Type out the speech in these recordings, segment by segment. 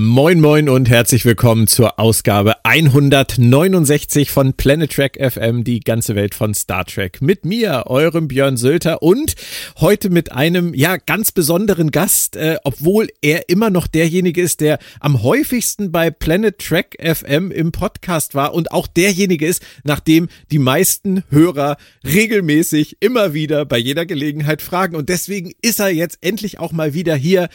Moin moin und herzlich willkommen zur Ausgabe 169 von Planet Trek FM, die ganze Welt von Star Trek. Mit mir, eurem Björn Sölter und heute mit einem, ja, ganz besonderen Gast, äh, obwohl er immer noch derjenige ist, der am häufigsten bei Planet Trek FM im Podcast war und auch derjenige ist, nachdem die meisten Hörer regelmäßig immer wieder bei jeder Gelegenheit fragen. Und deswegen ist er jetzt endlich auch mal wieder hier.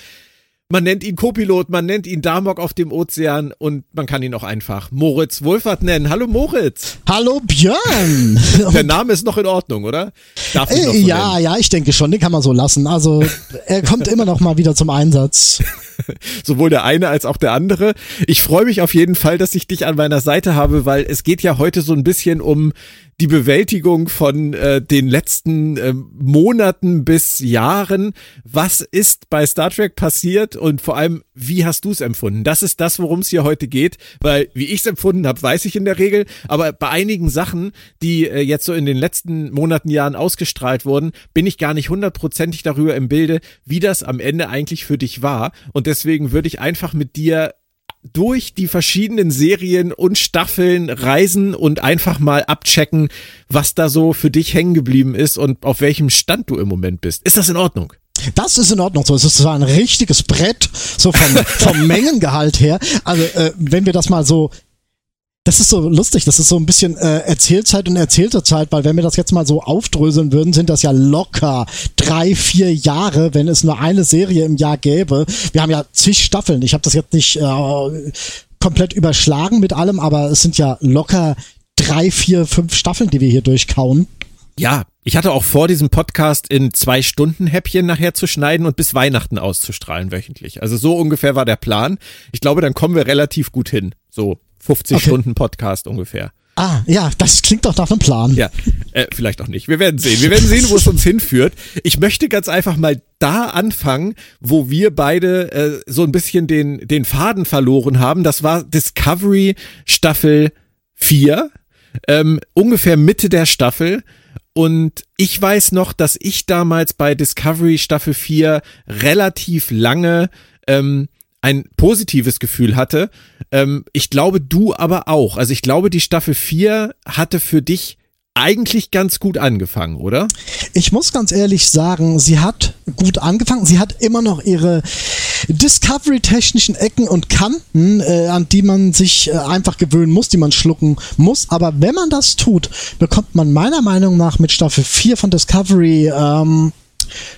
Man nennt ihn Copilot, man nennt ihn Damok auf dem Ozean und man kann ihn auch einfach Moritz Wohlfahrt nennen. Hallo Moritz. Hallo Björn. Der Name ist noch in Ordnung, oder? Darf ich noch so ja, nennen? ja, ich denke schon, den kann man so lassen. Also er kommt immer noch mal wieder zum Einsatz. Sowohl der eine als auch der andere. Ich freue mich auf jeden Fall, dass ich dich an meiner Seite habe, weil es geht ja heute so ein bisschen um die Bewältigung von äh, den letzten äh, Monaten bis Jahren. Was ist bei Star Trek passiert und vor allem, wie hast du es empfunden? Das ist das, worum es hier heute geht, weil wie ich es empfunden habe, weiß ich in der Regel, aber bei einigen Sachen, die äh, jetzt so in den letzten Monaten, Jahren ausgestrahlt wurden, bin ich gar nicht hundertprozentig darüber im Bilde, wie das am Ende eigentlich für dich war. Und deswegen würde ich einfach mit dir durch die verschiedenen Serien und Staffeln reisen und einfach mal abchecken, was da so für dich hängen geblieben ist und auf welchem Stand du im Moment bist. Ist das in Ordnung? Das ist in Ordnung so. Es ist zwar ein richtiges Brett, so vom, vom Mengengehalt her. Also, äh, wenn wir das mal so das ist so lustig, das ist so ein bisschen äh, Erzählzeit und erzählte Zeit, weil wenn wir das jetzt mal so aufdröseln würden, sind das ja locker drei, vier Jahre, wenn es nur eine Serie im Jahr gäbe. Wir haben ja zig Staffeln. Ich habe das jetzt nicht äh, komplett überschlagen mit allem, aber es sind ja locker drei, vier, fünf Staffeln, die wir hier durchkauen. Ja, ich hatte auch vor, diesen Podcast in zwei Stunden Häppchen nachher zu schneiden und bis Weihnachten auszustrahlen wöchentlich. Also so ungefähr war der Plan. Ich glaube, dann kommen wir relativ gut hin. So 50 okay. Stunden Podcast ungefähr. Ah, ja, das klingt doch nach einem Plan. Ja, äh, vielleicht auch nicht. Wir werden sehen. Wir werden sehen, wo es uns hinführt. Ich möchte ganz einfach mal da anfangen, wo wir beide äh, so ein bisschen den, den Faden verloren haben. Das war Discovery Staffel 4, ähm, ungefähr Mitte der Staffel. Und ich weiß noch, dass ich damals bei Discovery Staffel 4 relativ lange ähm, ein positives Gefühl hatte. Ähm, ich glaube, du aber auch. Also ich glaube, die Staffel 4 hatte für dich eigentlich ganz gut angefangen, oder? Ich muss ganz ehrlich sagen, sie hat gut angefangen. Sie hat immer noch ihre Discovery-technischen Ecken und Kanten, äh, an die man sich äh, einfach gewöhnen muss, die man schlucken muss. Aber wenn man das tut, bekommt man meiner Meinung nach mit Staffel 4 von Discovery ähm,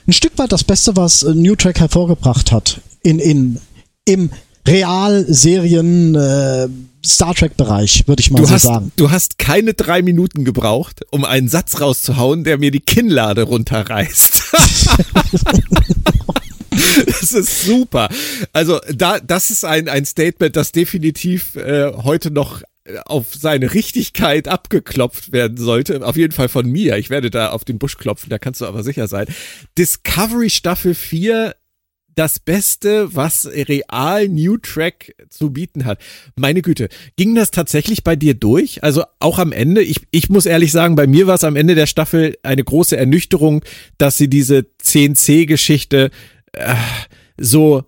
ein Stück weit das Beste, was New Track hervorgebracht hat. In, in im Real-Serien äh, Star Trek-Bereich, würde ich mal du so hast, sagen. Du hast keine drei Minuten gebraucht, um einen Satz rauszuhauen, der mir die Kinnlade runterreißt. das ist super. Also da, das ist ein, ein Statement, das definitiv äh, heute noch auf seine Richtigkeit abgeklopft werden sollte. Auf jeden Fall von mir. Ich werde da auf den Busch klopfen, da kannst du aber sicher sein. Discovery Staffel 4 das Beste, was real New Track zu bieten hat. Meine Güte, ging das tatsächlich bei dir durch? Also auch am Ende, ich, ich muss ehrlich sagen, bei mir war es am Ende der Staffel eine große Ernüchterung, dass sie diese CNC-Geschichte äh, so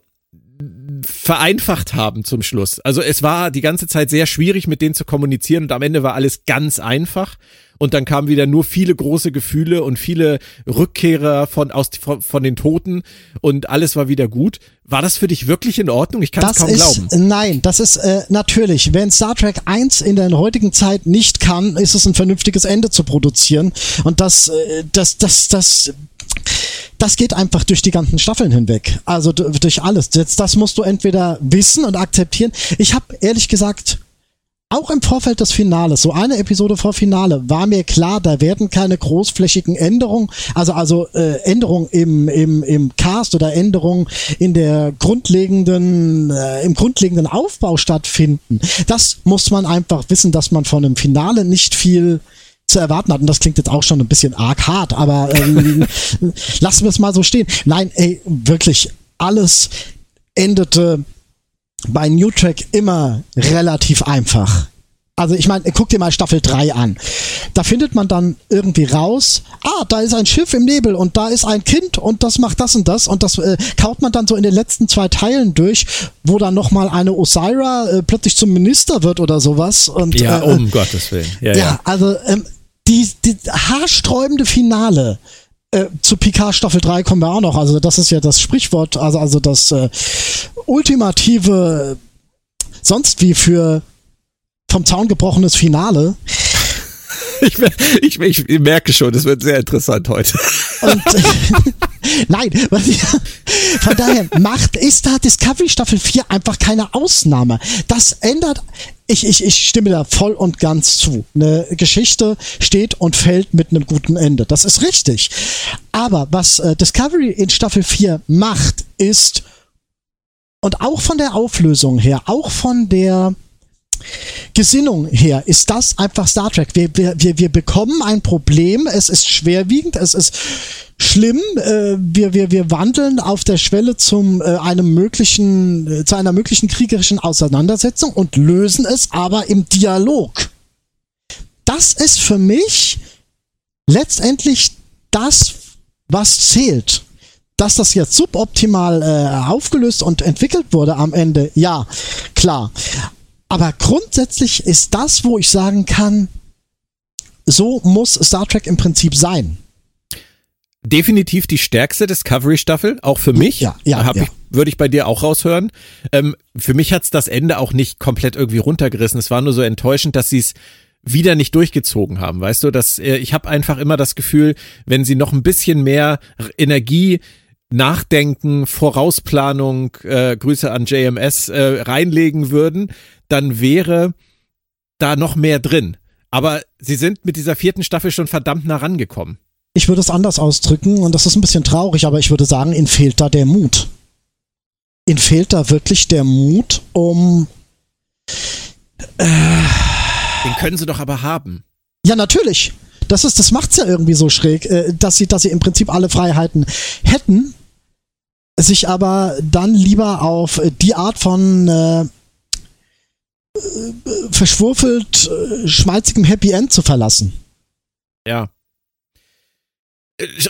vereinfacht haben zum Schluss. Also es war die ganze Zeit sehr schwierig, mit denen zu kommunizieren und am Ende war alles ganz einfach. Und dann kamen wieder nur viele große Gefühle und viele Rückkehrer von, aus, von, von den Toten und alles war wieder gut. War das für dich wirklich in Ordnung? Ich kann es kaum ist, glauben. Nein, das ist äh, natürlich. Wenn Star Trek 1 in der heutigen Zeit nicht kann, ist es ein vernünftiges Ende zu produzieren. Und das, äh, das, das, das das geht einfach durch die ganzen Staffeln hinweg. Also durch alles. Jetzt, das musst du entweder wissen und akzeptieren. Ich habe ehrlich gesagt auch im Vorfeld des Finales, so eine Episode vor Finale, war mir klar, da werden keine großflächigen Änderungen, also also äh, Änderungen im, im, im Cast oder Änderungen in der grundlegenden, äh, im grundlegenden Aufbau stattfinden. Das muss man einfach wissen, dass man von einem Finale nicht viel zu erwarten hat. Und das klingt jetzt auch schon ein bisschen arg hart, aber ähm, lassen wir es mal so stehen. Nein, ey, wirklich alles endete bei New Track immer relativ einfach. Also ich meine, guck dir mal Staffel 3 an. Da findet man dann irgendwie raus, ah, da ist ein Schiff im Nebel und da ist ein Kind und das macht das und das und das äh, kaut man dann so in den letzten zwei Teilen durch, wo dann nochmal eine Osira äh, plötzlich zum Minister wird oder sowas. Und, ja, äh, um Gottes Willen. Ja, ja, ja. also ähm, die, die haarsträubende Finale äh, zu Picard Staffel 3 kommen wir auch noch. Also das ist ja das Sprichwort, also, also das äh, ultimative, sonst wie für vom Zaun gebrochenes Finale. Ich, ich, ich merke schon, es wird sehr interessant heute. Und, nein, was ich, von daher macht, ist da Discovery Staffel 4 einfach keine Ausnahme. Das ändert, ich, ich, ich stimme da voll und ganz zu. Eine Geschichte steht und fällt mit einem guten Ende. Das ist richtig. Aber was äh, Discovery in Staffel 4 macht, ist, und auch von der Auflösung her, auch von der Gesinnung her ist das einfach Star Trek. Wir, wir, wir, bekommen ein Problem, es ist schwerwiegend, es ist schlimm, äh, wir, wir, wir wandeln auf der Schwelle zum äh, einem möglichen, äh, zu einer möglichen kriegerischen Auseinandersetzung und lösen es aber im Dialog. Das ist für mich letztendlich das, was zählt. Dass das jetzt suboptimal äh, aufgelöst und entwickelt wurde am Ende, ja, klar. Aber grundsätzlich ist das, wo ich sagen kann, so muss Star Trek im Prinzip sein. Definitiv die stärkste Discovery-Staffel, auch für mich. Ja, ja, ja. Ich, würde ich bei dir auch raushören. Ähm, für mich hat's das Ende auch nicht komplett irgendwie runtergerissen. Es war nur so enttäuschend, dass sie es wieder nicht durchgezogen haben, weißt du, dass äh, ich habe einfach immer das Gefühl, wenn sie noch ein bisschen mehr Energie Nachdenken, Vorausplanung, äh, Grüße an JMS, äh, reinlegen würden, dann wäre da noch mehr drin. Aber sie sind mit dieser vierten Staffel schon verdammt nah rangekommen. Ich würde es anders ausdrücken und das ist ein bisschen traurig, aber ich würde sagen, ihnen fehlt da der Mut. Ihnen fehlt da wirklich der Mut, um Den können sie doch aber haben. Ja, natürlich. Das ist, das macht's ja irgendwie so schräg, äh, dass sie, dass sie im Prinzip alle Freiheiten hätten, sich aber dann lieber auf die Art von äh, äh, verschwurfelt, äh, schmalzigem Happy End zu verlassen. Ja.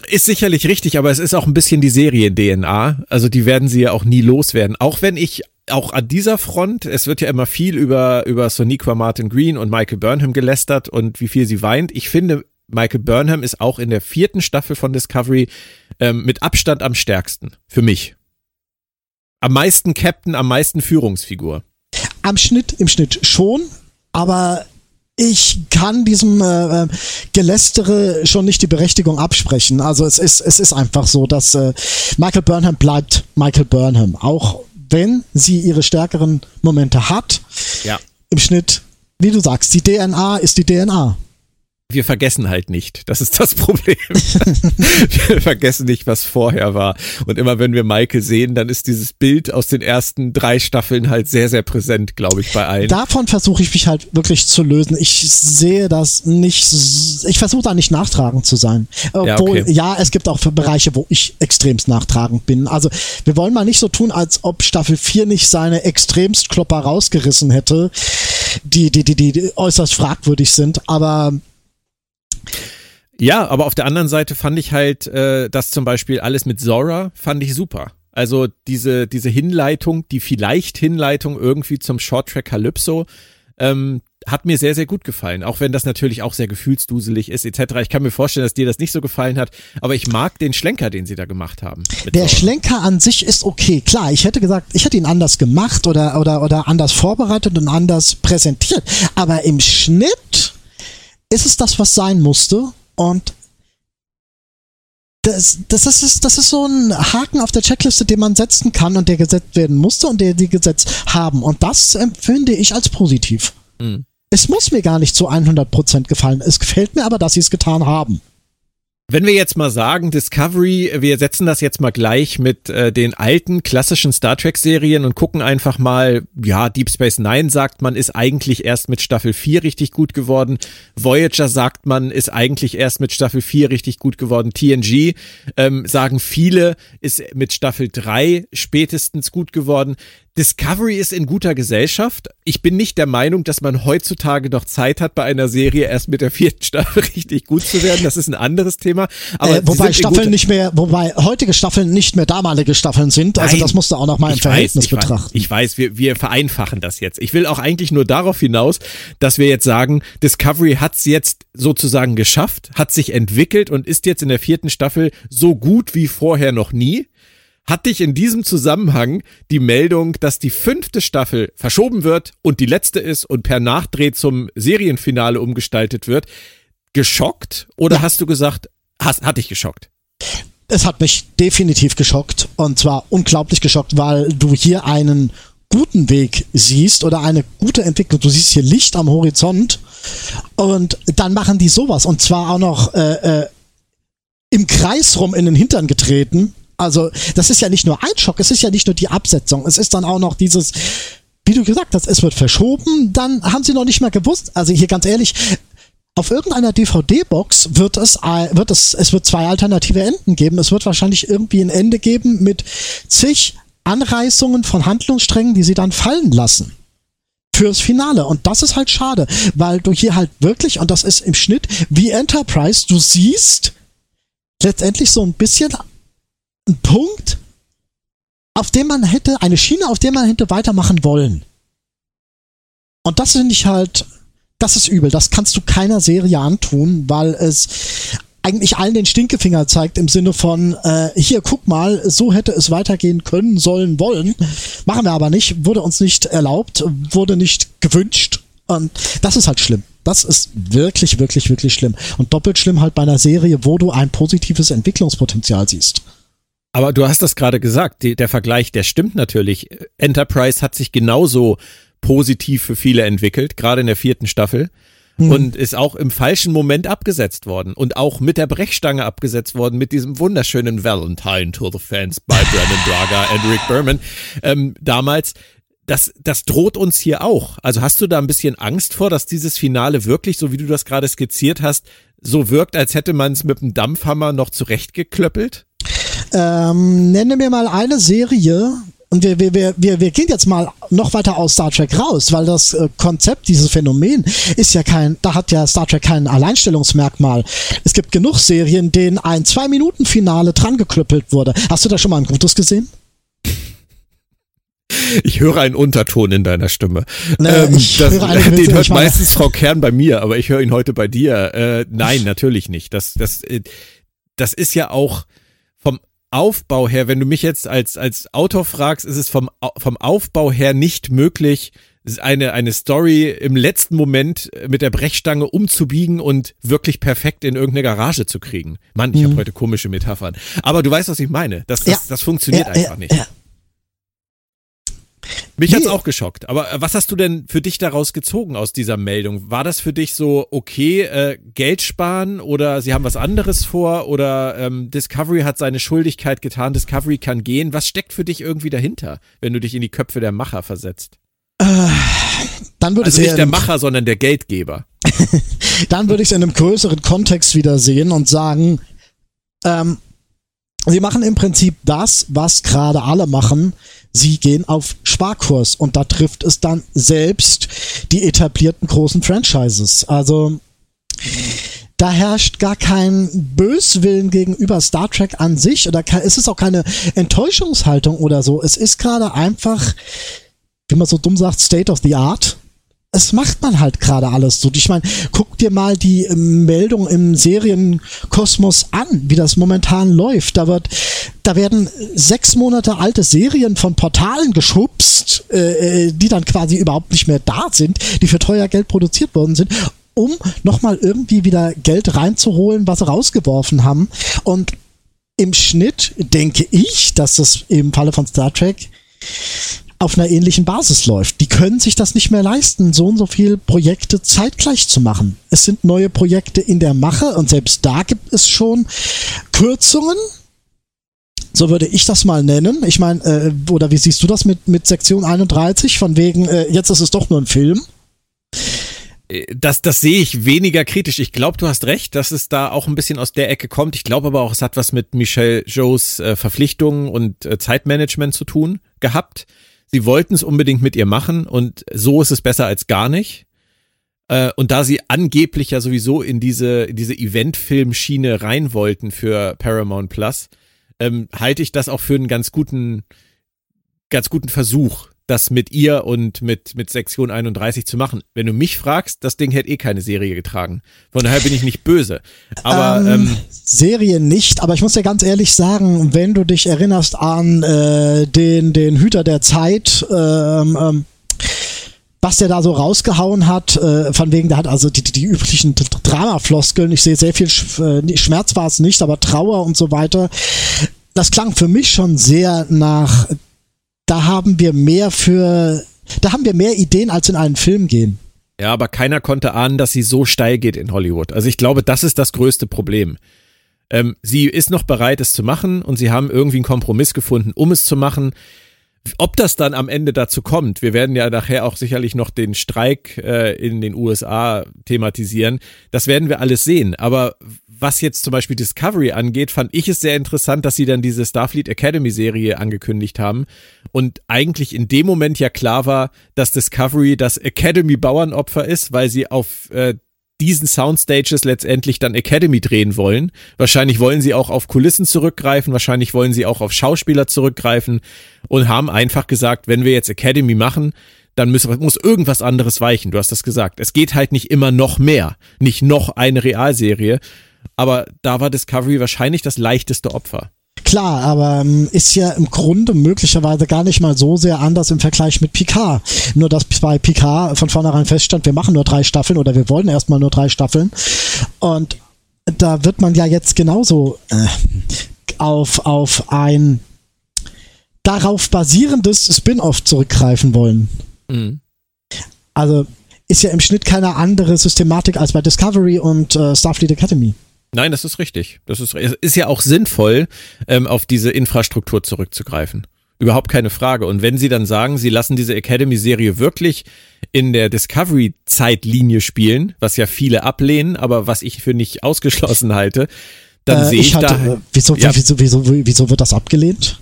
Ist sicherlich richtig, aber es ist auch ein bisschen die Serien-DNA. Also die werden sie ja auch nie loswerden. Auch wenn ich auch an dieser Front, es wird ja immer viel über, über Soniqua Martin Green und Michael Burnham gelästert und wie viel sie weint. Ich finde, Michael Burnham ist auch in der vierten Staffel von Discovery ähm, mit Abstand am stärksten. Für mich. Am meisten Captain, am meisten Führungsfigur. Am Schnitt, im Schnitt schon, aber ich kann diesem äh, äh, Gelästere schon nicht die Berechtigung absprechen. Also es ist, es ist einfach so, dass äh, Michael Burnham bleibt Michael Burnham. Auch wenn sie ihre stärkeren Momente hat, Ja. im Schnitt, wie du sagst, die DNA ist die DNA. Wir vergessen halt nicht. Das ist das Problem. wir vergessen nicht, was vorher war. Und immer wenn wir Michael sehen, dann ist dieses Bild aus den ersten drei Staffeln halt sehr, sehr präsent, glaube ich, bei allen. Davon versuche ich mich halt wirklich zu lösen. Ich sehe das nicht, ich versuche da nicht nachtragend zu sein. Obwohl, okay. ja, es gibt auch Bereiche, wo ich extremst nachtragend bin. Also, wir wollen mal nicht so tun, als ob Staffel 4 nicht seine extremst Klopper rausgerissen hätte, die, die, die, die, die äußerst fragwürdig sind. Aber Ja, aber auf der anderen Seite fand ich halt, äh, dass zum Beispiel alles mit Zora fand ich super. Also diese, diese Hinleitung, die vielleicht Hinleitung irgendwie zum Shorttrack Calypso, ähm, hat mir sehr, sehr gut gefallen. Auch wenn das natürlich auch sehr gefühlsduselig ist, etc. Ich kann mir vorstellen, dass dir das nicht so gefallen hat, aber ich mag den Schlenker, den sie da gemacht haben. Der Zora. Schlenker an sich ist okay. Klar, ich hätte gesagt, ich hätte ihn anders gemacht oder, oder, oder anders vorbereitet und anders präsentiert. Aber im Schnitt ist es das, was sein musste. Und das, das, ist, das ist so ein Haken auf der Checkliste, den man setzen kann und der gesetzt werden musste und der die gesetzt haben. Und das empfinde ich als positiv. Mhm. Es muss mir gar nicht zu 100% gefallen. Es gefällt mir aber, dass sie es getan haben. Wenn wir jetzt mal sagen, Discovery, wir setzen das jetzt mal gleich mit äh, den alten klassischen Star Trek Serien und gucken einfach mal, ja, Deep Space Nine sagt man, ist eigentlich erst mit Staffel 4 richtig gut geworden. Voyager sagt man, ist eigentlich erst mit Staffel 4 richtig gut geworden. TNG ähm, sagen viele, ist mit Staffel 3 spätestens gut geworden. Discovery ist in guter Gesellschaft. Ich bin nicht der Meinung, dass man heutzutage noch Zeit hat, bei einer Serie erst mit der vierten Staffel richtig gut zu werden. Das ist ein anderes Thema. Aber äh, wobei Staffeln nicht mehr, wobei heutige Staffeln nicht mehr damalige Staffeln sind. Also Nein, das musst du auch noch mal im Verhältnis weiß, ich betrachten. Weiß, ich weiß, wir, wir vereinfachen das jetzt. Ich will auch eigentlich nur darauf hinaus, dass wir jetzt sagen, Discovery hat es jetzt sozusagen geschafft, hat sich entwickelt und ist jetzt in der vierten Staffel so gut wie vorher noch nie hat dich in diesem Zusammenhang die Meldung, dass die fünfte Staffel verschoben wird und die letzte ist und per Nachdreh zum Serienfinale umgestaltet wird, geschockt? Oder ja. hast du gesagt, hast, hat dich geschockt? Es hat mich definitiv geschockt und zwar unglaublich geschockt, weil du hier einen guten Weg siehst oder eine gute Entwicklung. Du siehst hier Licht am Horizont und dann machen die sowas und zwar auch noch äh, äh, im Kreis rum in den Hintern getreten also, das ist ja nicht nur ein Schock, es ist ja nicht nur die Absetzung, es ist dann auch noch dieses, wie du gesagt hast, es wird verschoben, dann haben sie noch nicht mal gewusst, also hier ganz ehrlich, auf irgendeiner DVD-Box wird es, wird es, es wird zwei alternative Enden geben. Es wird wahrscheinlich irgendwie ein Ende geben mit zig Anreißungen von Handlungssträngen, die sie dann fallen lassen fürs Finale. Und das ist halt schade, weil du hier halt wirklich, und das ist im Schnitt wie Enterprise, du siehst letztendlich so ein bisschen ein Punkt, auf dem man hätte, eine Schiene, auf der man hätte weitermachen wollen. Und das finde ich halt, das ist übel. Das kannst du keiner Serie antun, weil es eigentlich allen den Stinkefinger zeigt im Sinne von, äh, hier, guck mal, so hätte es weitergehen können, sollen, wollen. Machen wir aber nicht, wurde uns nicht erlaubt, wurde nicht gewünscht. Und das ist halt schlimm. Das ist wirklich, wirklich, wirklich schlimm. Und doppelt schlimm halt bei einer Serie, wo du ein positives Entwicklungspotenzial siehst. Aber du hast das gerade gesagt, die, der Vergleich, der stimmt natürlich. Enterprise hat sich genauso positiv für viele entwickelt, gerade in der vierten Staffel. Hm. Und ist auch im falschen Moment abgesetzt worden und auch mit der Brechstange abgesetzt worden mit diesem wunderschönen Valentine to the Fans bei Brandon Braga und Rick Berman ähm, damals. Das, das droht uns hier auch. Also hast du da ein bisschen Angst vor, dass dieses Finale wirklich, so wie du das gerade skizziert hast, so wirkt, als hätte man es mit dem Dampfhammer noch zurechtgeklöppelt? Ähm, nenne mir mal eine Serie, und wir, wir, wir, wir, wir gehen jetzt mal noch weiter aus Star Trek raus, weil das äh, Konzept, dieses Phänomen ist ja kein, da hat ja Star Trek kein Alleinstellungsmerkmal. Es gibt genug Serien, denen ein Zwei-Minuten-Finale dran geklüppelt wurde. Hast du da schon mal ein gutes gesehen? Ich höre einen Unterton in deiner Stimme. Ne, ähm, ich das, höre eine den hört meistens Frau Kern bei mir, aber ich höre ihn heute bei dir. Äh, nein, natürlich nicht. Das, das, äh, das ist ja auch Aufbau her, wenn du mich jetzt als, als Autor fragst, ist es vom, vom Aufbau her nicht möglich, eine, eine Story im letzten Moment mit der Brechstange umzubiegen und wirklich perfekt in irgendeine Garage zu kriegen. Mann, ich mhm. habe heute komische Metaphern. Aber du weißt, was ich meine. Das, das, ja. das funktioniert ja, einfach ja, nicht. Mich nee. hat's auch geschockt. Aber äh, was hast du denn für dich daraus gezogen aus dieser Meldung? War das für dich so, okay, äh, Geld sparen oder sie haben was anderes vor oder ähm, Discovery hat seine Schuldigkeit getan, Discovery kann gehen? Was steckt für dich irgendwie dahinter, wenn du dich in die Köpfe der Macher versetzt? Äh, dann würde also nicht der Macher, sondern der Geldgeber. dann würde ich es in einem größeren Kontext wieder sehen und sagen, ähm, sie machen im Prinzip das, was gerade alle machen sie gehen auf Sparkurs und da trifft es dann selbst die etablierten großen Franchises. Also da herrscht gar kein Böswillen gegenüber Star Trek an sich oder es ist auch keine Enttäuschungshaltung oder so. Es ist gerade einfach, wie man so dumm sagt, State of the Art es macht man halt gerade alles so. Ich meine, guck dir mal die ähm, Meldung im Serienkosmos an, wie das momentan läuft. Da wird, da werden sechs Monate alte Serien von Portalen geschubst, äh, äh, die dann quasi überhaupt nicht mehr da sind, die für teuer Geld produziert worden sind um nochmal irgendwie wieder Geld reinzuholen, was sie rausgeworfen haben. Und im Schnitt denke ich, dass das im Falle von Star Trek auf einer ähnlichen Basis läuft. Die können sich das nicht mehr leisten, so und so viele Projekte zeitgleich zu machen. Es sind neue Projekte in der Mache und selbst da gibt es schon Kürzungen. So würde ich das mal nennen. Ich meine, äh, oder wie siehst du das mit, mit Sektion 31? Von wegen, äh, jetzt ist es doch nur ein Film. Das, das sehe ich weniger kritisch. Ich glaube, du hast recht, dass es da auch ein bisschen aus der Ecke kommt. Ich glaube aber auch, es hat was mit Michelle Joes äh, Verpflichtungen und äh, Zeitmanagement zu tun gehabt. Sie wollten es unbedingt mit ihr machen und so ist es besser als gar nicht. Äh, und da sie angeblich ja sowieso in diese, in diese Eventfilmschiene rein wollten für Paramount Plus, ähm, halte ich das auch für einen ganz guten, ganz guten Versuch, das mit ihr und mit, mit Sektion 31 zu machen. Wenn du mich fragst, das Ding hätte eh keine Serie getragen. Von daher bin ich nicht böse. Aber ähm, ähm, Serie nicht, aber ich muss dir ganz ehrlich sagen, wenn du dich erinnerst an äh, den, den Hüter der Zeit, ähm, ähm, was der da so rausgehauen hat, äh, von wegen, der hat also die, die üblichen Dramafloskeln, ich sehe sehr viel äh, Schmerz war es nicht, aber Trauer und so weiter. Das klang für mich schon sehr nach da haben wir mehr für, da haben wir mehr Ideen, als in einen Film gehen. Ja, aber keiner konnte ahnen, dass sie so steil geht in Hollywood. Also ich glaube, das ist das größte Problem. Ähm, sie ist noch bereit, es zu machen und sie haben irgendwie einen Kompromiss gefunden, um es zu machen. Ob das dann am Ende dazu kommt, wir werden ja nachher auch sicherlich noch den Streik äh, in den USA thematisieren, das werden wir alles sehen. Aber was jetzt zum Beispiel Discovery angeht, fand ich es sehr interessant, dass sie dann diese Starfleet Academy Serie angekündigt haben und eigentlich in dem Moment ja klar war, dass Discovery das Academy Bauernopfer ist, weil sie auf äh, diesen Soundstages letztendlich dann Academy drehen wollen. Wahrscheinlich wollen sie auch auf Kulissen zurückgreifen, wahrscheinlich wollen sie auch auf Schauspieler zurückgreifen und haben einfach gesagt, wenn wir jetzt Academy machen, dann muss, muss irgendwas anderes weichen. Du hast das gesagt. Es geht halt nicht immer noch mehr, nicht noch eine Realserie. Aber da war Discovery wahrscheinlich das leichteste Opfer. Klar, aber ähm, ist ja im Grunde möglicherweise gar nicht mal so sehr anders im Vergleich mit Picard. Nur dass bei Picard von vornherein feststand, wir machen nur drei Staffeln oder wir wollen erstmal nur drei Staffeln. Und da wird man ja jetzt genauso äh, auf, auf ein darauf basierendes Spin-off zurückgreifen wollen. Mhm. Also ist ja im Schnitt keine andere Systematik als bei Discovery und äh, Starfleet Academy. Nein, das ist richtig. Das ist, ist ja auch sinnvoll, ähm, auf diese Infrastruktur zurückzugreifen. Überhaupt keine Frage. Und wenn Sie dann sagen, Sie lassen diese Academy-Serie wirklich in der Discovery-Zeitlinie spielen, was ja viele ablehnen, aber was ich für nicht ausgeschlossen halte, dann äh, sehe ich, ich halte, da. Äh, wieso, ja, wieso, wieso, wieso wird das abgelehnt?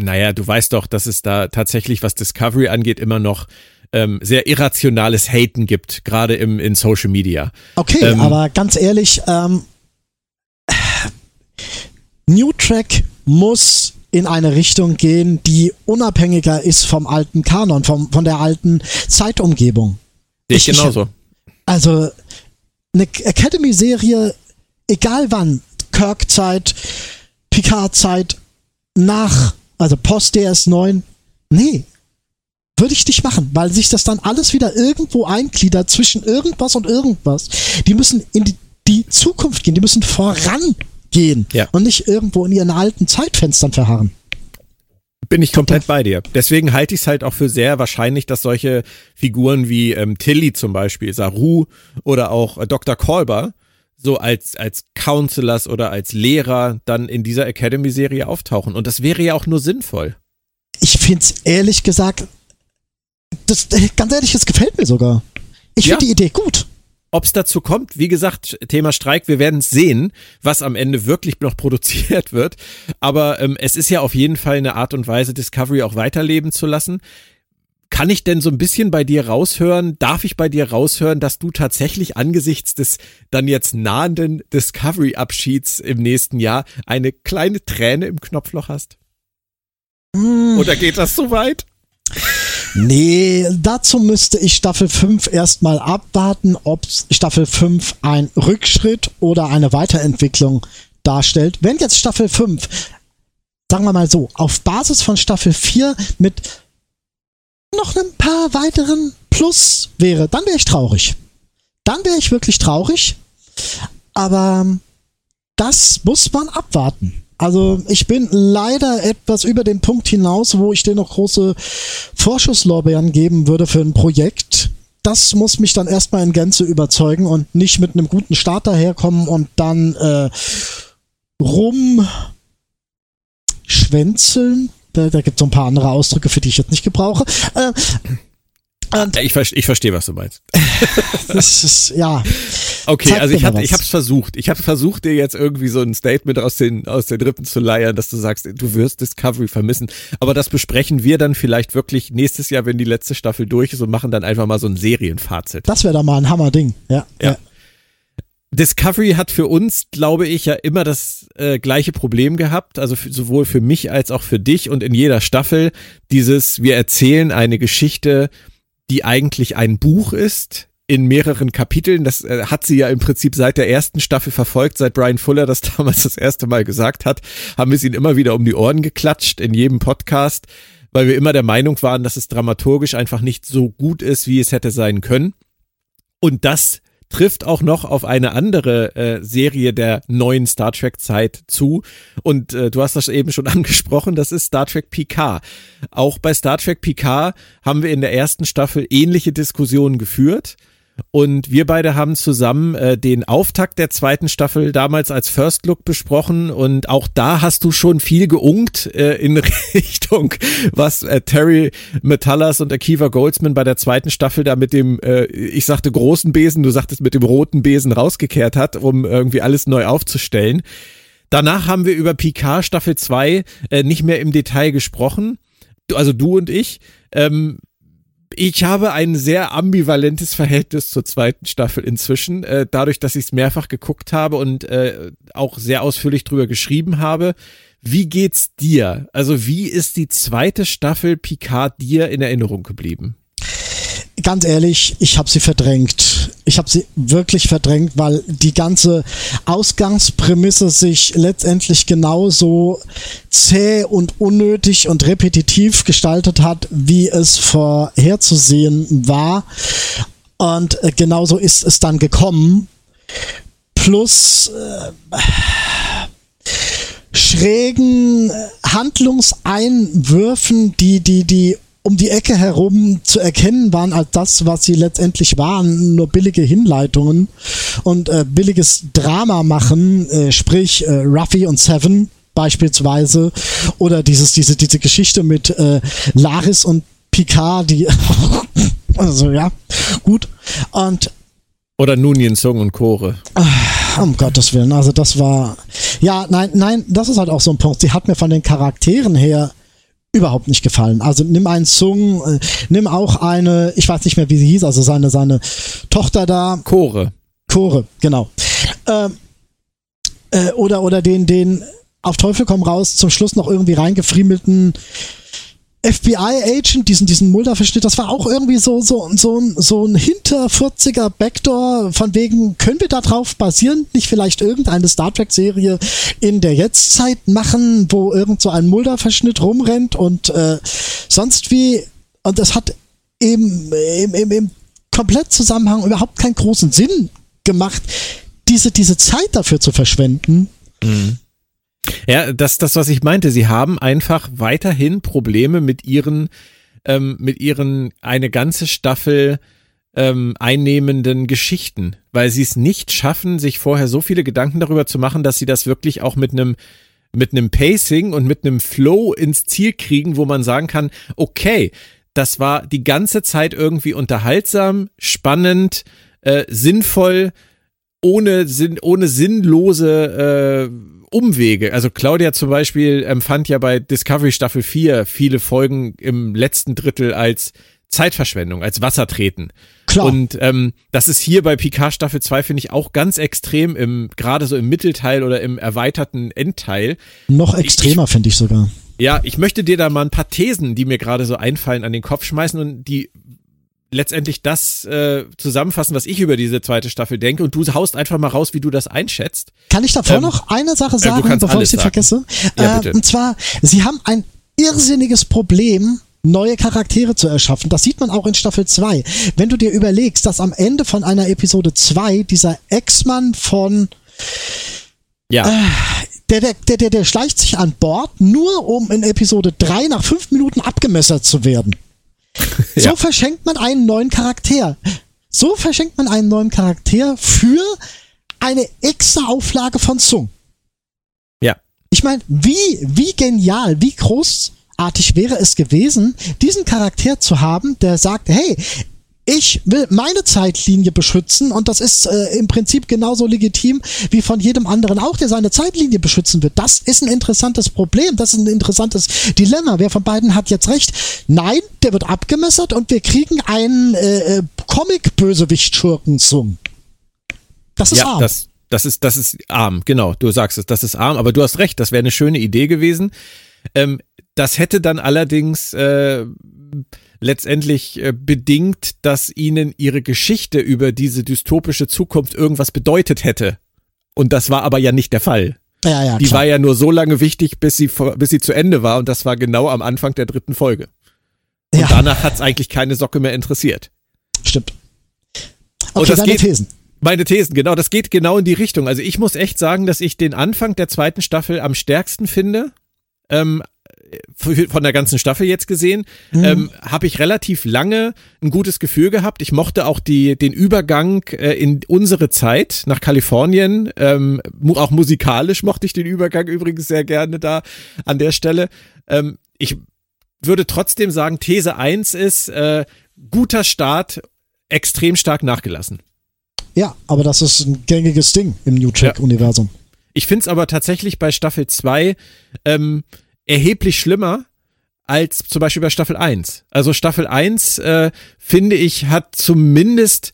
Naja, du weißt doch, dass es da tatsächlich, was Discovery angeht, immer noch ähm, sehr irrationales Haten gibt, gerade im in Social Media. Okay, ähm, aber ganz ehrlich, ähm, New Track muss in eine Richtung gehen, die unabhängiger ist vom alten Kanon, vom, von der alten Zeitumgebung. Ich, ich genauso. Also eine Academy-Serie, egal wann, Kirk-Zeit, Picard-Zeit, nach, also Post-DS9, nee, würde ich nicht machen, weil sich das dann alles wieder irgendwo eingliedert zwischen irgendwas und irgendwas. Die müssen in die, die Zukunft gehen, die müssen vorangehen ja. und nicht irgendwo in ihren alten Zeitfenstern verharren. Bin ich komplett bei dir. Deswegen halte ich es halt auch für sehr wahrscheinlich, dass solche Figuren wie ähm, Tilly zum Beispiel, Saru oder auch äh, Dr. Kolber so als, als Counselors oder als Lehrer dann in dieser Academy-Serie auftauchen. Und das wäre ja auch nur sinnvoll. Ich finde es ehrlich gesagt das, äh, ganz ehrlich, es gefällt mir sogar. Ich ja. finde die Idee gut. Ob es dazu kommt, wie gesagt, Thema Streik, wir werden sehen, was am Ende wirklich noch produziert wird. Aber ähm, es ist ja auf jeden Fall eine Art und Weise, Discovery auch weiterleben zu lassen. Kann ich denn so ein bisschen bei dir raushören, darf ich bei dir raushören, dass du tatsächlich angesichts des dann jetzt nahenden Discovery-Abschieds im nächsten Jahr eine kleine Träne im Knopfloch hast? Mm. Oder geht das so weit? Nee, dazu müsste ich Staffel 5 erstmal abwarten, ob Staffel 5 ein Rückschritt oder eine Weiterentwicklung darstellt. Wenn jetzt Staffel 5, sagen wir mal so, auf Basis von Staffel 4 mit noch ein paar weiteren Plus wäre, dann wäre ich traurig. Dann wäre ich wirklich traurig. Aber das muss man abwarten. Also ich bin leider etwas über den Punkt hinaus, wo ich dir noch große Vorschusslorbeeren geben würde für ein Projekt. Das muss mich dann erstmal in Gänze überzeugen und nicht mit einem guten Start daherkommen und dann äh, rumschwänzeln. Da, da gibt es so ein paar andere Ausdrücke, für die ich jetzt nicht gebrauche. Äh, und ich, ich verstehe, was du meinst. das ist, ja. Okay, also ich habe hab's versucht. Ich habe versucht, dir jetzt irgendwie so ein Statement aus den, aus den Rippen zu leiern, dass du sagst, du wirst Discovery vermissen. Aber das besprechen wir dann vielleicht wirklich nächstes Jahr, wenn die letzte Staffel durch ist und machen dann einfach mal so ein Serienfazit. Das wäre doch mal ein Hammerding, ja. ja. ja. Discovery hat für uns, glaube ich, ja immer das äh, gleiche Problem gehabt, also für, sowohl für mich als auch für dich und in jeder Staffel dieses, wir erzählen eine Geschichte, die eigentlich ein Buch ist, in mehreren Kapiteln. Das äh, hat sie ja im Prinzip seit der ersten Staffel verfolgt, seit Brian Fuller das damals das erste Mal gesagt hat, haben wir es ihnen immer wieder um die Ohren geklatscht in jedem Podcast, weil wir immer der Meinung waren, dass es dramaturgisch einfach nicht so gut ist, wie es hätte sein können. Und das trifft auch noch auf eine andere äh, Serie der neuen Star Trek Zeit zu. Und äh, du hast das eben schon angesprochen, das ist Star Trek Picard. Auch bei Star Trek Picard haben wir in der ersten Staffel ähnliche Diskussionen geführt. Und wir beide haben zusammen äh, den Auftakt der zweiten Staffel damals als First Look besprochen. Und auch da hast du schon viel geunkt äh, in Richtung, was äh, Terry Metallas und Akiva Goldsman bei der zweiten Staffel da mit dem, äh, ich sagte großen Besen, du sagtest mit dem roten Besen rausgekehrt hat, um irgendwie alles neu aufzustellen. Danach haben wir über Picard Staffel 2 äh, nicht mehr im Detail gesprochen. Also du und ich. Ähm, ich habe ein sehr ambivalentes Verhältnis zur zweiten Staffel inzwischen, äh, dadurch, dass ich es mehrfach geguckt habe und äh, auch sehr ausführlich drüber geschrieben habe. Wie geht's dir? Also wie ist die zweite Staffel Picard dir in Erinnerung geblieben? Ganz ehrlich, ich habe sie verdrängt. Ich habe sie wirklich verdrängt, weil die ganze Ausgangsprämisse sich letztendlich genauso zäh und unnötig und repetitiv gestaltet hat, wie es vorherzusehen war. Und äh, genauso ist es dann gekommen. Plus äh, schrägen Handlungseinwürfen, die, die, die um die Ecke herum zu erkennen waren als das, was sie letztendlich waren, nur billige Hinleitungen und äh, billiges Drama machen, äh, sprich äh, Ruffy und Seven beispielsweise oder dieses diese diese Geschichte mit äh, Laris und Picard, die also ja gut und oder Nunien Song und Chore. Ah, um Gottes Willen, also das war ja nein nein, das ist halt auch so ein Punkt. Sie hat mir von den Charakteren her überhaupt nicht gefallen. Also nimm einen Sung, äh, nimm auch eine, ich weiß nicht mehr, wie sie hieß, also seine, seine Tochter da. Chore. Chore, genau. Ähm, äh, oder, oder den, den auf Teufel komm raus zum Schluss noch irgendwie reingefriemelten FBI-Agent, diesen, diesen Mulder-Verschnitt, das war auch irgendwie so, so, so, so ein hinter 40er Backdoor, von wegen, können wir da drauf basieren, nicht vielleicht irgendeine Star Trek-Serie in der Jetztzeit machen, wo irgend so ein Mulder-Verschnitt rumrennt und äh, sonst wie, und das hat im, im, im, im Komplettzusammenhang überhaupt keinen großen Sinn gemacht, diese, diese Zeit dafür zu verschwenden. Mhm. Ja, das, das, was ich meinte. Sie haben einfach weiterhin Probleme mit ihren, ähm, mit ihren eine ganze Staffel ähm, einnehmenden Geschichten, weil sie es nicht schaffen, sich vorher so viele Gedanken darüber zu machen, dass sie das wirklich auch mit einem mit einem Pacing und mit einem Flow ins Ziel kriegen, wo man sagen kann, okay, das war die ganze Zeit irgendwie unterhaltsam, spannend, äh, sinnvoll, ohne, sinn, ohne sinnlose äh, Umwege. Also Claudia zum Beispiel empfand ja bei Discovery Staffel 4 viele Folgen im letzten Drittel als Zeitverschwendung, als Wassertreten. Klar. Und ähm, das ist hier bei Picard Staffel 2, finde ich, auch ganz extrem, im, gerade so im Mittelteil oder im erweiterten Endteil. Noch extremer, finde ich sogar. Ja, ich möchte dir da mal ein paar Thesen, die mir gerade so einfallen, an den Kopf schmeißen und die letztendlich das äh, zusammenfassen, was ich über diese zweite Staffel denke und du haust einfach mal raus, wie du das einschätzt. Kann ich davor ähm, noch eine Sache äh, sagen, äh, bevor ich sie sagen. vergesse? Ja, äh, und zwar, sie haben ein irrsinniges Problem, neue Charaktere zu erschaffen. Das sieht man auch in Staffel 2. Wenn du dir überlegst, dass am Ende von einer Episode 2 dieser Ex-Mann von ja. Äh, der, der, der, der, der schleicht sich an Bord, nur um in Episode 3 nach fünf Minuten abgemessert zu werden. So Ja. verschenkt man einen neuen Charakter. So verschenkt man einen neuen Charakter für eine extra Auflage von Zung. Ja. Ich meine, wie, wie genial, wie großartig wäre es gewesen, diesen Charakter zu haben, der sagt, hey, ich will meine Zeitlinie beschützen und das ist äh, im Prinzip genauso legitim wie von jedem anderen auch, der seine Zeitlinie beschützen wird. Das ist ein interessantes Problem, das ist ein interessantes Dilemma. Wer von beiden hat jetzt recht? Nein, der wird abgemessert und wir kriegen einen äh, äh, Comic-Bösewicht-Schurken zum. Das ist ja, arm. das, das ist, das ist arm, genau. Du sagst es, das ist arm, aber du hast recht, das wäre eine schöne Idee gewesen. Ähm, das hätte dann allerdings äh, letztendlich äh, bedingt, dass ihnen ihre Geschichte über diese dystopische Zukunft irgendwas bedeutet hätte. Und das war aber ja nicht der Fall. ja, ja, Die klar. war ja nur so lange wichtig, bis sie, vor- bis sie zu Ende war und das war genau am Anfang der dritten Folge. Und ja, danach hat's eigentlich keine Socke mehr interessiert. stimmt. Und Okay, das deine geht- Thesen. Meine Thesen, genau, das geht genau in die Richtung. Also ich muss echt sagen, dass ich den Anfang der zweiten Staffel am stärksten finde. Ähm, von der ganzen Staffel jetzt gesehen, ähm, habe ich relativ lange ein gutes Gefühl gehabt. Ich mochte auch die, den Übergang äh, in unsere Zeit nach Kalifornien. Ähm, auch musikalisch mochte ich den Übergang übrigens sehr gerne da an der Stelle. Ähm, ich würde trotzdem sagen, These 1 ist äh, guter Start, extrem stark nachgelassen. Ja, aber das ist ein gängiges Ding im New Track-Universum. Ich finde es aber tatsächlich bei Staffel 2 ähm, erheblich schlimmer als zum Beispiel bei Staffel 1. Also Staffel 1, äh, finde ich, hat zumindest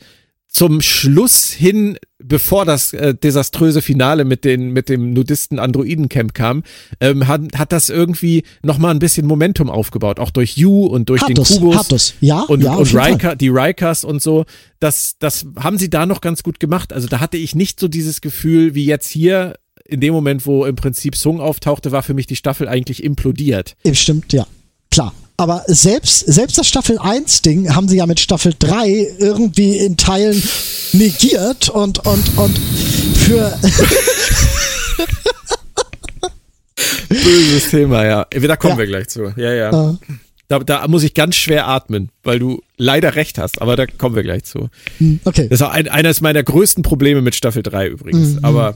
zum Schluss hin, bevor das äh, desaströse Finale mit den mit dem Nudisten Androiden Camp kam, ähm, hat, hat das irgendwie noch mal ein bisschen Momentum aufgebaut, auch durch You und durch Hat den es, Kubus hat es. Ja, und, ja, und Fall. Riker, die Rikers und so, das, das haben sie da noch ganz gut gemacht. Also da hatte ich nicht so dieses Gefühl wie jetzt hier. In dem Moment, wo im Prinzip Sung auftauchte, war für mich die Staffel eigentlich implodiert. Stimmt, ja. Klar. Aber selbst, selbst das Staffel 1 Ding haben sie ja mit Staffel 3 irgendwie in Teilen negiert und, und, und für, Böses Thema, ja. Da kommen Ja. wir gleich zu. Ja, ja. äh, Da, da muss ich ganz schwer atmen, weil du leider recht hast, aber da kommen wir gleich zu. okay. Das ist auch ein, eines meiner größten Probleme mit Staffel 3 übrigens, aber äh,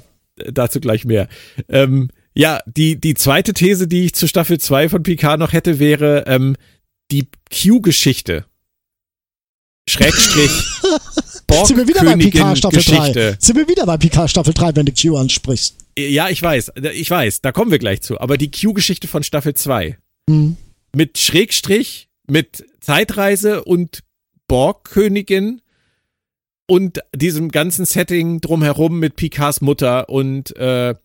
dazu gleich mehr. Ähm, ja, die, die zweite These, die ich zu Staffel 2 von Picard noch hätte, wäre ähm, die Q-Geschichte. Schrägstrich Sind wir wieder bei Picard Staffel 3. Geschichte. Sind wir wieder bei Picard Staffel 3, wenn du Q ansprichst. Ja, ich weiß, ich weiß, da kommen wir gleich zu. Aber die Q-Geschichte von Staffel 2. Hm. Mit Schrägstrich, mit Zeitreise und Borgkönigin und diesem ganzen Setting drumherum mit Picards Mutter und äh, Äh,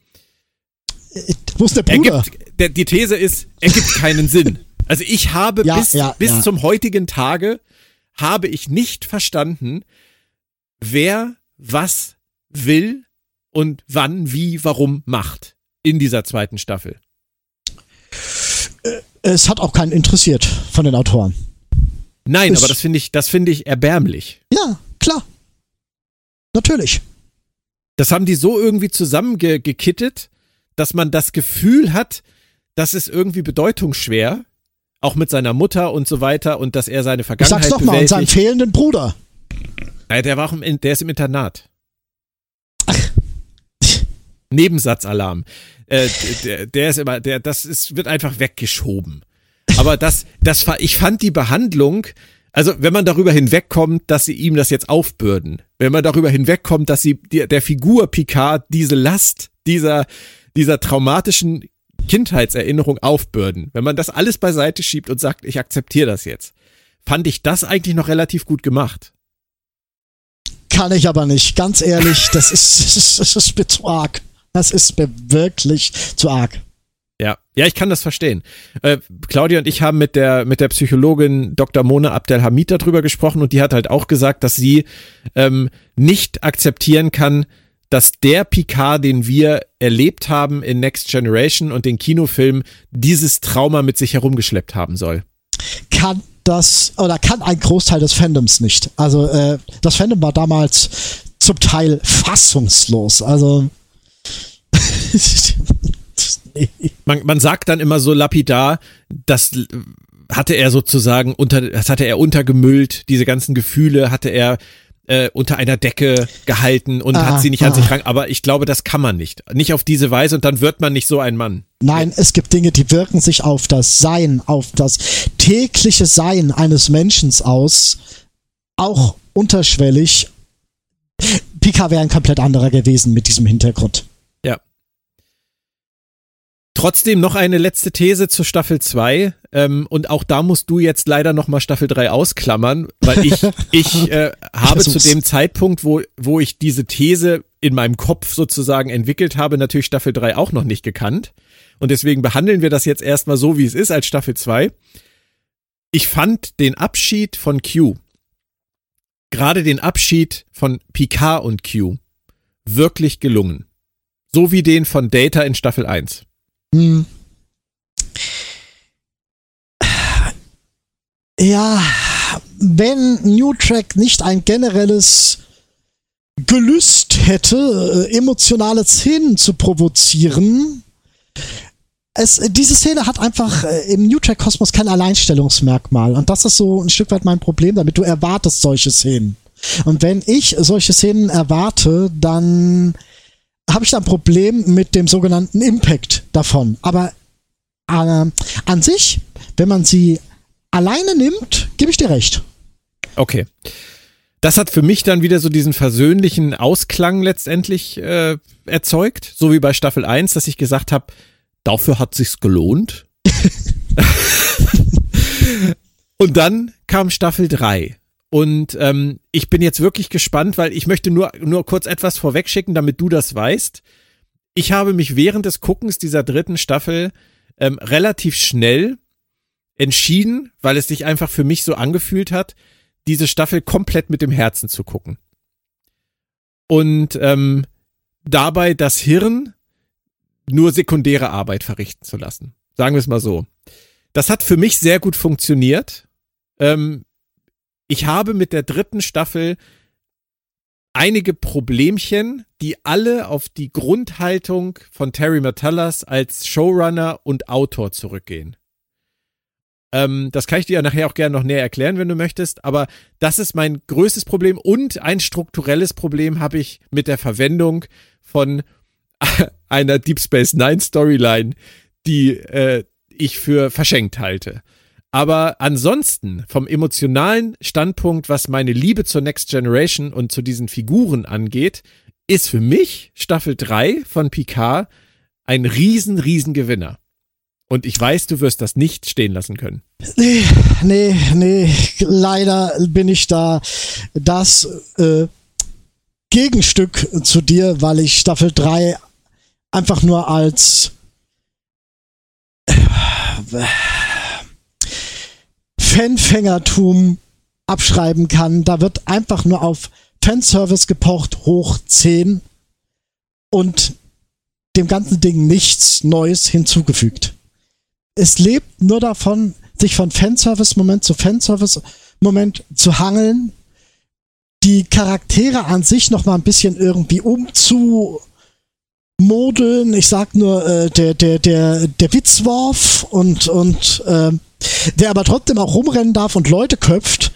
Wo ist der Bruder? ergibt, der, die These ist, ergibt keinen Sinn. Also ich habe Ja, bis, ja, bis ja. zum heutigen Tage habe ich nicht verstanden, wer was will und wann, wie, warum macht in dieser zweiten Staffel. Es hat auch keinen interessiert von den Autoren. Nein, Ist- aber das finde ich, das finde ich erbärmlich. Ja, klar. Natürlich. Das haben die so irgendwie zusammengekittet, dass man das Gefühl hat, das ist irgendwie bedeutungsschwer, auch mit seiner Mutter und so weiter und dass er seine Vergangenheit sag's doch mal, und bewältigt. fehlenden Bruder. Ja, der war auch im, der ist im Internat. Ach. Nebensatzalarm. Äh, der, der ist immer, der, das ist, wird einfach weggeschoben. Aber das, das, war- ich fand die Behandlung, also wenn man darüber hinwegkommt, dass sie ihm das jetzt aufbürden, wenn man darüber hinwegkommt, dass sie die, der Figur Picard diese Last dieser, dieser traumatischen Kindheitserinnerung aufbürden, wenn man das alles beiseite schiebt und sagt, ich akzeptiere das jetzt, fand ich das eigentlich noch relativ gut gemacht. Kann ich aber nicht. Ganz ehrlich, das ist, das ist, das ist mir zu arg. Das ist mir wirklich zu arg. Ja, ja, ich kann das verstehen. Äh, Claudia und ich haben mit der mit der Psychologin Dr. Mona Abdelhamid darüber gesprochen und die hat halt auch gesagt, dass sie ähm, nicht akzeptieren kann, dass der Picard, den wir erlebt haben in Next Generation und den Kinofilm, dieses Trauma mit sich herumgeschleppt haben soll. Kann das, oder kann ein Großteil des Fandoms nicht. Also, äh, das Fandom war damals zum Teil fassungslos. Also, Man, man sagt dann immer so lapidar, das hatte er sozusagen unter, das hatte er untergemüllt, diese ganzen Gefühle hatte er äh, unter einer Decke gehalten und ah, hat sie nicht an sich ran. Aber ich glaube, das kann man nicht. Nicht auf diese Weise und dann wird man nicht so ein Mann. Nein, es gibt Dinge, die wirken sich auf das Sein, auf das tägliche Sein eines Menschen aus, auch unterschwellig. Pika wäre ein komplett anderer gewesen mit diesem Hintergrund. Trotzdem noch eine letzte These zu Staffel 2. Ähm, und auch da musst du jetzt leider nochmal Staffel 3 ausklammern, weil ich, ich äh, habe zu dem Zeitpunkt, wo, wo ich diese These in meinem Kopf sozusagen entwickelt habe, natürlich Staffel 3 auch noch nicht gekannt. Und deswegen behandeln wir das jetzt erstmal so, wie es ist, als Staffel 2. Ich fand den Abschied von Q, gerade den Abschied von Picard und Q, wirklich gelungen. So wie den von Data in Staffel 1. Hm. Ja, wenn New Track nicht ein generelles Gelüst hätte, äh, emotionale Szenen zu provozieren, es, diese Szene hat einfach äh, im New Track Kosmos kein Alleinstellungsmerkmal. Und das ist so ein Stück weit mein Problem damit. Du erwartest solche Szenen. Und wenn ich solche Szenen erwarte, dann habe ich da ein Problem mit dem sogenannten Impact davon. Aber äh, an sich, wenn man sie alleine nimmt, gebe ich dir recht. Okay. Das hat für mich dann wieder so diesen versöhnlichen Ausklang letztendlich äh, erzeugt, so wie bei Staffel 1, dass ich gesagt habe, dafür hat sich's gelohnt. Und dann kam Staffel 3. Und ähm, ich bin jetzt wirklich gespannt, weil ich möchte nur, nur kurz etwas vorwegschicken, damit du das weißt. Ich habe mich während des Guckens dieser dritten Staffel ähm, relativ schnell entschieden, weil es sich einfach für mich so angefühlt hat, diese Staffel komplett mit dem Herzen zu gucken. Und ähm, dabei das Hirn nur sekundäre Arbeit verrichten zu lassen. Sagen wir es mal so. Das hat für mich sehr gut funktioniert. Ähm, ich habe mit der dritten Staffel einige Problemchen, die alle auf die Grundhaltung von Terry Metallas als Showrunner und Autor zurückgehen. Ähm, das kann ich dir ja nachher auch gerne noch näher erklären, wenn du möchtest. Aber das ist mein größtes Problem und ein strukturelles Problem habe ich mit der Verwendung von einer Deep Space Nine Storyline, die äh, ich für verschenkt halte. Aber ansonsten, vom emotionalen Standpunkt, was meine Liebe zur Next Generation und zu diesen Figuren angeht, ist für mich Staffel 3 von Picard ein riesen, riesen Gewinner. Und ich weiß, du wirst das nicht stehen lassen können. Nee, nee, nee. Leider bin ich da das äh, Gegenstück zu dir, weil ich Staffel 3 einfach nur als äh, Fanfängertum abschreiben kann. Da wird einfach nur auf Fanservice gepocht, hoch 10 und dem ganzen Ding nichts Neues hinzugefügt es lebt nur davon, sich von Fanservice-Moment zu Fanservice-Moment zu hangeln, die Charaktere an sich noch mal ein bisschen irgendwie umzumodeln. Ich sag nur äh, der der der der Witzworf und und äh, der aber trotzdem auch rumrennen darf und Leute köpft,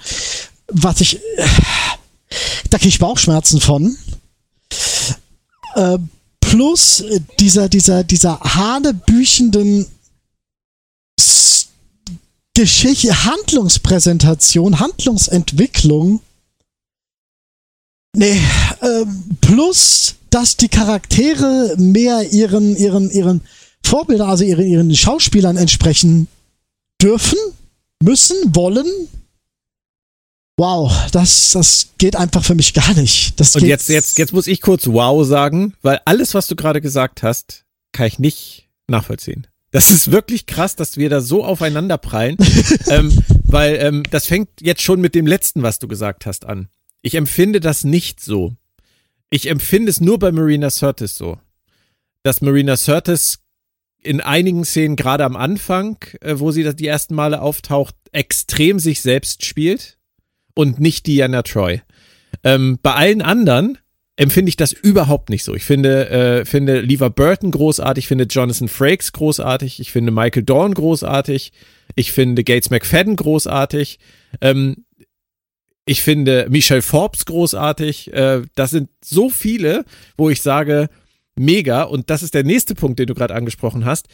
was ich äh, da krieg ich Bauchschmerzen von. Äh, plus dieser dieser dieser hanebüchenden Geschichte, Handlungspräsentation, Handlungsentwicklung. Nee, äh, plus, dass die Charaktere mehr ihren, ihren, ihren Vorbildern, also ihren, ihren Schauspielern entsprechen dürfen, müssen, wollen. Wow, das, das geht einfach für mich gar nicht. Das Und jetzt, jetzt, jetzt muss ich kurz wow sagen, weil alles, was du gerade gesagt hast, kann ich nicht nachvollziehen. Das ist wirklich krass, dass wir da so aufeinander prallen, ähm, weil ähm, das fängt jetzt schon mit dem letzten, was du gesagt hast, an. Ich empfinde das nicht so. Ich empfinde es nur bei Marina Sirtis so, dass Marina Sirtis in einigen Szenen, gerade am Anfang, äh, wo sie die ersten Male auftaucht, extrem sich selbst spielt und nicht Diana Troy. Ähm, bei allen anderen empfinde ich das überhaupt nicht so. Ich finde, äh, finde Lever Burton großartig, finde Jonathan Frakes großartig, ich finde Michael Dorn großartig, ich finde Gates McFadden großartig, ähm, ich finde Michelle Forbes großartig. Äh, das sind so viele, wo ich sage, mega. Und das ist der nächste Punkt, den du gerade angesprochen hast.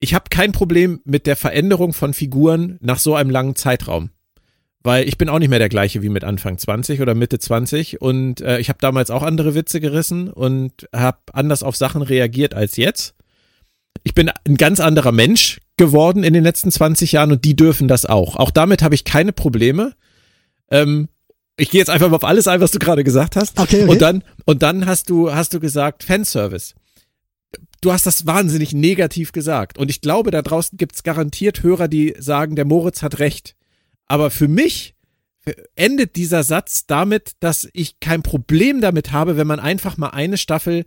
Ich habe kein Problem mit der Veränderung von Figuren nach so einem langen Zeitraum weil ich bin auch nicht mehr der gleiche wie mit Anfang 20 oder Mitte 20 und äh, ich habe damals auch andere Witze gerissen und habe anders auf Sachen reagiert als jetzt. Ich bin ein ganz anderer Mensch geworden in den letzten 20 Jahren und die dürfen das auch. Auch damit habe ich keine Probleme. Ähm, ich gehe jetzt einfach mal auf alles ein, was du gerade gesagt hast. Okay, okay. Und dann und dann hast du hast du gesagt Fanservice. Du hast das wahnsinnig negativ gesagt und ich glaube, da draußen gibt's garantiert Hörer, die sagen, der Moritz hat recht aber für mich endet dieser Satz damit, dass ich kein Problem damit habe, wenn man einfach mal eine Staffel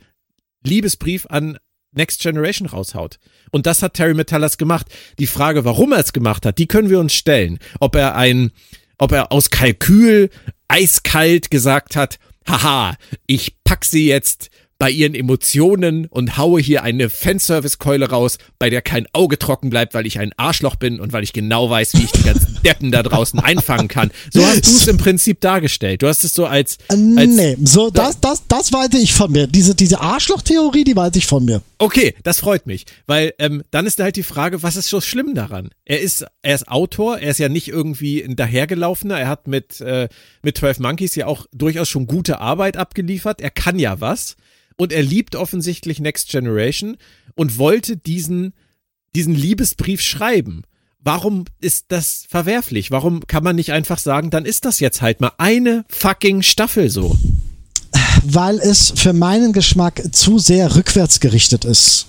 Liebesbrief an Next Generation raushaut. Und das hat Terry Metallas gemacht. Die Frage, warum er es gemacht hat, die können wir uns stellen. Ob er ein, ob er aus Kalkül eiskalt gesagt hat, haha, ich pack sie jetzt bei ihren Emotionen und haue hier eine Fanservice-Keule raus, bei der kein Auge trocken bleibt, weil ich ein Arschloch bin und weil ich genau weiß, wie ich die ganzen Deppen da draußen einfangen kann. So hast du es im Prinzip dargestellt. Du hast es so als, als Nee, so, das, das, das weite ich von mir. Diese, diese Arschloch-Theorie, die weite ich von mir. Okay, das freut mich, weil ähm, dann ist halt die Frage, was ist so schlimm daran? Er ist, er ist Autor, er ist ja nicht irgendwie ein dahergelaufener, er hat mit, äh, mit 12 Monkeys ja auch durchaus schon gute Arbeit abgeliefert, er kann ja was und er liebt offensichtlich Next Generation und wollte diesen, diesen Liebesbrief schreiben. Warum ist das verwerflich? Warum kann man nicht einfach sagen, dann ist das jetzt halt mal eine fucking Staffel so? Weil es für meinen Geschmack zu sehr rückwärts gerichtet ist.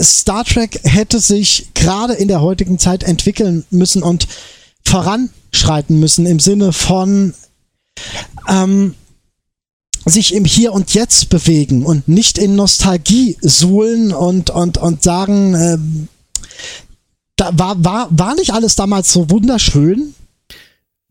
Star Trek hätte sich gerade in der heutigen Zeit entwickeln müssen und voranschreiten müssen im Sinne von ähm, sich im Hier und Jetzt bewegen und nicht in Nostalgie suhlen und, und, und sagen, äh, da war, war, war nicht alles damals so wunderschön?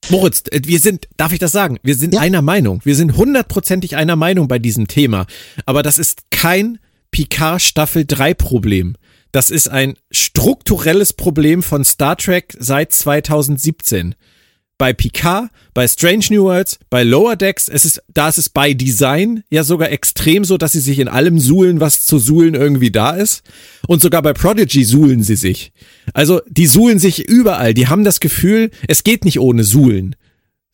Moritz, äh, wir sind, darf ich das sagen? Wir sind ja. einer Meinung. Wir sind hundertprozentig einer Meinung bei diesem Thema. Aber das ist kein Picard Staffel 3 Problem. Das ist ein strukturelles Problem von Star Trek seit 2017 bei Picard, bei Strange New Worlds, bei Lower Decks, es ist, da ist es bei Design ja sogar extrem so, dass sie sich in allem suhlen, was zu suhlen irgendwie da ist. Und sogar bei Prodigy suhlen sie sich. Also, die suhlen sich überall. Die haben das Gefühl, es geht nicht ohne Suhlen.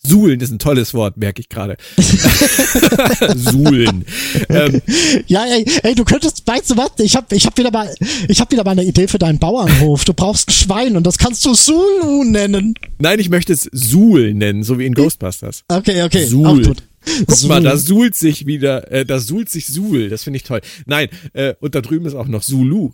Suhlen ist ein tolles Wort, merke ich gerade. Suhlen. Ähm, ja, ey, ey, du könntest, weißt du was? Ich habe ich hab wieder mal, ich habe wieder mal eine Idee für deinen Bauernhof. Du brauchst ein Schwein und das kannst du Sulu nennen. Nein, ich möchte es Suhl nennen, so wie in Ghostbusters. Okay, okay. Suhl. Guck Suhl. mal, da suhlt sich wieder, äh, da suhlt sich Suhl. Das finde ich toll. Nein, äh, und da drüben ist auch noch Sulu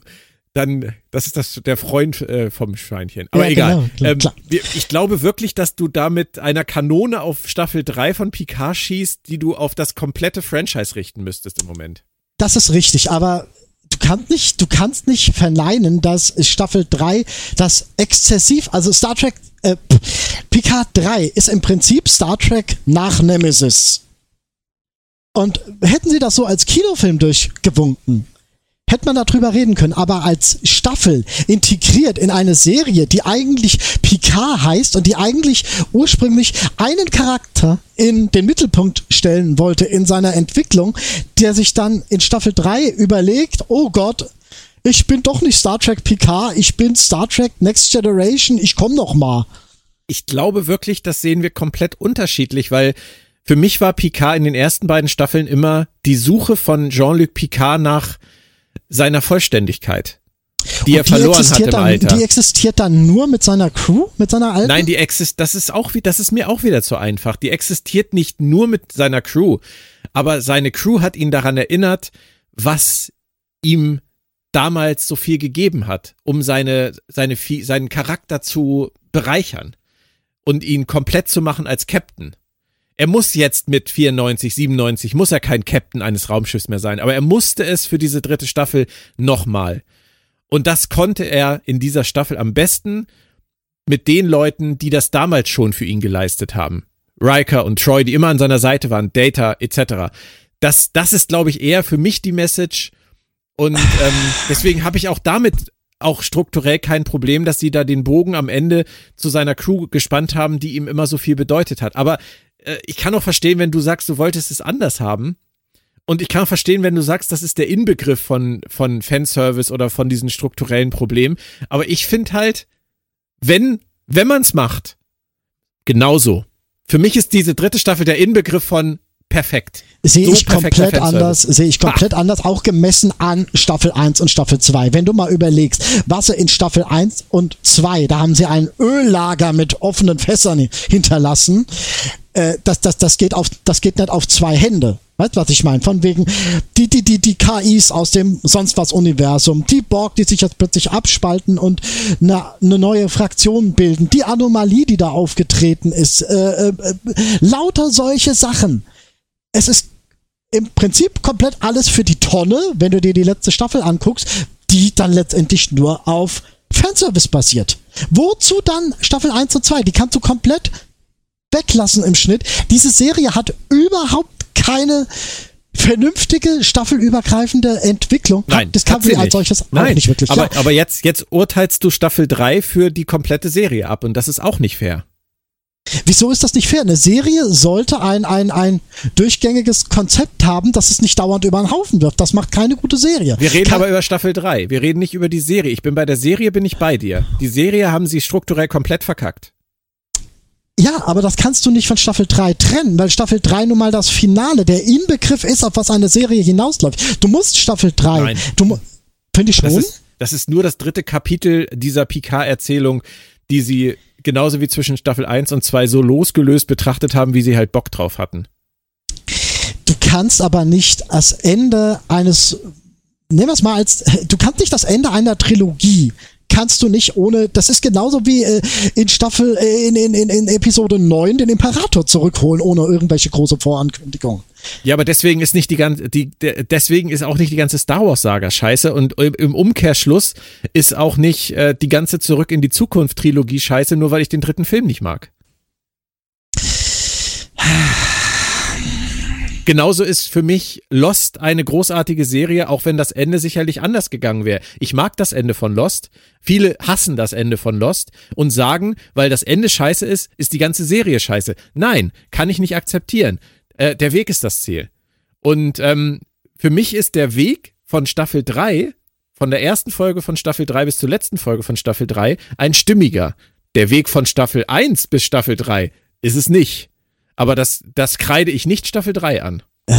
dann, das ist das der Freund äh, vom Schweinchen. Aber ja, egal. Genau, ähm, wir, ich glaube wirklich, dass du da mit einer Kanone auf Staffel 3 von Picard schießt, die du auf das komplette Franchise richten müsstest im Moment. Das ist richtig, aber du kannst nicht, du kannst nicht verneinen, dass Staffel 3 das exzessiv, also Star Trek, äh, Picard 3 ist im Prinzip Star Trek nach Nemesis. Und hätten sie das so als Kinofilm durchgewunken, hätte man darüber reden können, aber als Staffel integriert in eine Serie, die eigentlich Picard heißt und die eigentlich ursprünglich einen Charakter in den Mittelpunkt stellen wollte in seiner Entwicklung, der sich dann in Staffel 3 überlegt, oh Gott, ich bin doch nicht Star Trek Picard, ich bin Star Trek Next Generation, ich komm noch mal. Ich glaube wirklich, das sehen wir komplett unterschiedlich, weil für mich war Picard in den ersten beiden Staffeln immer die Suche von Jean-Luc Picard nach seiner Vollständigkeit. Die er verloren hat im dann, Alter. Die existiert dann nur mit seiner Crew, mit seiner alten? Nein, die existiert, das ist auch wie, das ist mir auch wieder zu einfach. Die existiert nicht nur mit seiner Crew, aber seine Crew hat ihn daran erinnert, was ihm damals so viel gegeben hat, um seine, seine, seinen Charakter zu bereichern und ihn komplett zu machen als Captain er muss jetzt mit 94, 97, muss er kein Captain eines Raumschiffs mehr sein, aber er musste es für diese dritte Staffel nochmal. Und das konnte er in dieser Staffel am besten mit den Leuten, die das damals schon für ihn geleistet haben. Riker und Troy, die immer an seiner Seite waren, Data etc. Das, das ist, glaube ich, eher für mich die Message. Und ähm, deswegen habe ich auch damit auch strukturell kein Problem, dass sie da den Bogen am Ende zu seiner Crew gespannt haben, die ihm immer so viel bedeutet hat. Aber äh, ich kann auch verstehen, wenn du sagst, du wolltest es anders haben. Und ich kann auch verstehen, wenn du sagst, das ist der Inbegriff von, von Fanservice oder von diesen strukturellen Problemen. Aber ich finde halt, wenn, wenn man es macht, genauso. Für mich ist diese dritte Staffel der Inbegriff von perfekt. Sehe so ich komplett anders, sehe ich komplett ha. anders, auch gemessen an Staffel 1 und Staffel 2. Wenn du mal überlegst, was sie in Staffel 1 und 2, da haben sie ein Öllager mit offenen Fässern hinterlassen. Äh, das, das, das geht auf, das geht nicht auf zwei Hände. Weißt was ich meine? Von wegen die, die, die, die KIs aus dem sonst was Universum, die Borg, die sich jetzt plötzlich abspalten und eine, eine neue Fraktion bilden, die Anomalie, die da aufgetreten ist, äh, äh, lauter solche Sachen es ist im Prinzip komplett alles für die Tonne, wenn du dir die letzte Staffel anguckst, die dann letztendlich nur auf Fanservice basiert. Wozu dann Staffel 1 und 2? Die kannst du komplett weglassen im Schnitt. Diese Serie hat überhaupt keine vernünftige staffelübergreifende Entwicklung. Nein, Discovery als solches Nein, auch nicht wirklich. Aber, ja. aber jetzt, jetzt urteilst du Staffel 3 für die komplette Serie ab und das ist auch nicht fair. Wieso ist das nicht fair? Eine Serie sollte ein, ein, ein durchgängiges Konzept haben, dass es nicht dauernd über den Haufen wirft. Das macht keine gute Serie. Wir reden Ke aber über Staffel 3. Wir reden nicht über die Serie. Ich bin bei der Serie, bin ich bei dir. Die Serie haben sie strukturell komplett verkackt. Ja, aber das kannst du nicht von Staffel 3 trennen, weil Staffel 3 nun mal das Finale, der Inbegriff ist, auf was eine Serie hinausläuft. Du musst Staffel 3. Nein. Du, finde ich schon. Das ist, das ist nur das dritte Kapitel dieser Picard-Erzählung, die sie genauso wie zwischen Staffel 1 und 2 so losgelöst betrachtet haben, wie sie halt Bock drauf hatten. Du kannst aber nicht das Ende eines, nehmen wir es mal als, du kannst nicht das Ende einer Trilogie kannst du nicht ohne, das ist genauso wie äh, in Staffel, äh, in, in, in, in Episode 9 den Imperator zurückholen, ohne irgendwelche große Vorankündigung. Ja, aber deswegen ist nicht die ganze, die, deswegen ist auch nicht die ganze Star Wars Saga scheiße und im Umkehrschluss ist auch nicht äh, die ganze Zurück in die Zukunft Trilogie scheiße, nur weil ich den dritten Film nicht mag. Genauso ist für mich Lost eine großartige Serie, auch wenn das Ende sicherlich anders gegangen wäre. Ich mag das Ende von Lost. Viele hassen das Ende von Lost und sagen, weil das Ende scheiße ist, ist die ganze Serie scheiße. Nein, kann ich nicht akzeptieren. Äh, der Weg ist das Ziel. Und ähm, für mich ist der Weg von Staffel 3, von der ersten Folge von Staffel 3 bis zur letzten Folge von Staffel 3, ein stimmiger. Der Weg von Staffel 1 bis Staffel 3 ist es nicht. Aber das, das kreide ich nicht Staffel 3 an. Äh,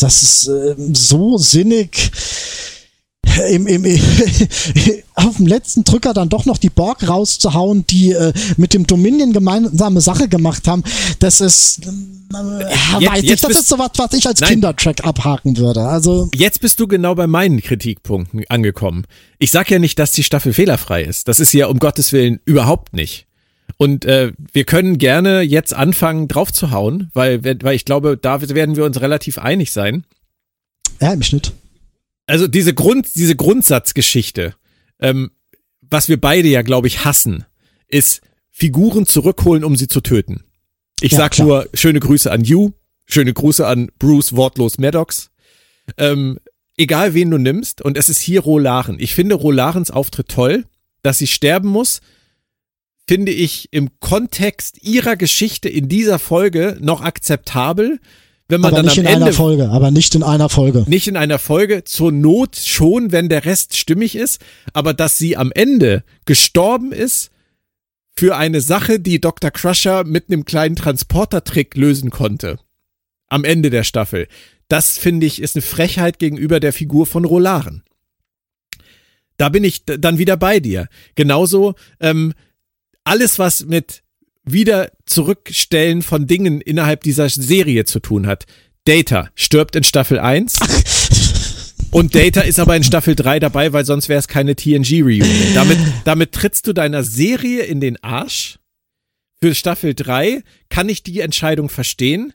das ist äh, so sinnig im, im, auf dem letzten Drücker dann doch noch die Borg rauszuhauen, die äh, mit dem Dominion gemeinsame Sache gemacht haben, das ist äh, jetzt, weiß jetzt das ist so was, was ich als nein, Kindertrack abhaken würde. Also jetzt bist du genau bei meinen Kritikpunkten angekommen. Ich sag ja nicht, dass die Staffel fehlerfrei ist. Das ist ja um Gottes Willen überhaupt nicht. Und äh, wir können gerne jetzt anfangen, draufzuhauen, weil, weil ich glaube, da werden wir uns relativ einig sein. Ja, im Schnitt also diese Grund, diese Grundsatzgeschichte, ähm, was wir beide ja, glaube ich, hassen, ist Figuren zurückholen, um sie zu töten. Ich ja, sag klar. nur schöne Grüße an You, schöne Grüße an Bruce Wortlos Maddox. Ähm, egal wen du nimmst, und es ist hier Rolaren. Ich finde Rolarens Auftritt toll, dass sie sterben muss, finde ich im Kontext ihrer Geschichte in dieser Folge noch akzeptabel, wenn man aber dann nicht am in Ende, einer Folge, aber nicht in einer Folge. Nicht in einer Folge, zur Not schon, wenn der Rest stimmig ist, aber dass sie am Ende gestorben ist für eine Sache, die Dr. Crusher mit einem kleinen Transportertrick lösen konnte. Am Ende der Staffel. Das finde ich ist eine Frechheit gegenüber der Figur von Rolaren. Da bin ich dann wieder bei dir. Genauso ähm, alles, was mit wieder zurückstellen von Dingen innerhalb dieser Serie zu tun hat. Data stirbt in Staffel 1. Und Data ist aber in Staffel 3 dabei, weil sonst wäre es keine TNG-Reunion. Damit, damit trittst du deiner Serie in den Arsch. Für Staffel 3 kann ich die Entscheidung verstehen.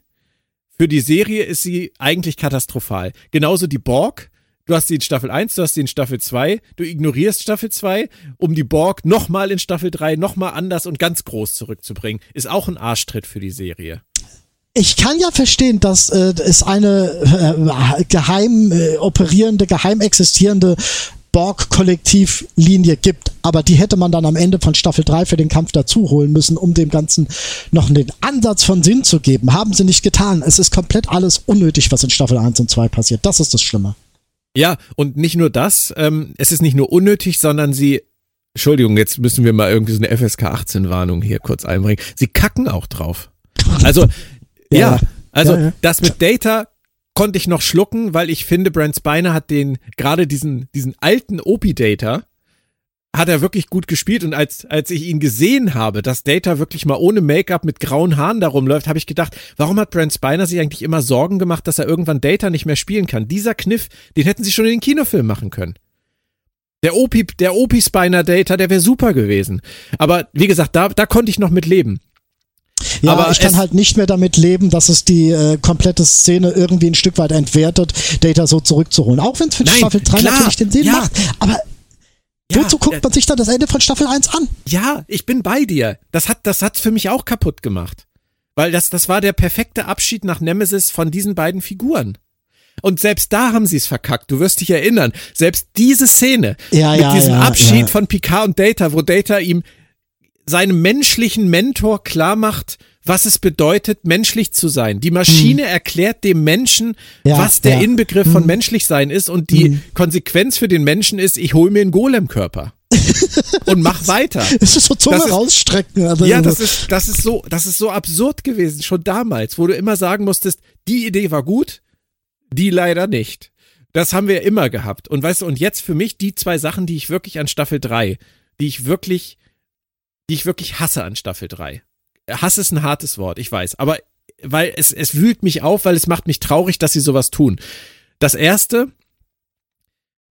Für die Serie ist sie eigentlich katastrophal. Genauso die Borg. Du hast sie in Staffel 1, du hast sie in Staffel 2, du ignorierst Staffel 2, um die Borg nochmal in Staffel 3 nochmal anders und ganz groß zurückzubringen. Ist auch ein Arschtritt für die Serie. Ich kann ja verstehen, dass äh, es eine äh, geheim äh, operierende, geheim existierende Borg-Kollektivlinie gibt, aber die hätte man dann am Ende von Staffel 3 für den Kampf dazu holen müssen, um dem Ganzen noch einen Ansatz von Sinn zu geben. Haben sie nicht getan. Es ist komplett alles unnötig, was in Staffel 1 und 2 passiert. Das ist das Schlimme. Ja, und nicht nur das, ähm, es ist nicht nur unnötig, sondern sie, Entschuldigung, jetzt müssen wir mal irgendwie so eine FSK 18 Warnung hier kurz einbringen. Sie kacken auch drauf. Also, ja, Ja, also ja, ja. das mit Data konnte ich noch schlucken, weil ich finde, Brent Spiner hat den, gerade diesen, diesen alten Opi-Data, hat er wirklich gut gespielt und als, als ich ihn gesehen habe, dass Data wirklich mal ohne Make-up mit grauen Haaren da rumläuft, habe ich gedacht, warum hat Brent Spiner sich eigentlich immer Sorgen gemacht, dass er irgendwann Data nicht mehr spielen kann? Dieser Kniff, den hätten sie schon in den Kinofilm machen können. Der Opi, der Opi Spiner Data, der wäre super gewesen. Aber wie gesagt, da, da konnte ich noch mit leben. Ja, Aber ich kann halt nicht mehr damit leben, dass es die äh, komplette Szene irgendwie ein Stück weit entwertet, Data so zurückzuholen. Auch wenn es für Nein, Staffel 3 klar, natürlich den Sinn ja. macht. Aber Ja, wozu guckt äh, man sich dann das Ende von Staffel 1 an? Ja, ich bin bei dir. Das hat, das hat's für mich auch kaputt gemacht. Weil das, das war der perfekte Abschied nach Nemesis von diesen beiden Figuren. Und selbst da haben sie es verkackt. Du wirst dich erinnern. Selbst diese Szene Ja, mit ja, diesem ja, Abschied von Picard und Data, wo Data ihm seinem menschlichen Mentor klar macht, was es bedeutet, menschlich zu sein. Die Maschine erklärt dem Menschen. Ja, was der ja. Inbegriff von menschlich sein ist und die Konsequenz für den Menschen ist, ich hole mir einen Golem-Körper. und mach weiter. Es ist so Zunge Das ist- rausstrecken. Also, Ja, das ist, das ist so, das ist so absurd gewesen, schon damals, wo du immer sagen musstest, die Idee war gut, die leider nicht. Das haben wir immer gehabt. Und weißt du, und jetzt für mich die zwei Sachen, die ich wirklich an Staffel 3, die ich wirklich, die ich wirklich hasse an Staffel 3. Hass ist ein hartes Wort, ich weiß, aber weil es, es wühlt mich auf, weil es macht mich traurig, dass sie sowas tun. Das erste,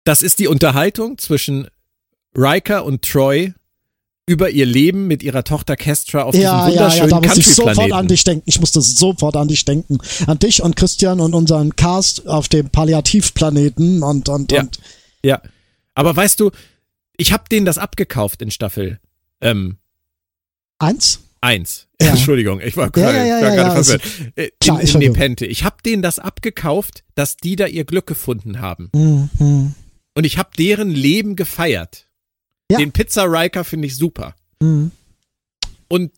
das ist die Unterhaltung zwischen Riker und Troy über ihr Leben mit ihrer Tochter Kestra auf ja, diesem ja, ja, wunderschönen da muss ich sofort an dich denken. Ich musste sofort an dich denken. An dich und Christian und unseren Cast auf dem Palliativplaneten und, und, Ja. und. Ja, aber weißt du, ich habe denen das abgekauft in Staffel ähm, Eins? 1. Ja. Entschuldigung, ich war gerade, ja, ja, ich war gerade verwirrt. Äh, klar, in, ist in verwirrt. Nepente. Ich habe denen das abgekauft, dass die da ihr Glück gefunden haben. Hm, hm, Und ich habe deren Leben gefeiert. Den Pizza Riker finde ich super. hm. Und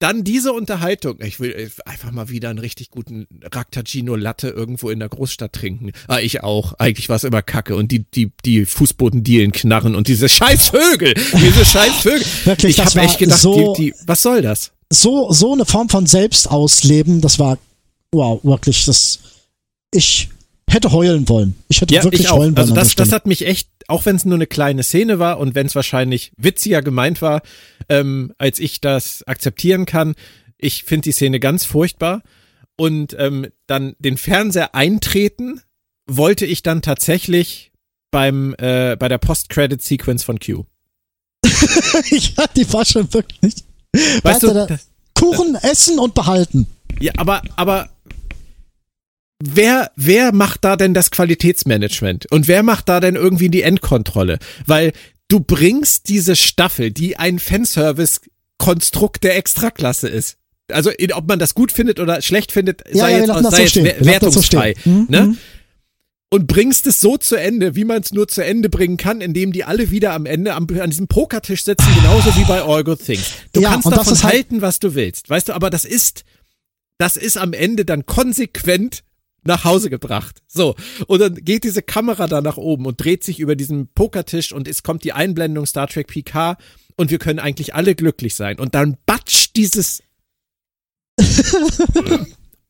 dann diese Unterhaltung. Ich will äh, einfach mal wieder einen richtig guten Raktagino Latte irgendwo in der Großstadt trinken. Ah, ich auch. Eigentlich war es immer Kacke. Und die, die, die Fußbodendielen knarren und diese scheiß Vögel. Diese scheiß Vögel. Wirklich, ich habe echt gedacht, so- die, die, was soll das? So, so eine Form von Selbstausleben, das war, wow, wirklich, das, ich hätte heulen wollen. Ich hätte Ja, wirklich ich heulen wollen. Also das, das hat mich echt, auch wenn es nur eine kleine Szene war und wenn es wahrscheinlich witziger gemeint war, ähm, als ich das akzeptieren kann, ich finde die Szene ganz furchtbar. Und ähm, dann den Fernseher eintreten wollte ich dann tatsächlich beim äh, bei der Post-Credit-Sequence von Q. ja, die war schon wirklich. Weißt Weißt du, du, da, das, Kuchen essen und behalten. ja, aber aber wer wer macht da denn das Qualitätsmanagement und wer macht da denn irgendwie die Endkontrolle? Weil du bringst diese Staffel, die ein Fanservice-Konstrukt der Extraklasse ist. Also ob man das gut findet oder schlecht findet, Ja, sei ja, jetzt, sei so jetzt so wertungsfrei. Mhm, Ne? mhm. und bringst es so zu Ende, wie man es nur zu Ende bringen kann, indem die alle wieder am Ende am, an diesem Pokertisch sitzen, genauso wie bei All Good Things. Du Ja, kannst davon halt- halten, was du willst, weißt du, aber das ist, das ist am Ende dann konsequent nach Hause gebracht. So. Und dann geht diese Kamera da nach oben und dreht sich über diesen Pokertisch und es kommt die Einblendung Star Trek PK und wir können eigentlich alle glücklich sein. Und dann batscht dieses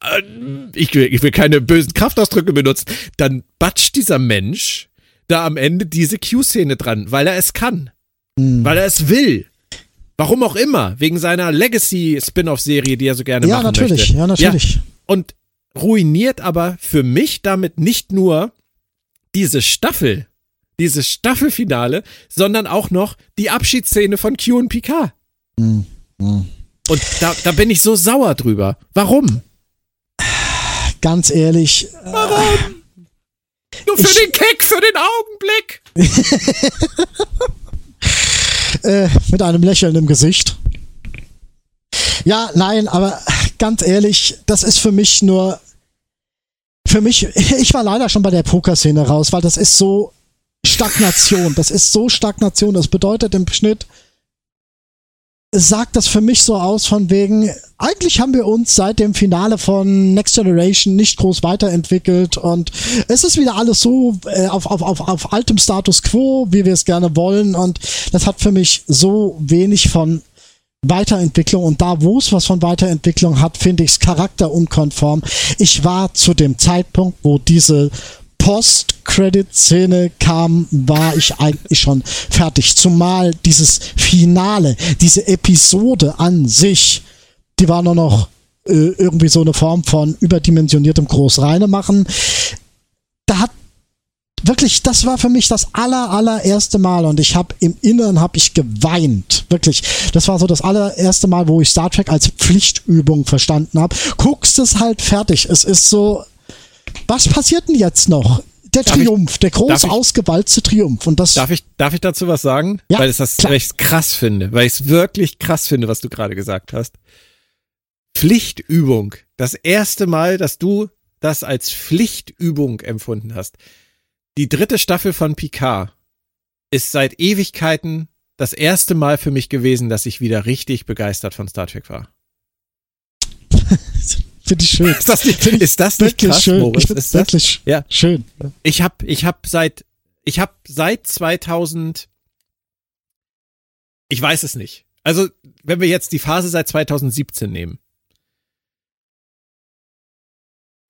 Äh, ich will, ich will keine bösen Kraftausdrücke benutzen, dann batscht dieser Mensch da am Ende diese Q-Szene dran, weil er es kann, Hm. weil er es will. Warum auch immer, wegen seiner Legacy-Spin-off-Serie, die er so gerne Ja, machen natürlich, möchte. ja, natürlich. Und ruiniert aber für mich damit nicht nur diese Staffel, dieses Staffelfinale, sondern auch noch die Abschiedsszene von Q und Picard. Hm, hm. Und da, da bin ich so sauer drüber. Warum? Ganz ehrlich. Warum? Nur für den Kick, für den Augenblick. äh, mit einem Lächeln im Gesicht. Ja, nein, aber ganz ehrlich, das ist für mich nur. Für mich, ich war leider schon bei der Pokerszene raus, weil das ist so Stagnation. Das ist so Stagnation. Das bedeutet im Schnitt, sagt das für mich so aus von wegen, eigentlich haben wir uns seit dem Finale von Next Generation nicht groß weiterentwickelt und es ist wieder alles so äh, auf, auf, auf, auf altem Status quo, wie wir es gerne wollen und das hat für mich so wenig von Weiterentwicklung und da, wo es was von Weiterentwicklung hat, finde ich es charakterunkonform. Ich war zu dem Zeitpunkt, wo diese Post-Credit-Szene kam, war ich eigentlich schon fertig. Zumal dieses Finale, diese Episode an sich, die war nur noch äh, irgendwie so eine Form von überdimensioniertem Großreine machen. Da hat wirklich, das war für mich das aller, allererste Mal und ich habe im Inneren habe ich geweint. Wirklich. Das war so das allererste Mal, wo ich Star Trek als Pflichtübung verstanden habe. Guckst es halt fertig. Es ist so, was passiert denn jetzt noch? Der darf Triumph, ich, der groß ausgewalzte Triumph. Und das darf ich, darf ich dazu was sagen? Ja, weil ich das weil ich's krass finde, weil ich es wirklich krass finde, was du gerade gesagt hast. Pflichtübung. Das erste Mal, dass du das als Pflichtübung empfunden hast. Die dritte Staffel von Picard ist seit Ewigkeiten das erste Mal für mich gewesen, dass ich wieder richtig begeistert von Star Trek war. Finde ich schön. Ist das nicht, ist das nicht krass, schön? Moritz? Ich ist wirklich ja. schön. Ich habe ich hab seit ich habe seit 2000 ich weiß es nicht. Also, wenn wir jetzt die Phase seit 2017 nehmen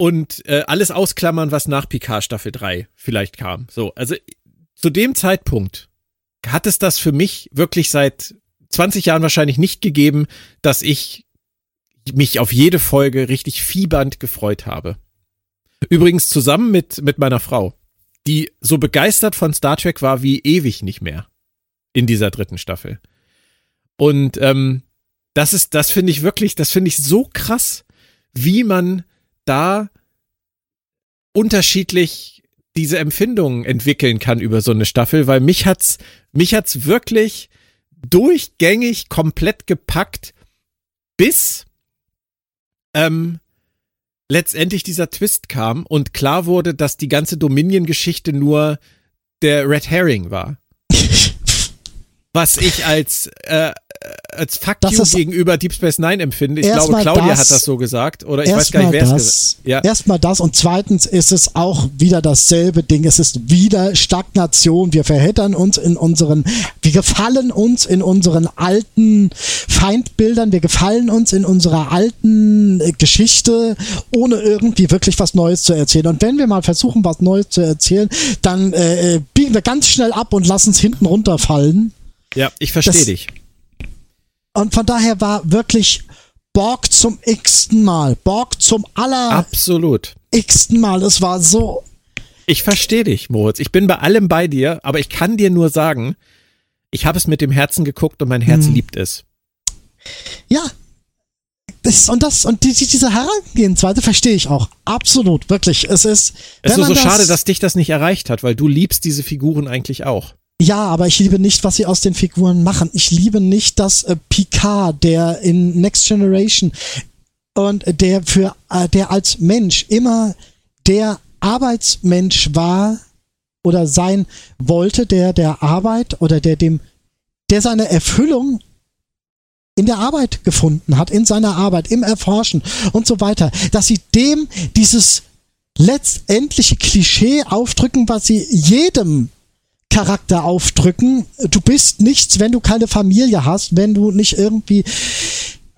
und äh, alles ausklammern, was nach Picard Staffel 3 vielleicht kam. So, also zu dem Zeitpunkt hat es das für mich wirklich seit 20 Jahren wahrscheinlich nicht gegeben, dass ich mich auf jede Folge richtig fiebernd gefreut habe. Übrigens zusammen mit, mit meiner Frau, die so begeistert von Star Trek war wie ewig nicht mehr in dieser dritten Staffel. Und ähm, das ist, das finde ich wirklich, das finde ich so krass, wie man da unterschiedlich diese Empfindungen entwickeln kann über so eine Staffel, weil mich hat's, mich hat's wirklich durchgängig komplett gepackt, bis ähm, letztendlich dieser Twist kam und klar wurde, dass die ganze Dominion-Geschichte nur der Red Herring war. Was ich als äh, als Fuck das you gegenüber Deep Space Nine empfinde. Ich glaube, Claudia das, hat das so gesagt. Oder ich weiß gar nicht, wer es gesagt hat. Ja. Erstmal das und zweitens ist es auch wieder dasselbe Ding. Es ist wieder Stagnation. Wir verheddern uns in unseren, wir gefallen uns in unseren alten Feindbildern. Wir gefallen uns in unserer alten äh, Geschichte, ohne irgendwie wirklich was Neues zu erzählen. Und wenn wir mal versuchen, was Neues zu erzählen, dann äh, äh biegen wir ganz schnell ab und lassen es hinten runterfallen. Ja, ich verstehe dich. Und von daher war wirklich Borg zum x-ten Mal. Borg zum aller Absolut. x-ten Mal. Es war so. Ich verstehe dich, Moritz. Ich bin bei allem bei dir, aber ich kann dir nur sagen, ich habe es mit dem Herzen geguckt und mein Herz hm. liebt es. Ja. Das, und das, und die, diese Herangehensweise verstehe ich auch. Absolut, wirklich. Es ist. Es ist nur so schade, dass dich das nicht erreicht hat, weil du liebst diese Figuren eigentlich auch. Ja, aber ich liebe nicht, was sie aus den Figuren machen. Ich liebe nicht, dass äh, Picard, der in Next Generation und der für äh, der als Mensch immer der Arbeitsmensch war oder sein wollte, der der Arbeit oder der dem der seine Erfüllung in der Arbeit gefunden hat, in seiner Arbeit, im Erforschen und so weiter, dass sie dem dieses letztendliche Klischee aufdrücken, was sie jedem Charakter aufdrücken. Du bist nichts, wenn du keine Familie hast, wenn du nicht irgendwie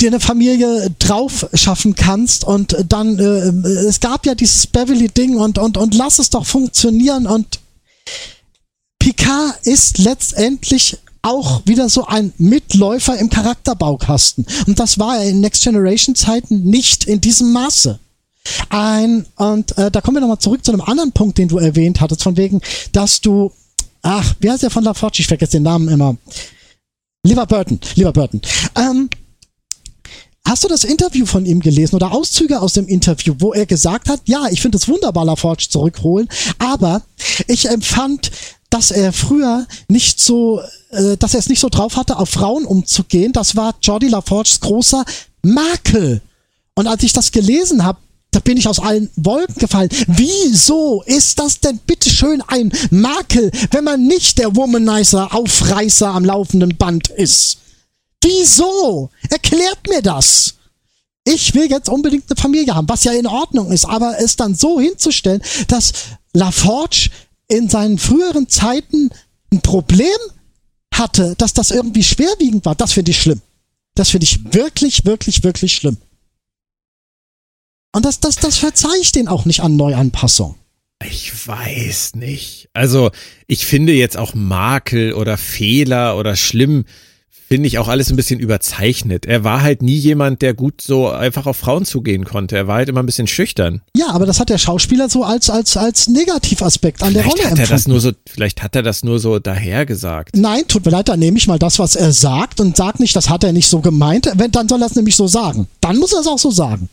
dir eine Familie drauf schaffen kannst und dann äh, es gab ja dieses Beverly Ding und und und lass es doch funktionieren und Picard ist letztendlich auch wieder so ein Mitläufer im Charakterbaukasten und das war er in Next Generation Zeiten nicht in diesem Maße. Ein und äh, da kommen wir nochmal zurück zu einem anderen Punkt, den du erwähnt hattest, von wegen, dass du ach, wie heißt der von LaForge? Ich vergesse den Namen immer. Lieber Burton, lieber Burton. Ähm, Hast du das Interview von ihm gelesen oder Auszüge aus dem Interview, wo er gesagt hat, ja, ich finde es wunderbar, LaForge zurückholen, aber ich empfand, dass er früher nicht so, äh, dass er es nicht so drauf hatte, auf Frauen umzugehen. Das war Jordi LaForges großer Makel. Und als ich das gelesen habe, da bin ich aus allen Wolken gefallen. Wieso ist das denn bitteschön ein Makel, wenn man nicht der Womanizer, Aufreißer am laufenden Band ist? Wieso? Erklärt mir das. Ich will jetzt unbedingt eine Familie haben, was ja in Ordnung ist, aber es dann so hinzustellen, dass LaForge in seinen früheren Zeiten ein Problem hatte, dass das irgendwie schwerwiegend war, das finde ich schlimm. Das finde ich wirklich, wirklich, wirklich schlimm. Und das, das, das verzeih ich denen auch nicht an Neuanpassung. Ich weiß nicht. Also, ich finde jetzt auch Makel oder Fehler oder schlimm, finde ich auch alles ein bisschen überzeichnet. Er war halt nie jemand, der gut so einfach auf Frauen zugehen konnte. Er war halt immer ein bisschen schüchtern. Ja, aber das hat der Schauspieler so als, als, als Negativaspekt an der Vielleicht Rolle hat er das empfunden. nur so, vielleicht hat er das nur so dahergesagt. Nein, tut mir leid, dann nehme ich mal das, was er sagt und sag nicht, das hat er nicht so gemeint. Wenn, dann soll er es nämlich so sagen. Dann muss er es auch so sagen.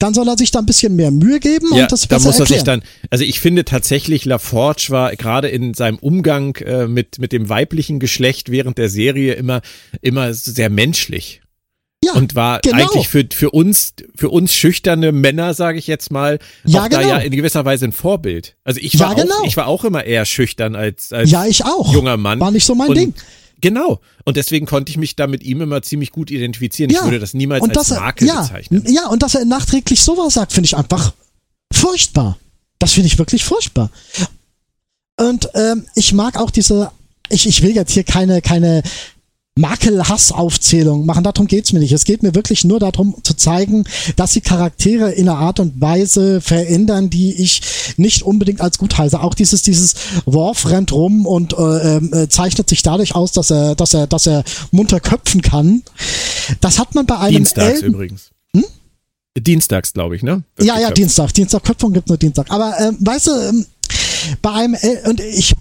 Dann soll er sich da ein bisschen mehr Mühe geben Ja, und das da besser muss er sich dann, also ich finde tatsächlich, LaForge war gerade in seinem Umgang äh, mit, mit dem weiblichen Geschlecht während der Serie immer, immer sehr menschlich. ja, und war genau. eigentlich für, für uns, für uns schüchterne Männer, sage ich jetzt mal, Ja, auch da genau. ja in gewisser Weise ein Vorbild. Also ich Ja, war genau. auch, ich war auch immer eher schüchtern als, als ja, ich auch. junger Mann. War nicht so mein und, Ding. Genau. Und deswegen konnte ich mich da mit ihm immer ziemlich gut identifizieren. Ja. Ich würde das niemals und als er, Makel ja, bezeichnen. Ja, und dass er nachträglich sowas sagt, finde ich einfach furchtbar. Das finde ich wirklich furchtbar. Und ähm, ich mag auch diese, ich, ich will jetzt hier keine, keine Makel-Hass-Aufzählung machen, darum geht's mir nicht. Es geht mir wirklich nur darum zu zeigen, dass sie Charaktere in einer Art und Weise verändern, die ich nicht unbedingt als gut heiße. Auch dieses, dieses Worf rennt rum und äh, äh, zeichnet sich dadurch aus, dass er, dass er, dass er munter köpfen kann. Das hat man bei einem Dienstags Elben- übrigens. Dienstags, glaube ich, ne? Hm? ja, ja. Dienstag. Dienstag, Köpfung gibt's nur Dienstag. Aber ähm, weißt du, ähm, bei einem El und ich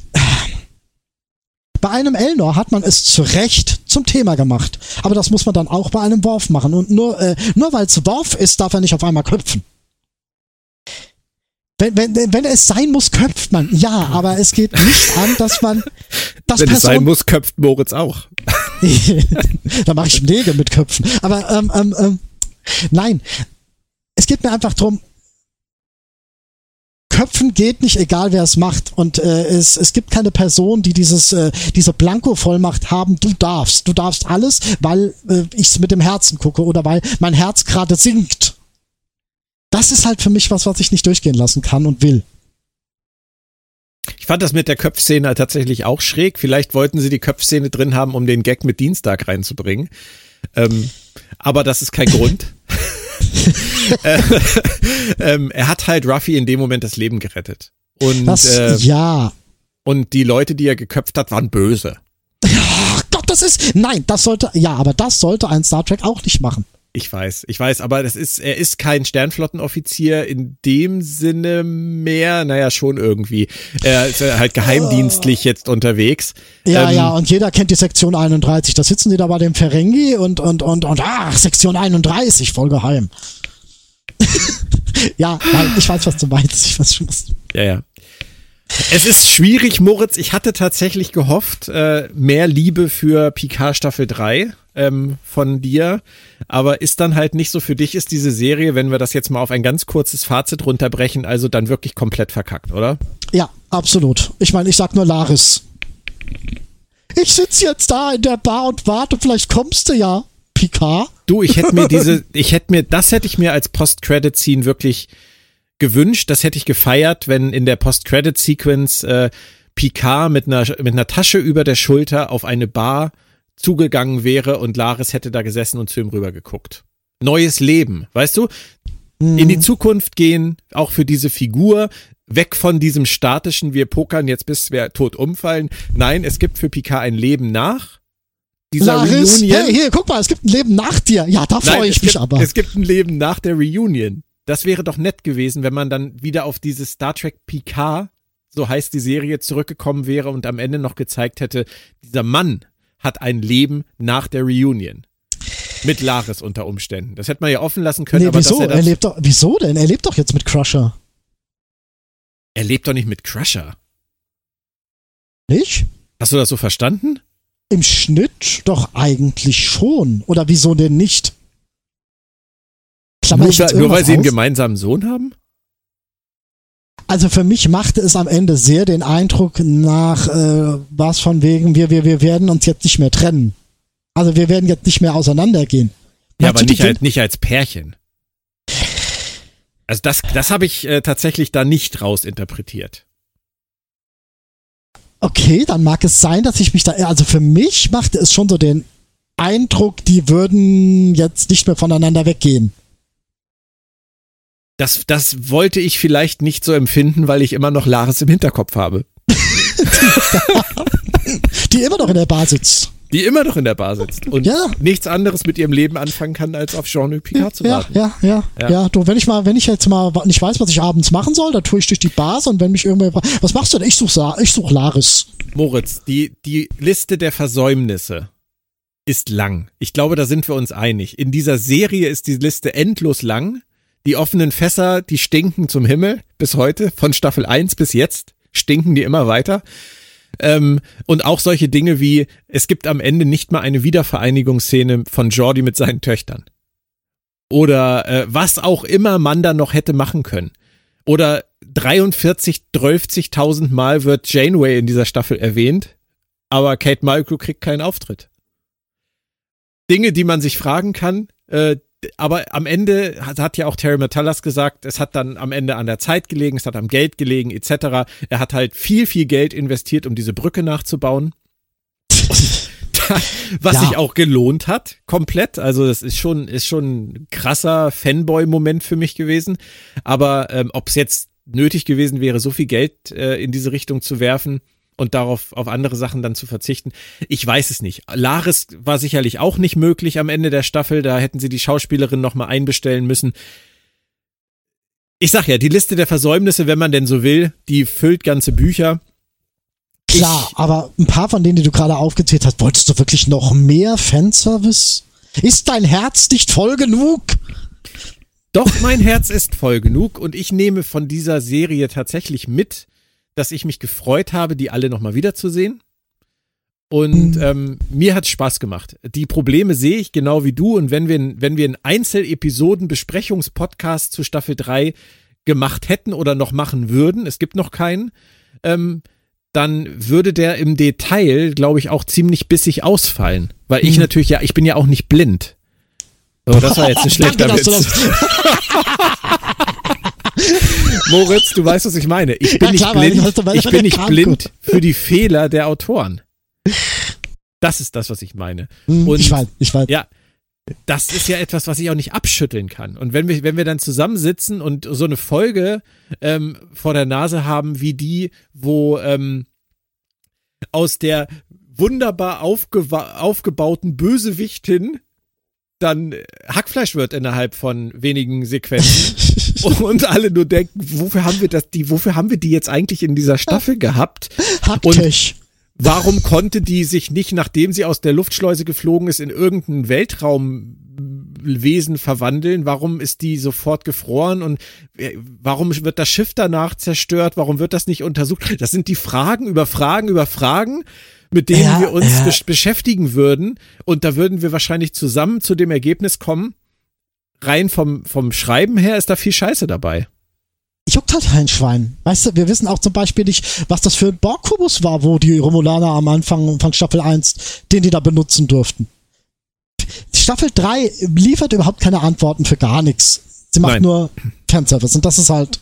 bei einem Elnor hat man es zu Recht zum Thema gemacht. Aber das muss man dann auch bei einem Worf machen. Und nur, äh, nur weil es Worf ist, darf er nicht auf einmal köpfen. Wenn, wenn, wenn es sein muss, köpft man. Ja, aber es geht nicht an, dass man das Wenn es sein Person muss, köpft Moritz auch. da mache ich Nägel mit Köpfen. Aber ähm, ähm, ähm, nein, es geht mir einfach drum. Köpfen geht nicht, egal wer es macht. Und äh, es, es gibt keine Person, die dieses, äh, diese Blanko-Vollmacht haben. Du darfst. Du darfst alles, weil äh, ich mit dem Herzen gucke oder weil mein Herz gerade sinkt. Das ist halt für mich was, was ich nicht durchgehen lassen kann und will. Ich fand das mit der Köpfszene tatsächlich auch schräg. Vielleicht wollten sie die Köpfszene drin haben, um den Gag mit Dienstag reinzubringen. Ähm, aber das ist kein Grund. äh, ähm, er hat halt Ruffy in dem Moment das Leben gerettet. Und, Das, äh, ja. und die Leute, die er geköpft hat, waren böse. Ach Gott, das ist, nein, das sollte, ja, aber das sollte ein Star Trek auch nicht machen. Ich weiß, ich weiß, aber das ist, er ist kein Sternflottenoffizier in dem Sinne mehr, naja, schon irgendwie. Er ist halt geheimdienstlich jetzt unterwegs. Ja, Ähm, ja, und jeder kennt die Sektion 31. Da sitzen die da bei dem Ferengi und, und, und, und, ach, Sektion 31, voll geheim. ja, nein, ich weiß, was du meinst. Ich weiß schon, was du Ja, ja. Es ist schwierig, Moritz. Ich hatte tatsächlich gehofft, äh, mehr Liebe für Picard Staffel 3 ähm, von dir. Aber ist dann halt nicht so für dich, ist diese Serie, wenn wir das jetzt mal auf ein ganz kurzes Fazit runterbrechen, also dann wirklich komplett verkackt, oder? Ja, absolut. Ich meine, ich sag nur Laris. Ich sitz jetzt da in der Bar und warte, vielleicht kommst du ja, Picard. Du, ich hätte mir diese, ich hätte mir, das hätte ich mir als Post-Credit-Scene wirklich gewünscht. Das hätte ich gefeiert, wenn in der Post-Credit-Sequence äh, Picard mit einer, mit einer Tasche über der Schulter auf eine Bar zugegangen wäre und Laris hätte da gesessen und zu ihm rüber geguckt. Neues Leben, weißt du? In die Zukunft gehen, auch für diese Figur, weg von diesem statischen, wir pokern jetzt bis wir tot umfallen. Nein, es gibt für Picard ein Leben nach dieser Laris, Reunion. hey, hier, guck mal, es gibt ein Leben nach dir. Ja, da freue ich mich gibt, aber. Es gibt ein Leben nach der Reunion. Das wäre doch nett gewesen, wenn man dann wieder auf dieses Star Trek Picard, so heißt die Serie, zurückgekommen wäre und am Ende noch gezeigt hätte, dieser Mann hat ein Leben nach der Reunion. Mit Laris unter Umständen. Das hätte man ja offen lassen können. Nee, aber wieso? er, Er lebt doch, wieso denn? Er lebt doch jetzt mit Crusher. er lebt doch nicht mit Crusher. Nicht? Hast du das so verstanden? Im Schnitt doch eigentlich schon. Oder wieso denn nicht? Klammer Nur, nur weil sie einen aus? gemeinsamen Sohn haben? Also für mich machte es am Ende sehr den Eindruck nach äh, was von wegen, wir, wir, wir werden uns jetzt nicht mehr trennen. Also wir werden jetzt nicht mehr auseinandergehen. Ja, Meinst aber nicht als, nicht als Pärchen. Also das, das habe ich äh, tatsächlich da nicht rausinterpretiert. Okay, dann mag es sein, dass ich mich da, also für mich machte es schon so den Eindruck, die würden jetzt nicht mehr voneinander weggehen. Das, das wollte ich vielleicht nicht so empfinden, weil ich immer noch Laris im Hinterkopf habe. Die immer noch in der Bar sitzt. Die immer noch in der Bar sitzt und Ja. nichts anderes mit ihrem Leben anfangen kann, als auf Jean-Luc Picard zu warten. ja, ja, Ja. ja, Du, wenn ich mal, wenn ich jetzt mal nicht weiß, was ich abends machen soll, dann tue ich durch die Bars und wenn mich irgendwer fragt, was machst du denn? Ich such, Sa- ich such Laris. Moritz, die, die Liste der Versäumnisse ist lang. Ich glaube, da sind wir uns einig. In dieser Serie ist die Liste endlos lang. Die offenen Fässer, die stinken zum Himmel bis heute. Von Staffel 1 bis jetzt stinken die immer weiter. Ähm, und auch solche Dinge wie, es gibt am Ende nicht mal eine Wiedervereinigungsszene von Jordi mit seinen Töchtern. Oder äh, was auch immer man da noch hätte machen können. Oder 43, 12.000 Mal wird Janeway in dieser Staffel erwähnt, aber Kate Mulgrew kriegt keinen Auftritt. Dinge, die man sich fragen kann, äh, aber am Ende hat, hat ja auch Terry Metallas gesagt, es hat dann am Ende an der Zeit gelegen, es hat am Geld gelegen, etc. Er hat halt viel, viel Geld investiert, um diese Brücke nachzubauen. Was Ja. sich auch gelohnt hat, komplett. Also das ist schon, ist schon ein krasser Fanboy-Moment für mich gewesen. Aber ähm, ob es jetzt nötig gewesen wäre, so viel Geld äh, in diese Richtung zu werfen und darauf auf andere Sachen dann zu verzichten, ich weiß es nicht. Laris war sicherlich auch nicht möglich am Ende der Staffel. Da hätten sie die Schauspielerin noch mal einbestellen müssen. Ich sag ja, die Liste der Versäumnisse, wenn man denn so will, die füllt ganze Bücher. Klar, Ich- aber ein paar von denen, die du gerade aufgezählt hast, wolltest du wirklich noch mehr Fanservice? Ist dein Herz nicht voll genug? Doch, mein Herz ist voll genug und ich nehme von dieser Serie tatsächlich mit, dass ich mich gefreut habe, die alle nochmal wiederzusehen. Und Mhm. ähm, mir hat Spaß gemacht. Die Probleme sehe ich genau wie du. Und wenn wir, wenn wir einen Einzelepisoden-Besprechungspodcast zu Staffel 3 gemacht hätten oder noch machen würden, es gibt noch keinen, ähm, dann würde der im Detail, glaube ich, auch ziemlich bissig ausfallen. Weil ich Mhm. natürlich ja, ich bin ja auch nicht blind. So, das war jetzt ein schlechter Danke, Witz. Moritz, du weißt, was ich meine. Ich bin Ja, klar, nicht blind, ich- ich bin nicht blind für die Fehler der Autoren. Das ist das, was ich meine. Hm, Und- ich weiß, ich weiß. Ja, das ist ja etwas, was ich auch nicht abschütteln kann. Und wenn wir, wenn wir dann zusammensitzen und so eine Folge ähm, vor der Nase haben, wie die, wo ähm, aus der wunderbar aufgebauten Bösewichtin dann Hackfleisch wird innerhalb von wenigen Sequenzen und alle nur denken, wofür haben wir das, die, wofür haben wir die jetzt eigentlich in dieser Staffel gehabt? Hacktisch. Warum konnte die sich nicht, nachdem sie aus der Luftschleuse geflogen ist, in irgendein Weltraumwesen verwandeln? Warum ist die sofort gefroren und äh, warum wird das Schiff danach zerstört? Warum wird das nicht untersucht? Das sind die Fragen über Fragen über Fragen, mit denen Ja, wir uns ja. besch beschäftigen würden. Und da würden wir wahrscheinlich zusammen zu dem Ergebnis kommen. Rein vom, vom Schreiben her ist da viel Scheiße dabei. juckt halt kein Schwein. Weißt du, wir wissen auch zum Beispiel nicht, was das für ein Borgkubus war, wo die Romulaner am Anfang von Staffel 1, den die da benutzen durften. Staffel 3 liefert überhaupt keine Antworten für gar nichts. Sie macht Nein. nur Fanservice und das ist halt.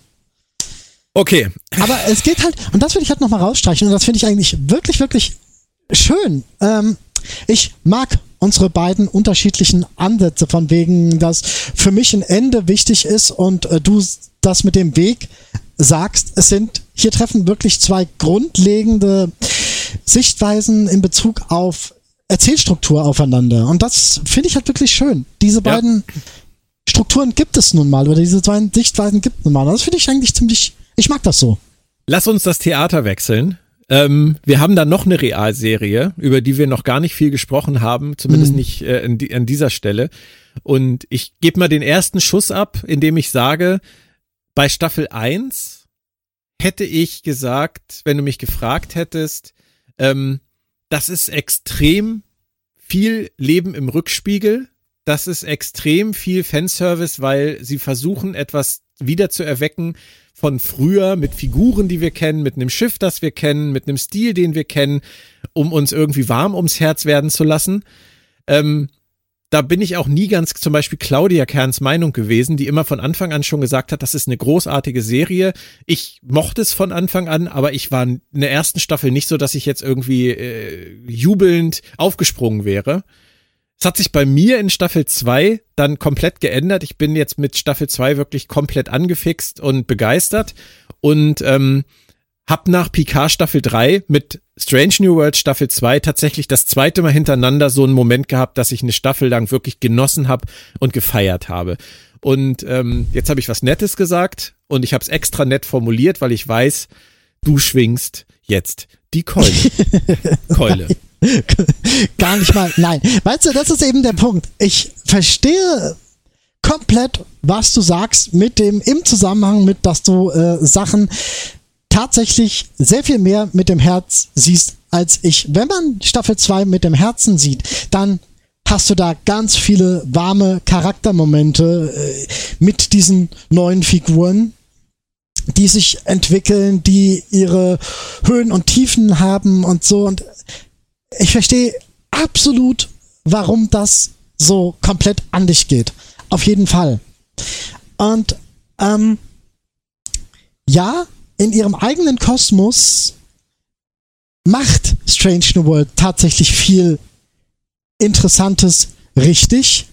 Okay, Aber es geht halt, und das will ich halt nochmal rausstreichen, und das finde ich eigentlich wirklich, wirklich schön. Ähm, ich mag unsere beiden unterschiedlichen Ansätze, von wegen, dass für mich ein Ende wichtig ist und äh, du das mit dem Weg sagst. Es sind, hier treffen wirklich zwei grundlegende Sichtweisen in Bezug auf Erzählstruktur aufeinander. Und das finde ich halt wirklich schön. Diese Ja. beiden Strukturen gibt es nun mal, oder diese zwei Sichtweisen gibt es nun mal. Und das finde ich eigentlich ziemlich, ich mag das so. Lass uns das Theater wechseln. Ähm, wir haben dann noch eine Realserie, über die wir noch gar nicht viel gesprochen haben, zumindest Mhm. nicht äh, an, die, an dieser Stelle. Und ich gebe mal den ersten Schuss ab, indem ich sage, bei Staffel 1 hätte ich gesagt, wenn du mich gefragt hättest, ähm, das ist extrem viel Leben im Rückspiegel. Das ist extrem viel Fanservice, weil sie versuchen, etwas wieder zu erwecken von früher mit Figuren, die wir kennen, mit einem Schiff, das wir kennen, mit einem Stil, den wir kennen, um uns irgendwie warm ums Herz werden zu lassen. Ähm, da bin ich auch nie ganz zum Beispiel Claudia Kerns Meinung gewesen, die immer von Anfang an schon gesagt hat, das ist eine großartige Serie. Ich mochte es von Anfang an, aber ich war in der ersten Staffel nicht so, dass ich jetzt irgendwie äh, jubelnd aufgesprungen wäre. Es hat sich bei mir in Staffel 2 dann komplett geändert. Ich bin jetzt mit Staffel 2 wirklich komplett angefixt und begeistert und ähm, hab nach Picard Staffel 3 mit Strange New World Staffel 2 tatsächlich das zweite Mal hintereinander so einen Moment gehabt, dass ich eine Staffel lang wirklich genossen habe und gefeiert habe. Und ähm, jetzt habe ich was Nettes gesagt und ich habe es extra nett formuliert, weil ich weiß, du schwingst jetzt die Keule. Keule. Gar nicht mal. Nein. Weißt du, das ist eben der Punkt. Ich verstehe komplett, was du sagst, mit dem, im Zusammenhang mit, dass du äh, Sachen tatsächlich sehr viel mehr mit dem Herz siehst als ich. Wenn man Staffel 2 mit dem Herzen sieht, dann hast du da ganz viele warme Charaktermomente äh, mit diesen neuen Figuren, die sich entwickeln, die ihre Höhen und Tiefen haben und so. Und ich verstehe absolut, warum das so komplett an dich geht. Auf jeden Fall. Und ähm, ja, in ihrem eigenen Kosmos macht Strange New World tatsächlich viel Interessantes richtig.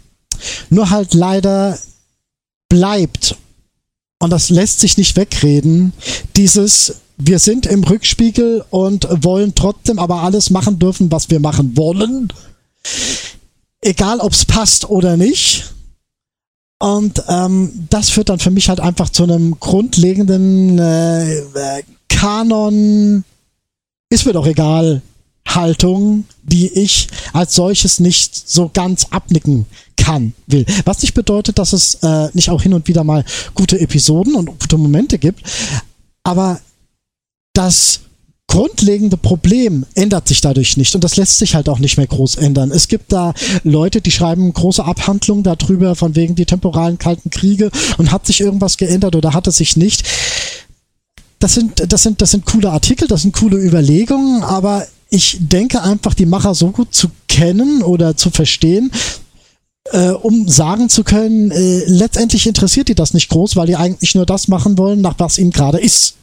Nur halt leider bleibt, und das lässt sich nicht wegreden, dieses wir sind im Rückspiegel und wollen trotzdem aber alles machen dürfen, was wir machen wollen. Egal, ob es passt oder nicht. Und ähm, das führt dann für mich halt einfach zu einem grundlegenden äh, äh, Kanon, ist mir doch egal, Haltung, die ich als solches nicht so ganz abnicken kann, will. Was nicht bedeutet, dass es äh, nicht auch hin und wieder mal gute Episoden und gute Momente gibt, aber das grundlegende Problem ändert sich dadurch nicht und das lässt sich halt auch nicht mehr groß ändern. Es gibt da Leute, die schreiben große Abhandlungen darüber, von wegen die temporalen kalten Kriege und hat sich irgendwas geändert oder hat es sich nicht. Das sind, das sind, das sind coole Artikel, das sind coole Überlegungen, aber ich denke einfach, die Macher so gut zu kennen oder zu verstehen, äh, um sagen zu können, äh, letztendlich interessiert die das nicht groß, weil die eigentlich nur das machen wollen, nach was ihnen gerade ist.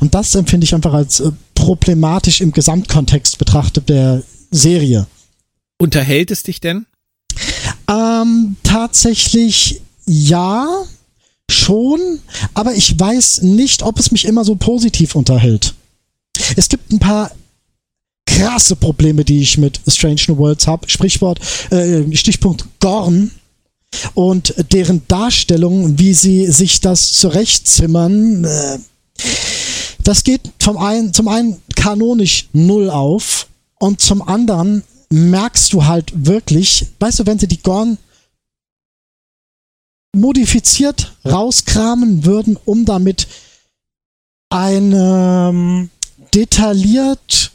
Und das empfinde ich einfach als äh, problematisch im Gesamtkontext betrachtet der Serie. Unterhält es dich denn? Ähm, tatsächlich ja, schon, aber ich weiß nicht, ob es mich immer so positiv unterhält. Es gibt ein paar krasse Probleme, die ich mit Strange New Worlds habe. Sprichwort, äh, Stichpunkt Gorn und deren Darstellung, wie sie sich das zurechtzimmern. Äh, das geht vom einen, zum einen kanonisch null auf und zum anderen merkst du halt wirklich, weißt du, wenn sie die Gorn modifiziert rauskramen würden, um damit eine ähm, detailliert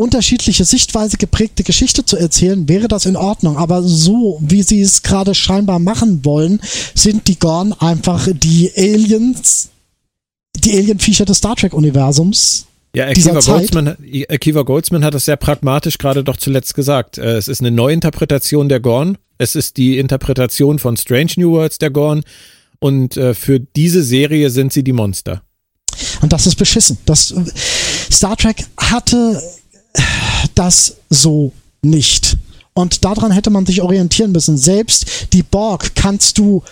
unterschiedliche Sichtweise geprägte Geschichte zu erzählen, wäre das in Ordnung. Aber so, wie sie es gerade scheinbar machen wollen, sind die Gorn einfach die Aliens, die Alien-Viecher des Star Trek-Universums. Ja, Akiva. Goldsman, Akiva Goldsman hat das sehr pragmatisch gerade doch zuletzt gesagt. Äh, Es ist eine Neuinterpretation der Gorn. Es ist die Interpretation von Strange New Worlds der Gorn. Und äh, für diese Serie sind sie die Monster. Und das ist beschissen. Das, Star Trek hatte das so nicht. Und daran hätte man sich orientieren müssen. Selbst die Borg kannst du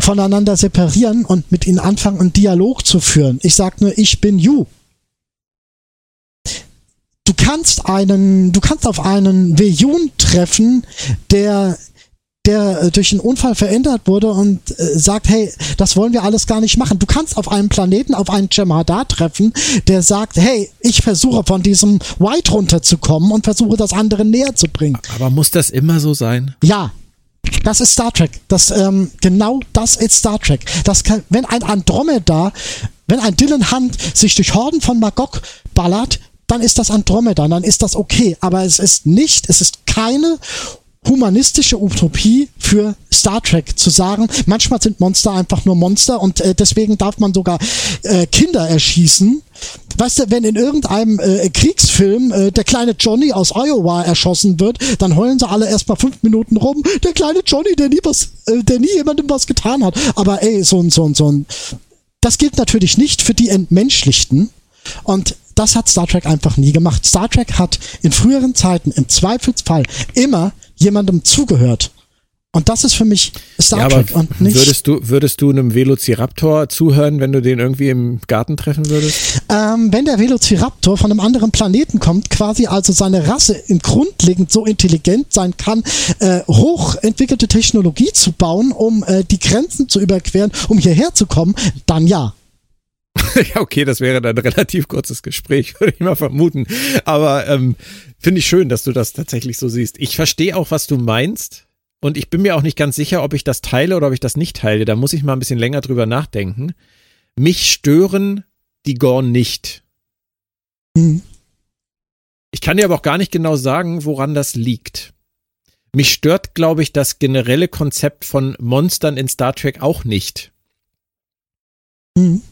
voneinander separieren und mit ihnen anfangen, einen Dialog zu führen. Ich sag nur, ich bin you. Du kannst einen, du kannst auf einen Vejun treffen, der der äh, durch einen Unfall verändert wurde und äh, sagt, hey, das wollen wir alles gar nicht machen. Du kannst auf einem Planeten auf einen Jem'Hadar treffen, der sagt, hey, ich versuche von diesem White runterzukommen und versuche das andere näher zu bringen. Aber muss das immer so sein? Ja. Das ist Star Trek. Das ähm, genau das ist Star Trek. Das kann, wenn ein Andromeda, wenn ein Dylan Hunt sich durch Horden von Magog ballert, dann ist das Andromeda, dann ist das okay. Aber es ist nicht, es ist keine humanistische Utopie für Star Trek zu sagen, manchmal sind Monster einfach nur Monster und äh, deswegen darf man sogar äh, Kinder erschießen. Weißt du, wenn in irgendeinem äh, Kriegsfilm äh, der kleine Johnny aus Iowa erschossen wird, dann heulen sie alle erstmal fünf Minuten rum. Der kleine Johnny, der nie was, äh, der nie jemandem was getan hat. Aber ey, so ein, so ein, so ein. Das gilt natürlich nicht für die Entmenschlichten. Und das hat Star Trek einfach nie gemacht. Star Trek hat in früheren Zeiten im Zweifelsfall immer jemandem zugehört. Und das ist für mich Star Ja, Trek und nicht. würdest du, würdest du einem Velociraptor zuhören, wenn du den irgendwie im Garten treffen würdest? Ähm, wenn der Velociraptor von einem anderen Planeten kommt, quasi also seine Rasse im grundlegend so intelligent sein kann, äh, hochentwickelte Technologie zu bauen, um äh, die Grenzen zu überqueren, um hierher zu kommen, dann ja. ja, okay, das wäre dann ein relativ kurzes Gespräch, würde ich mal vermuten. Aber ähm, finde ich schön, dass du das tatsächlich so siehst. Ich verstehe auch, was du meinst. Und ich bin mir auch nicht ganz sicher, ob ich das teile oder ob ich das nicht teile. Da muss ich mal ein bisschen länger drüber nachdenken. Mich stören die Gorn nicht. Hm. Ich kann dir aber auch gar nicht genau sagen, woran das liegt. Mich stört, glaube ich, das generelle Konzept von Monstern in Star Trek auch nicht. Hm.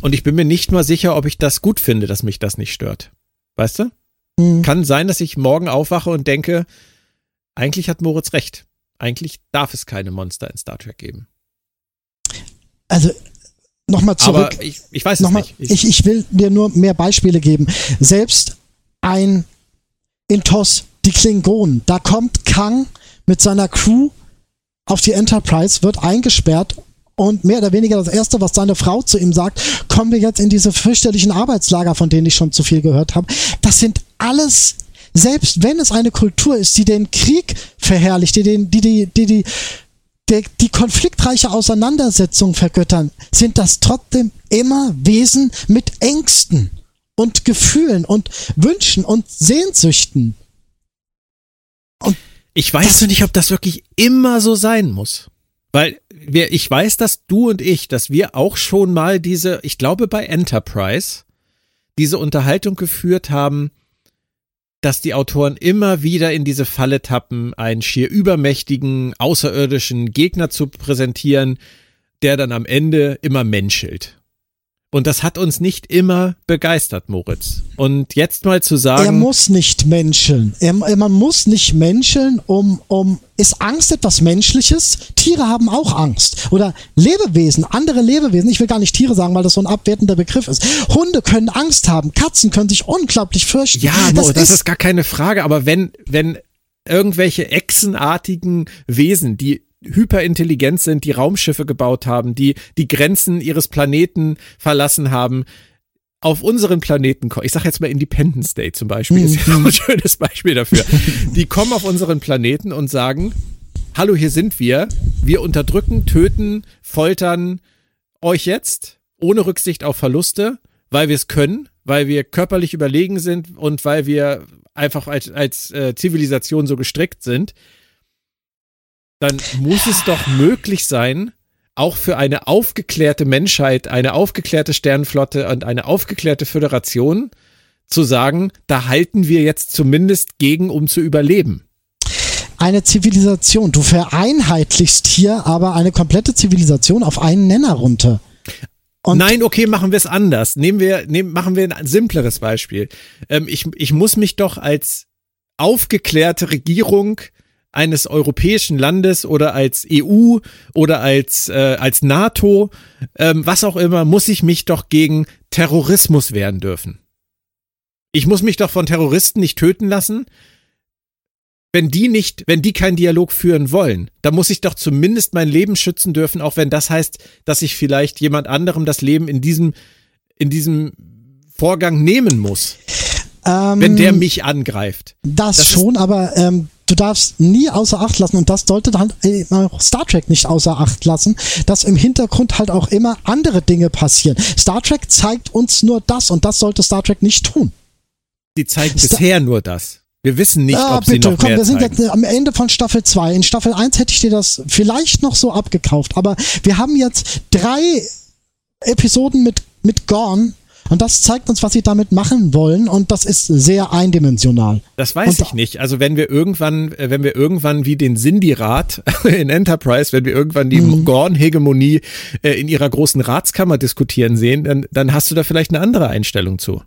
Und ich bin mir nicht mal sicher, ob ich das gut finde, dass mich das nicht stört. Weißt du? Hm. Kann sein, dass ich morgen aufwache und denke, eigentlich hat Moritz recht. Eigentlich darf es keine Monster in Star Trek geben. Also nochmal zurück. Aber ich, ich weiß es Nochmal, nicht. ich, ich will dir nur mehr Beispiele geben. Selbst ein in TOS, die Klingonen, da kommt Kang mit seiner Crew auf die Enterprise, wird eingesperrt und mehr oder weniger das Erste, was seine Frau zu ihm sagt, kommen wir jetzt in diese fürchterlichen Arbeitslager, von denen ich schon zu viel gehört habe. Das sind alles, selbst wenn es eine Kultur ist, die den Krieg verherrlicht, die den, die, die, die, die, die, die konfliktreiche Auseinandersetzung vergöttern, sind das trotzdem immer Wesen mit Ängsten und Gefühlen und Wünschen und Sehnsüchten. Ich weiß nicht, ob das wirklich immer so sein muss. Weil wir, ich weiß, dass du und ich, dass wir auch schon mal diese, ich glaube bei Enterprise, diese Unterhaltung geführt haben, dass die Autoren immer wieder in diese Falle tappen, einen schier übermächtigen, außerirdischen Gegner zu präsentieren, der dann am Ende immer menschelt. Und das hat uns nicht immer begeistert, Moritz. Und jetzt mal zu sagen. Er muss nicht menscheln. Er, man muss nicht menscheln, um, um, ist Angst etwas Menschliches? Tiere haben auch Angst. Oder Lebewesen, andere Lebewesen, ich will gar nicht Tiere sagen, weil das so ein abwertender Begriff ist. Hunde können Angst haben, Katzen können sich unglaublich fürchten. Ja, das, Mo, das ist, ist gar keine Frage, aber wenn, wenn irgendwelche echsenartigen Wesen, die hyperintelligent sind, die Raumschiffe gebaut haben, die die Grenzen ihres Planeten verlassen haben, auf unseren Planeten kommen. Ich sage jetzt mal Independence Day zum Beispiel, ist ja ein schönes Beispiel dafür. Die kommen auf unseren Planeten und sagen, hallo, hier sind wir. Wir unterdrücken, töten, foltern euch jetzt ohne Rücksicht auf Verluste, weil wir es können, weil wir körperlich überlegen sind und weil wir einfach als, als äh, Zivilisation so gestrickt sind dann muss es doch möglich sein, auch für eine aufgeklärte Menschheit, eine aufgeklärte Sternenflotte und eine aufgeklärte Föderation zu sagen, da halten wir jetzt zumindest gegen, um zu überleben. Eine Zivilisation. Du vereinheitlichst hier aber eine komplette Zivilisation auf einen Nenner runter. Und Nein, okay, machen wir es anders. Nehmen wir, nehmen, machen wir ein simpleres Beispiel. Ähm, ich, ich muss mich doch als aufgeklärte Regierung eines europäischen Landes oder als EU oder als, äh, als NATO, ähm, was auch immer, muss ich mich doch gegen Terrorismus wehren dürfen. Ich muss mich doch von Terroristen nicht töten lassen. Wenn die nicht, wenn die keinen Dialog führen wollen, dann muss ich doch zumindest mein Leben schützen dürfen, auch wenn das heißt, dass ich vielleicht jemand anderem das Leben in diesem, in diesem Vorgang nehmen muss. Ähm, wenn der mich angreift. Das, das schon, aber ähm, du darfst nie außer Acht lassen, und das sollte dann äh, auch Star Trek nicht außer Acht lassen, dass im Hintergrund halt auch immer andere Dinge passieren. Star Trek zeigt uns nur das und das sollte Star Trek nicht tun. Die zeigen Star bisher nur das. Wir wissen nicht, ah, ob bitte, sie noch komm, mehr wir sind zeigen. jetzt am Ende von Staffel 2. In Staffel 1 hätte ich dir das vielleicht noch so abgekauft, aber wir haben jetzt drei Episoden mit, mit Gorn und das zeigt uns, was sie damit machen wollen und das ist sehr eindimensional. Das weiß und ich nicht. Also wenn wir irgendwann, äh, wenn wir irgendwann wie den Sindhi-Rat in Enterprise, wenn wir irgendwann die mhm. Gorn-Hegemonie äh, in ihrer großen Ratskammer diskutieren sehen, dann, dann hast du da vielleicht eine andere Einstellung zu.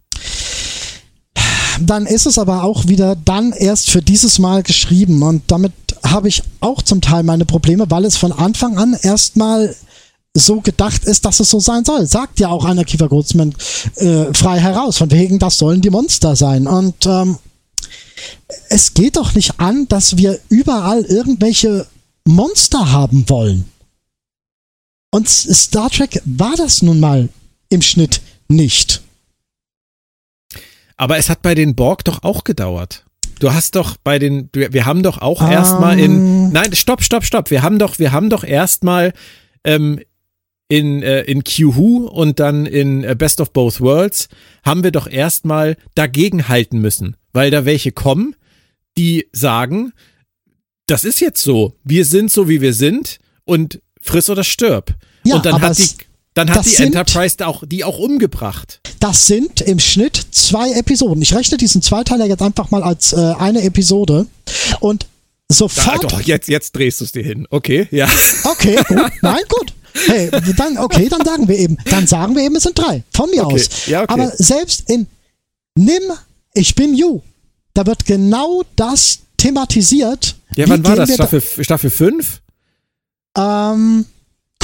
Dann ist es aber auch wieder dann erst für dieses Mal geschrieben und damit habe ich auch zum Teil meine Probleme, weil es von Anfang an erstmal so gedacht ist, dass es so sein soll. Sagt ja auch Anna Kiefer Goldsman äh, frei heraus, von wegen, das sollen die Monster sein. Und ähm, es geht doch nicht an, dass wir überall irgendwelche Monster haben wollen. Und Star Trek war das nun mal im Schnitt nicht. Aber es hat bei den Borg doch auch gedauert. Du hast doch bei den, wir haben doch auch um. erstmal in, ähm. nein, stopp, stopp, stopp. Wir haben doch, wir haben doch erstmal ähm, in, äh, in Q-Who und dann in äh, Best of Both Worlds haben wir doch erstmal dagegen halten müssen, weil da welche kommen, die sagen, das ist jetzt so, wir sind so wie wir sind und friss oder stirb. Ja, und dann hat die dann hat die sind, Enterprise auch, die auch umgebracht. Das sind im Schnitt zwei Episoden. Ich rechne diesen Zweiteiler jetzt einfach mal als äh, eine Episode. Und sofort. Da, doch, jetzt, jetzt drehst du es dir hin. Okay, ja. Okay, gut. Nein, gut. Hey, dann, okay, dann sagen wir eben, dann sagen wir eben, es sind drei. Von mir okay. aus. Ja, okay. Aber selbst in Nimm, ich bin you, da wird genau das thematisiert. Ja, wann war das? Staffel, Staffel 5? Ähm,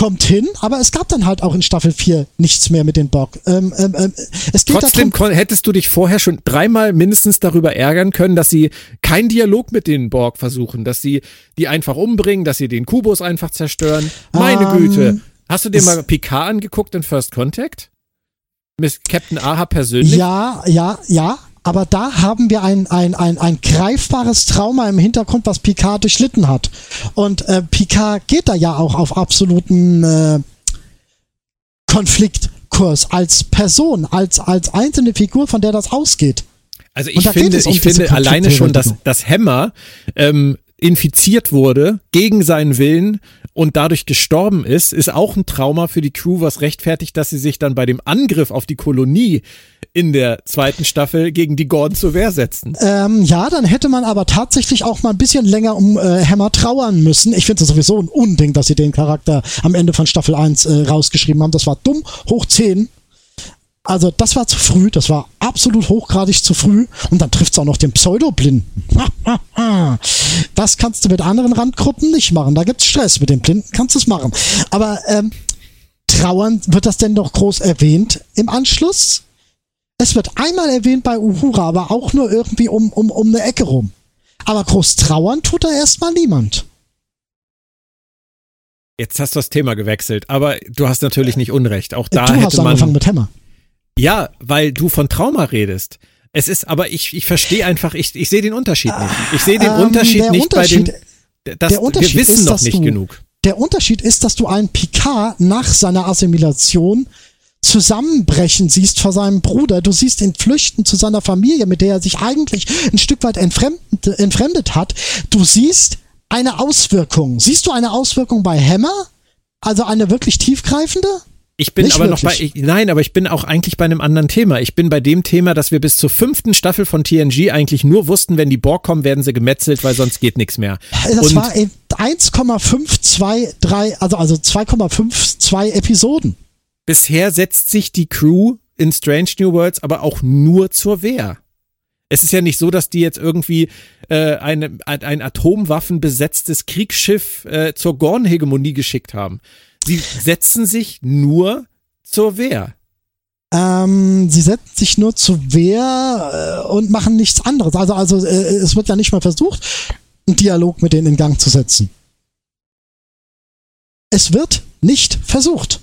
kommt hin, aber es gab dann halt auch in Staffel 4 nichts mehr mit den Borg. Ähm, ähm, ähm, es geht Trotzdem darum, hättest du dich vorher schon dreimal mindestens darüber ärgern können, dass sie keinen Dialog mit den Borg versuchen, dass sie die einfach umbringen, dass sie den Kubus einfach zerstören. Meine ähm, Güte. Hast du dir mal Picard angeguckt in First Contact? Miss Captain Aha persönlich? Ja, ja, ja. Aber da haben wir ein, ein, ein, ein greifbares Trauma im Hintergrund, was Picard durchlitten hat. Und äh, Picard geht da ja auch auf absoluten äh, Konfliktkurs als Person, als, als einzelne Figur, von der das ausgeht. Also ich finde, um ich finde alleine schon, dass das Hammer ähm, infiziert wurde gegen seinen Willen und dadurch gestorben ist, ist auch ein Trauma für die Crew, was rechtfertigt, dass sie sich dann bei dem Angriff auf die Kolonie in der zweiten Staffel gegen die Gordon zur Wehr setzen. Ähm, ja, dann hätte man aber tatsächlich auch mal ein bisschen länger um äh, Hammer trauern müssen. Ich finde es sowieso ein Unding, dass sie den Charakter am Ende von Staffel 1 äh, rausgeschrieben haben. Das war dumm, hoch 10. Also das war zu früh, das war absolut hochgradig zu früh und dann trifft es auch noch den Pseudoblinden. das kannst du mit anderen Randgruppen nicht machen. Da gibt's Stress. Mit den Blinden kannst du es machen. Aber ähm, trauern, wird das denn noch groß erwähnt im Anschluss? Es wird einmal erwähnt bei Uhura, aber auch nur irgendwie um, um, um eine Ecke rum. Aber groß trauern tut da erstmal niemand. Jetzt hast du das Thema gewechselt, aber du hast natürlich nicht Unrecht. Auch da du hätte hast man angefangen mit Hammer. Ja, weil du von Trauma redest. Es ist, aber ich, ich verstehe einfach, ich, ich sehe den Unterschied nicht. Ich sehe den ähm, Unterschied nicht Unterschied, bei den. Das, der Unterschied wir wissen ist, noch nicht du, genug. Der Unterschied ist, dass du einen Picard nach seiner Assimilation zusammenbrechen siehst vor seinem Bruder. Du siehst ihn flüchten zu seiner Familie, mit der er sich eigentlich ein Stück weit entfremdet, entfremdet hat. Du siehst eine Auswirkung. Siehst du eine Auswirkung bei Hammer? Also eine wirklich tiefgreifende? Ich bin Nicht aber wirklich. noch bei, ich, nein, aber ich bin auch eigentlich bei einem anderen Thema. Ich bin bei dem Thema, dass wir bis zur fünften Staffel von TNG eigentlich nur wussten, wenn die Borg kommen, werden sie gemetzelt, weil sonst geht nichts mehr. Das Und war 1,523, also, also 2,52 Episoden. Bisher setzt sich die Crew in Strange New Worlds aber auch nur zur Wehr. Es ist ja nicht so, dass die jetzt irgendwie äh, eine, ein atomwaffenbesetztes Kriegsschiff äh, zur Gorn-Hegemonie geschickt haben. Sie setzen sich nur zur Wehr. Ähm, sie setzen sich nur zur Wehr äh, und machen nichts anderes. Also, also äh, es wird ja nicht mal versucht, einen Dialog mit denen in Gang zu setzen. Es wird nicht versucht.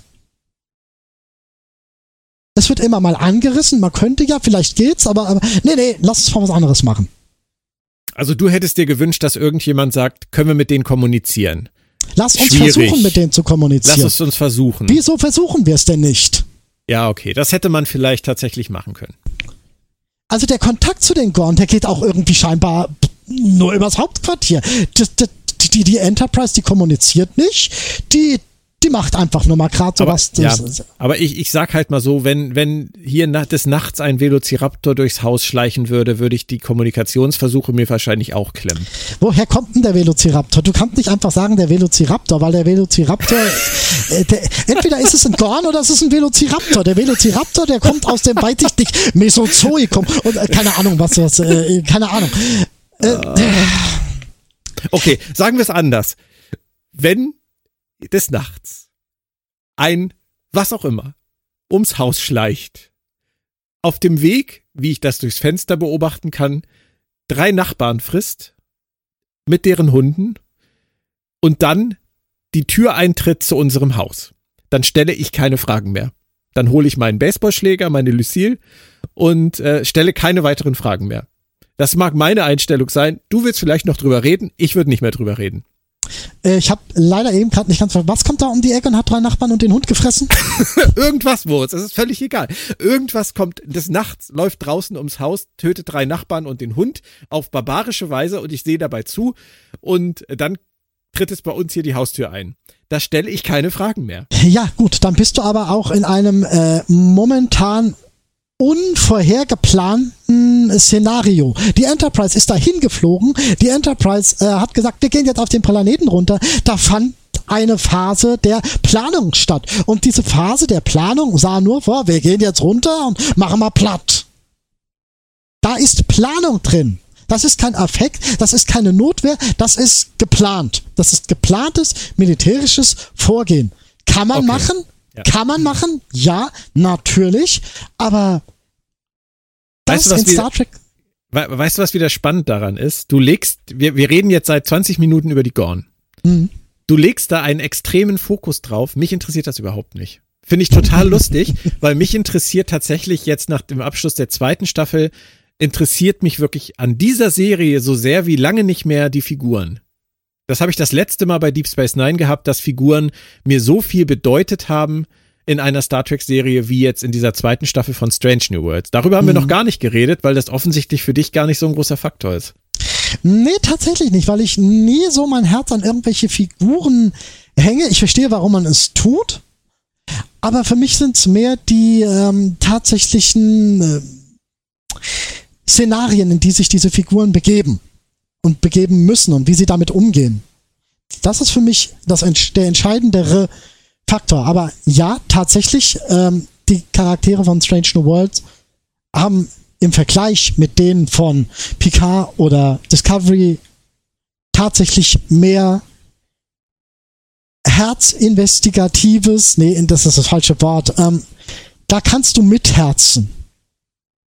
Es wird immer mal angerissen, man könnte ja, vielleicht geht's, aber, aber nee, nee, lass uns mal was anderes machen. Also du hättest dir gewünscht, dass irgendjemand sagt, können wir mit denen kommunizieren? Lass uns Schwierig. versuchen, mit denen zu kommunizieren. Lass es uns versuchen. Wieso versuchen wir es denn nicht? Ja, okay, das hätte man vielleicht tatsächlich machen können. Also der Kontakt zu den Gorn, der geht auch irgendwie scheinbar nur übers Hauptquartier. Die, die, die, die Enterprise, die kommuniziert nicht, die, die macht einfach nur mal gerade so Aber, was. ja, aber ich, ich sag halt mal so, wenn, wenn hier na, des Nachts ein Velociraptor durchs Haus schleichen würde, würde ich die Kommunikationsversuche mir wahrscheinlich auch klemmen. Woher kommt denn der Velociraptor? Du kannst nicht einfach sagen, der Velociraptor, weil der Velociraptor, äh, der, entweder ist es ein Gorn oder es ist ein Velociraptor. Der Velociraptor, der kommt aus dem, weiß ich nicht, Mesozoikum und äh, keine Ahnung, was das, äh, keine Ahnung. Äh, Okay, sagen wir es anders. Wenn des Nachts ein, was auch immer, ums Haus schleicht, auf dem Weg, wie ich das durchs Fenster beobachten kann, drei Nachbarn frisst, mit deren Hunden, und dann die Tür eintritt zu unserem Haus, dann stelle ich keine Fragen mehr. Dann hole ich meinen Baseballschläger, meine Lucille und äh, stelle keine weiteren Fragen mehr. Das mag meine Einstellung sein. Du willst vielleicht noch drüber reden, ich würde nicht mehr drüber reden. Äh, ich habe leider eben gerade nicht ganz ver- Was kommt da um die Ecke und hat drei Nachbarn und den Hund gefressen? Irgendwas, Moritz, das ist völlig egal. Irgendwas kommt des Nachts, läuft draußen ums Haus, tötet drei Nachbarn und den Hund auf barbarische Weise und ich sehe dabei zu und dann tritt es bei uns hier die Haustür ein. Da stelle ich keine Fragen mehr. Ja, gut, dann bist du aber auch in einem äh, momentan unvorhergeplanten Szenario. Die Enterprise ist dahin geflogen. Die Enterprise äh, hat gesagt, wir gehen jetzt auf den Planeten runter. Da fand eine Phase der Planung statt. Und diese Phase der Planung sah nur vor, wir gehen jetzt runter und machen mal platt. Da ist Planung drin. Das ist kein Affekt, das ist keine Notwehr, das ist geplant. Das ist geplantes militärisches Vorgehen. Kann man Okay. machen? Ja. Kann man machen? Ja, natürlich. Aber das Weißt du, was in Star Trek. We weißt du, was wieder spannend daran ist? Du legst, wir, wir reden jetzt seit 20 Minuten über die Gorn. Mhm. Du legst da einen extremen Fokus drauf. Mich interessiert das überhaupt nicht. Finde ich total lustig, weil mich interessiert tatsächlich jetzt nach dem Abschluss der zweiten Staffel, interessiert mich wirklich an dieser Serie so sehr wie lange nicht mehr die Figuren. Das habe ich das letzte Mal bei Deep Space Nine gehabt, dass Figuren mir so viel bedeutet haben in einer Star Trek Serie wie jetzt in dieser zweiten Staffel von Strange New Worlds. Darüber haben wir Mhm. noch gar nicht geredet, weil das offensichtlich für dich gar nicht so ein großer Faktor ist. Nee, tatsächlich nicht, weil ich nie so mein Herz an irgendwelche Figuren hänge. Ich verstehe, warum man es tut. Aber für mich sind es mehr die ähm, tatsächlichen äh, Szenarien, in die sich diese Figuren begeben und begeben müssen und wie sie damit umgehen. Das ist für mich das, der entscheidendere Faktor. Aber ja, tatsächlich, ähm, die Charaktere von Strange New Worlds haben im Vergleich mit denen von Picard oder Discovery tatsächlich mehr Herzinvestigatives, nee, das ist das falsche Wort, ähm, da kannst du mitherzen.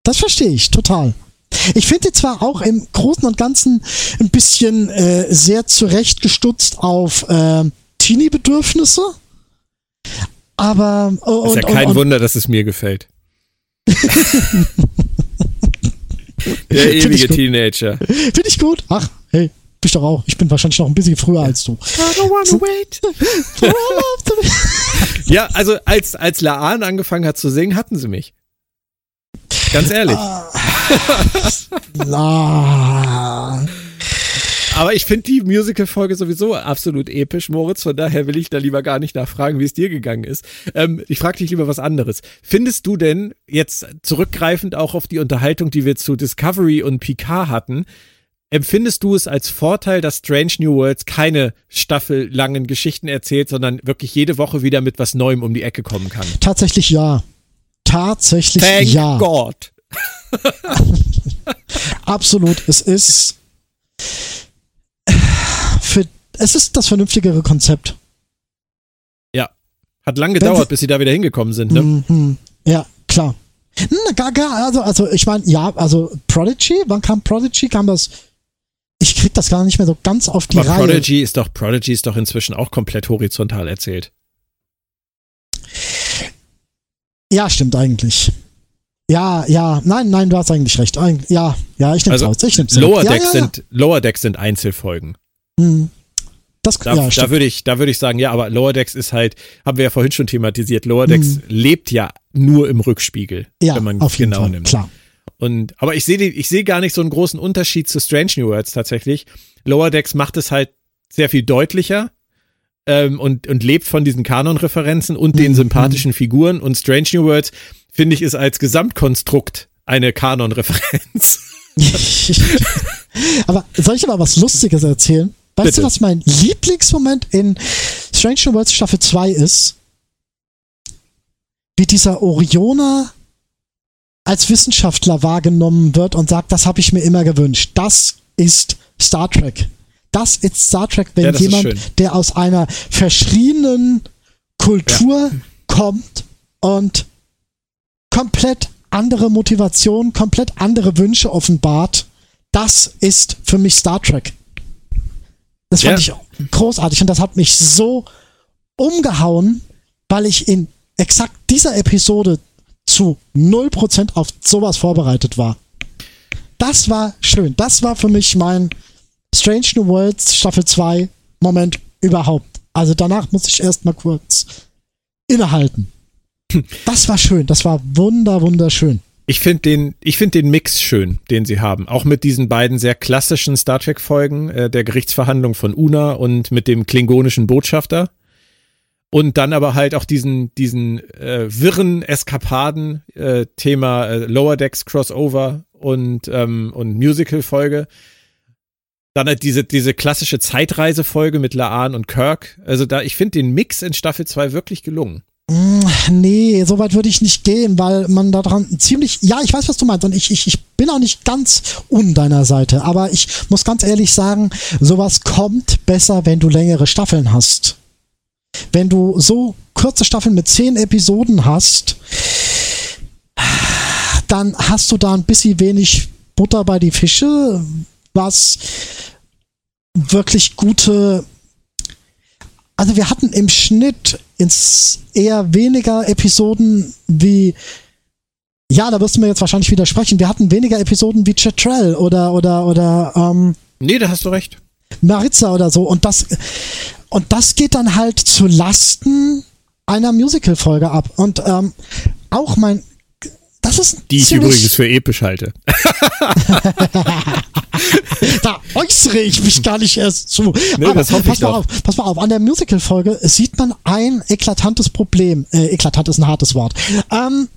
Das verstehe ich total. Ich finde die zwar auch im Großen und Ganzen ein bisschen äh, sehr zurechtgestutzt auf äh, Teenie-Bedürfnisse, aber oh, Ist ja und, kein und, Wunder, dass es mir gefällt. Der ewige. Teenager. Finde ich gut. Ach, hey, bist doch auch. Ich bin wahrscheinlich noch ein bisschen früher als du. Ja, also als, als Laan angefangen hat zu singen, hatten sie mich. Ganz ehrlich. Aber ich finde die Musical-Folge sowieso absolut episch, Moritz. Von daher will ich da lieber gar nicht nachfragen, wie es dir gegangen ist. Ähm, ich frage dich lieber was anderes. Findest du denn, jetzt zurückgreifend auch auf die Unterhaltung, die wir zu Discovery und Picard hatten, empfindest du es als Vorteil, dass Strange New Worlds keine staffellangen Geschichten erzählt, sondern wirklich jede Woche wieder mit was Neuem um die Ecke kommen kann? tatsächlich ja. Tatsächlich Thank ja. God. Absolut. Es ist für es ist das vernünftigere Konzept. Hat lang gedauert, bis sie da wieder hingekommen sind, ne? Mhm. Ja, klar. Na, gar, gar, also, also ich meine, ja, also Prodigy, wann kam Prodigy? Kam das? Ich krieg das gar nicht mehr so ganz auf die Aber Reihe. Prodigy ist doch, Prodigy ist doch inzwischen auch komplett horizontal erzählt. Ja, stimmt eigentlich. Ja, ja, nein, nein, du hast eigentlich recht. Eig- Ja, ja, ich nehme es Also, raus. Ich nehm's Lower zurück. ja, Decks ja, ja. sind Lower Decks sind Einzelfolgen. Hm. Das, Da, ja, da würde ich, da würde ich sagen, ja, aber Lower Decks ist halt, haben wir ja vorhin schon thematisiert. Lower Decks Hm. lebt ja nur im Rückspiegel, ja, wenn man auf jeden genau Fall, nimmt. klar. Und, aber ich sehe, ich sehe gar nicht so einen großen Unterschied zu Strange New Worlds tatsächlich. Lower Decks macht es halt sehr viel deutlicher ähm, und, und lebt von diesen Kanon-Referenzen und den Mhm. sympathischen Figuren. Und Strange New Worlds, finde ich, ist als Gesamtkonstrukt eine Kanon-Referenz. aber soll ich aber was Lustiges erzählen? Weißt Bitte. du, was mein Lieblingsmoment in Strange New Worlds Staffel 2 ist? Wie dieser Orioner als Wissenschaftler wahrgenommen wird und sagt, das habe ich mir immer gewünscht. Das ist Star Trek. Das ist Star Trek, wenn Ja, jemand, der aus einer verschriebenen Kultur kommt und komplett andere Motivation, komplett andere Wünsche offenbart. Das ist für mich Star Trek. Das fand Ja. ich großartig und das hat mich so umgehauen, weil ich in exakt dieser Episode zu 0% auf sowas vorbereitet war. Das war schön. Das war für mich mein Strange New Worlds Staffel 2 Moment überhaupt. Also danach muss ich erst mal kurz innehalten. Das war schön. Das war wunder, wunderschön. Ich finde den, ich finde den Mix schön, den sie haben. Auch mit diesen beiden sehr klassischen Star Trek Folgen, äh, der Gerichtsverhandlung von Una und mit dem klingonischen Botschafter. Und dann aber halt auch diesen, diesen äh, wirren Eskapaden, äh, Thema äh, Lower Decks Crossover und, ähm, und Musical-Folge. Dann halt diese, diese klassische Zeitreisefolge mit Laan und Kirk. Also da, ich finde den Mix in Staffel 2 wirklich gelungen. Mm, Nee, so weit würde ich nicht gehen, weil man daran ziemlich, ja, ich weiß, was du meinst und ich, ich, ich bin auch nicht ganz un deiner Seite, aber ich muss ganz ehrlich sagen, sowas kommt besser, wenn du längere Staffeln hast. Wenn du so kurze Staffeln mit zehn Episoden hast, dann hast du da ein bisschen wenig Butter bei die Fische, was wirklich gute also wir hatten im Schnitt ins eher weniger Episoden wie ja, da wirst du mir jetzt wahrscheinlich widersprechen. Wir hatten weniger Episoden wie Chatrell oder oder oder ähm, Nee, da hast du recht. Maritza oder so und das und das geht dann halt zu Lasten einer Musical-Folge ab und ähm, auch mein das ist Die ich übrigens für episch halte. da äußere ich mich gar nicht erst zu. Nee, Aber pass mal auf, pass mal auf. An der Musical-Folge sieht man ein eklatantes Problem. Äh, eklatant ist ein hartes Wort. Ähm,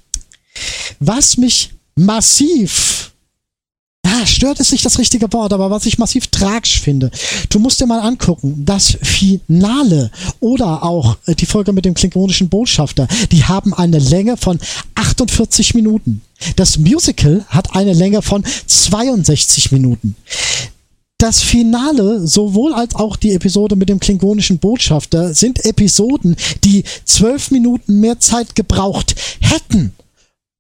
was mich massiv ja, stört ist nicht das richtige Wort, aber was ich massiv tragisch finde. Du musst dir mal angucken, das Finale oder auch äh, die Folge mit dem klingonischen Botschafter, die haben eine Länge von 48 Minuten. Das Musical hat eine Länge von 62 Minuten. Das Finale, sowohl als auch die Episode mit dem klingonischen Botschafter, sind Episoden, die zwölf Minuten mehr Zeit gebraucht hätten,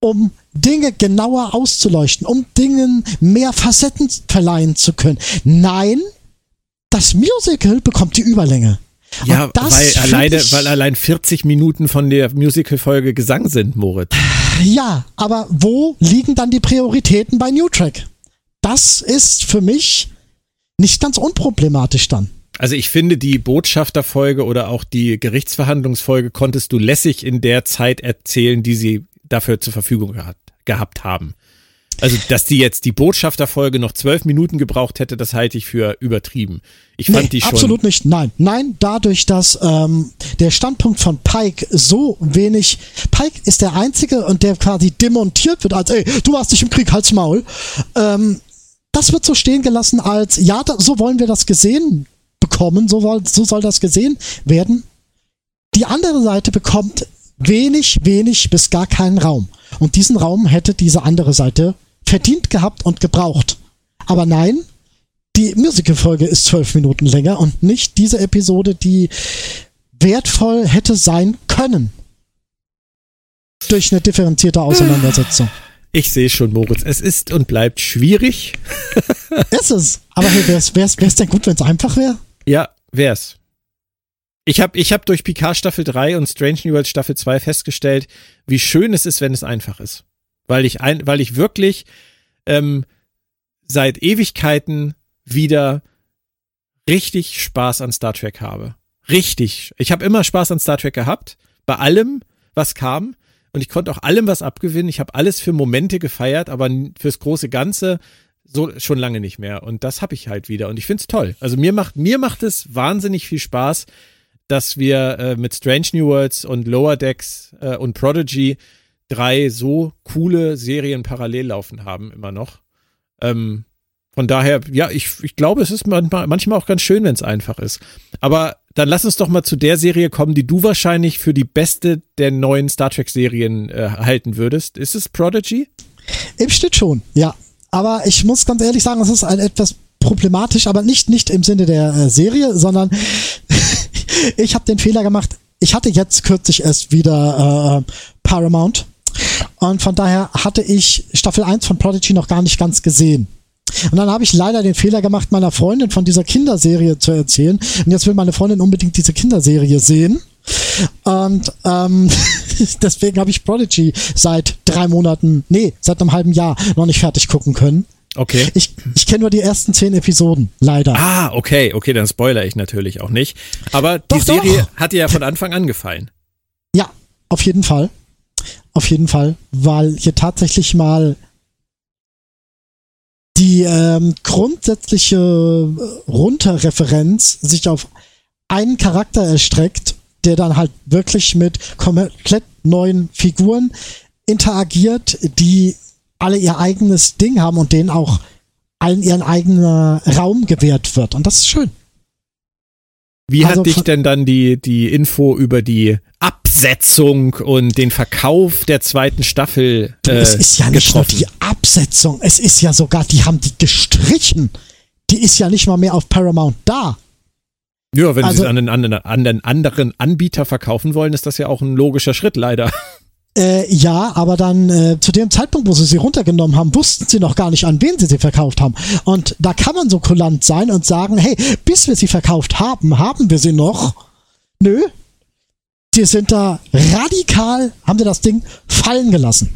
um Dinge genauer auszuleuchten, um Dingen mehr Facetten verleihen zu können. Nein, das Musical bekommt die Überlänge. Ja, weil alleine, weil allein 40 Minuten von der Musical-Folge Gesang sind, Moritz. Ja, aber wo liegen dann die Prioritäten bei New Track? Das ist für mich nicht ganz unproblematisch dann. Also ich finde, die Botschafterfolge oder auch die Gerichtsverhandlungsfolge konntest du lässig in der Zeit erzählen, die sie dafür zur Verfügung gehabt, gehabt haben. Also, dass die jetzt die Botschafterfolge noch zwölf Minuten gebraucht hätte, das halte ich für übertrieben. Ich fand nee, die schon. absolut nicht. Nein, nein, dadurch, dass ähm, der Standpunkt von Pike so wenig. Pike ist der einzige und der quasi demontiert wird als, ey, du warst nicht im Krieg, halt's Maul. Ähm, das wird so stehen gelassen als, ja, da, so wollen wir das gesehen bekommen, so, soll- so soll das gesehen werden. Die andere Seite bekommt wenig, wenig bis gar keinen Raum. Und diesen Raum hätte diese andere Seite verdient gehabt und gebraucht. Aber nein, die Musical-Folge ist zwölf Minuten länger und nicht diese Episode, die wertvoll hätte sein können. Durch eine differenzierte Auseinandersetzung. Ich sehe schon, Moritz. Es ist und bleibt schwierig. ist es. Aber hey, wär's, wär's denn gut, wenn es einfach wäre? Ja, wär's. Ich habe ich hab durch Picard Staffel 3 und Strange New World Staffel 2 festgestellt, wie schön es ist, wenn es einfach ist. weil ich ein, weil ich wirklich ähm, seit Ewigkeiten wieder richtig Spaß an Star Trek habe. Richtig. Ich habe immer Spaß an Star Trek gehabt, bei allem, was kam. Und ich konnte auch allem was abgewinnen. Ich habe alles für Momente gefeiert, aber fürs große Ganze so schon lange nicht mehr. Und das habe ich halt wieder. Und ich finde es toll. Also mir macht, mir macht es wahnsinnig viel Spaß, dass wir äh, mit Strange New Worlds und Lower Decks äh, und Prodigy drei so coole Serien parallel laufen haben, immer noch. Ähm, von daher, ja, ich, ich glaube, es ist manchmal, manchmal auch ganz schön, wenn es einfach ist. Aber dann lass uns doch mal zu der Serie kommen, die du wahrscheinlich für die beste der neuen Star Trek-Serien äh, halten würdest. Ist es Prodigy? Im Schnitt schon, ja. Aber ich muss ganz ehrlich sagen, es ist ein etwas problematisch, aber nicht, nicht im Sinne der äh, Serie, sondern ich habe den Fehler gemacht. Ich hatte jetzt kürzlich erst wieder äh, Paramount und von daher hatte ich Staffel 1 von Prodigy noch gar nicht ganz gesehen. Und dann habe ich leider den Fehler gemacht, meiner Freundin von dieser Kinderserie zu erzählen. Und jetzt will meine Freundin unbedingt diese Kinderserie sehen. Und ähm, deswegen habe ich Prodigy seit drei Monaten, nee, seit einem halben Jahr noch nicht fertig gucken können. Okay. Ich, ich kenne nur die ersten zehn Episoden, leider. Ah, okay, okay, dann spoiler ich natürlich auch nicht. Aber die doch, Serie doch. hat dir ja von Anfang an gefallen. Ja, auf jeden Fall. Auf jeden Fall, weil hier tatsächlich mal die ähm, grundsätzliche äh, Runterreferenz sich auf einen Charakter erstreckt, der dann halt wirklich mit komplett neuen Figuren interagiert, die alle ihr eigenes Ding haben und denen auch allen ihren eigenen Raum gewährt wird. Und das ist schön. Wie also hat dich denn dann die, die Info über die Absetzung und den Verkauf der zweiten Staffel äh, Es ist ja nicht getroffen? nur die Absetzung, es ist ja sogar, die haben die gestrichen. Die ist ja nicht mal mehr auf Paramount da. Ja, wenn also, sie es an den, an, den anderen Anbieter verkaufen wollen, ist das ja auch ein logischer Schritt, leider. Äh, ja, aber dann äh, zu dem Zeitpunkt, wo sie sie runtergenommen haben, wussten sie noch gar nicht, an wen sie sie verkauft haben. Und da kann man so kulant sein und sagen, hey, bis wir sie verkauft haben, haben wir sie noch. Nö. Sie sind da radikal, haben sie das Ding fallen gelassen.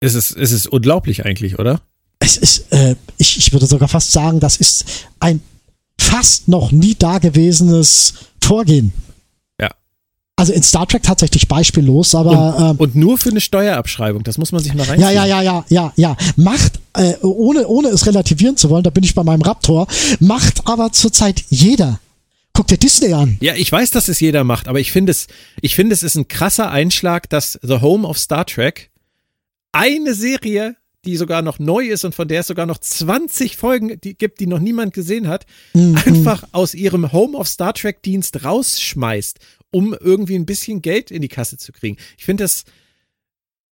Es ist, es ist unglaublich eigentlich, oder? Es ist, äh, ich, ich würde sogar fast sagen, das ist ein fast noch nie dagewesenes Vorgehen. Also in Star Trek tatsächlich beispiellos, aber. Und, ähm, und nur für eine Steuerabschreibung, das muss man sich mal reinziehen. Ja, ja, ja, ja, ja, ja. Macht, äh, ohne, ohne es relativieren zu wollen, da bin ich bei meinem Raptor, macht aber zurzeit jeder. Guck dir Disney an. Ja, ich weiß, dass es jeder macht, aber ich finde es, ich finde es ist ein krasser Einschlag, dass The Home of Star Trek eine Serie die sogar noch neu ist und von der es sogar noch 20 Folgen die gibt, die noch niemand gesehen hat, mhm. einfach aus ihrem Home of Star Trek Dienst rausschmeißt um irgendwie ein bisschen Geld in die Kasse zu kriegen. Ich finde das,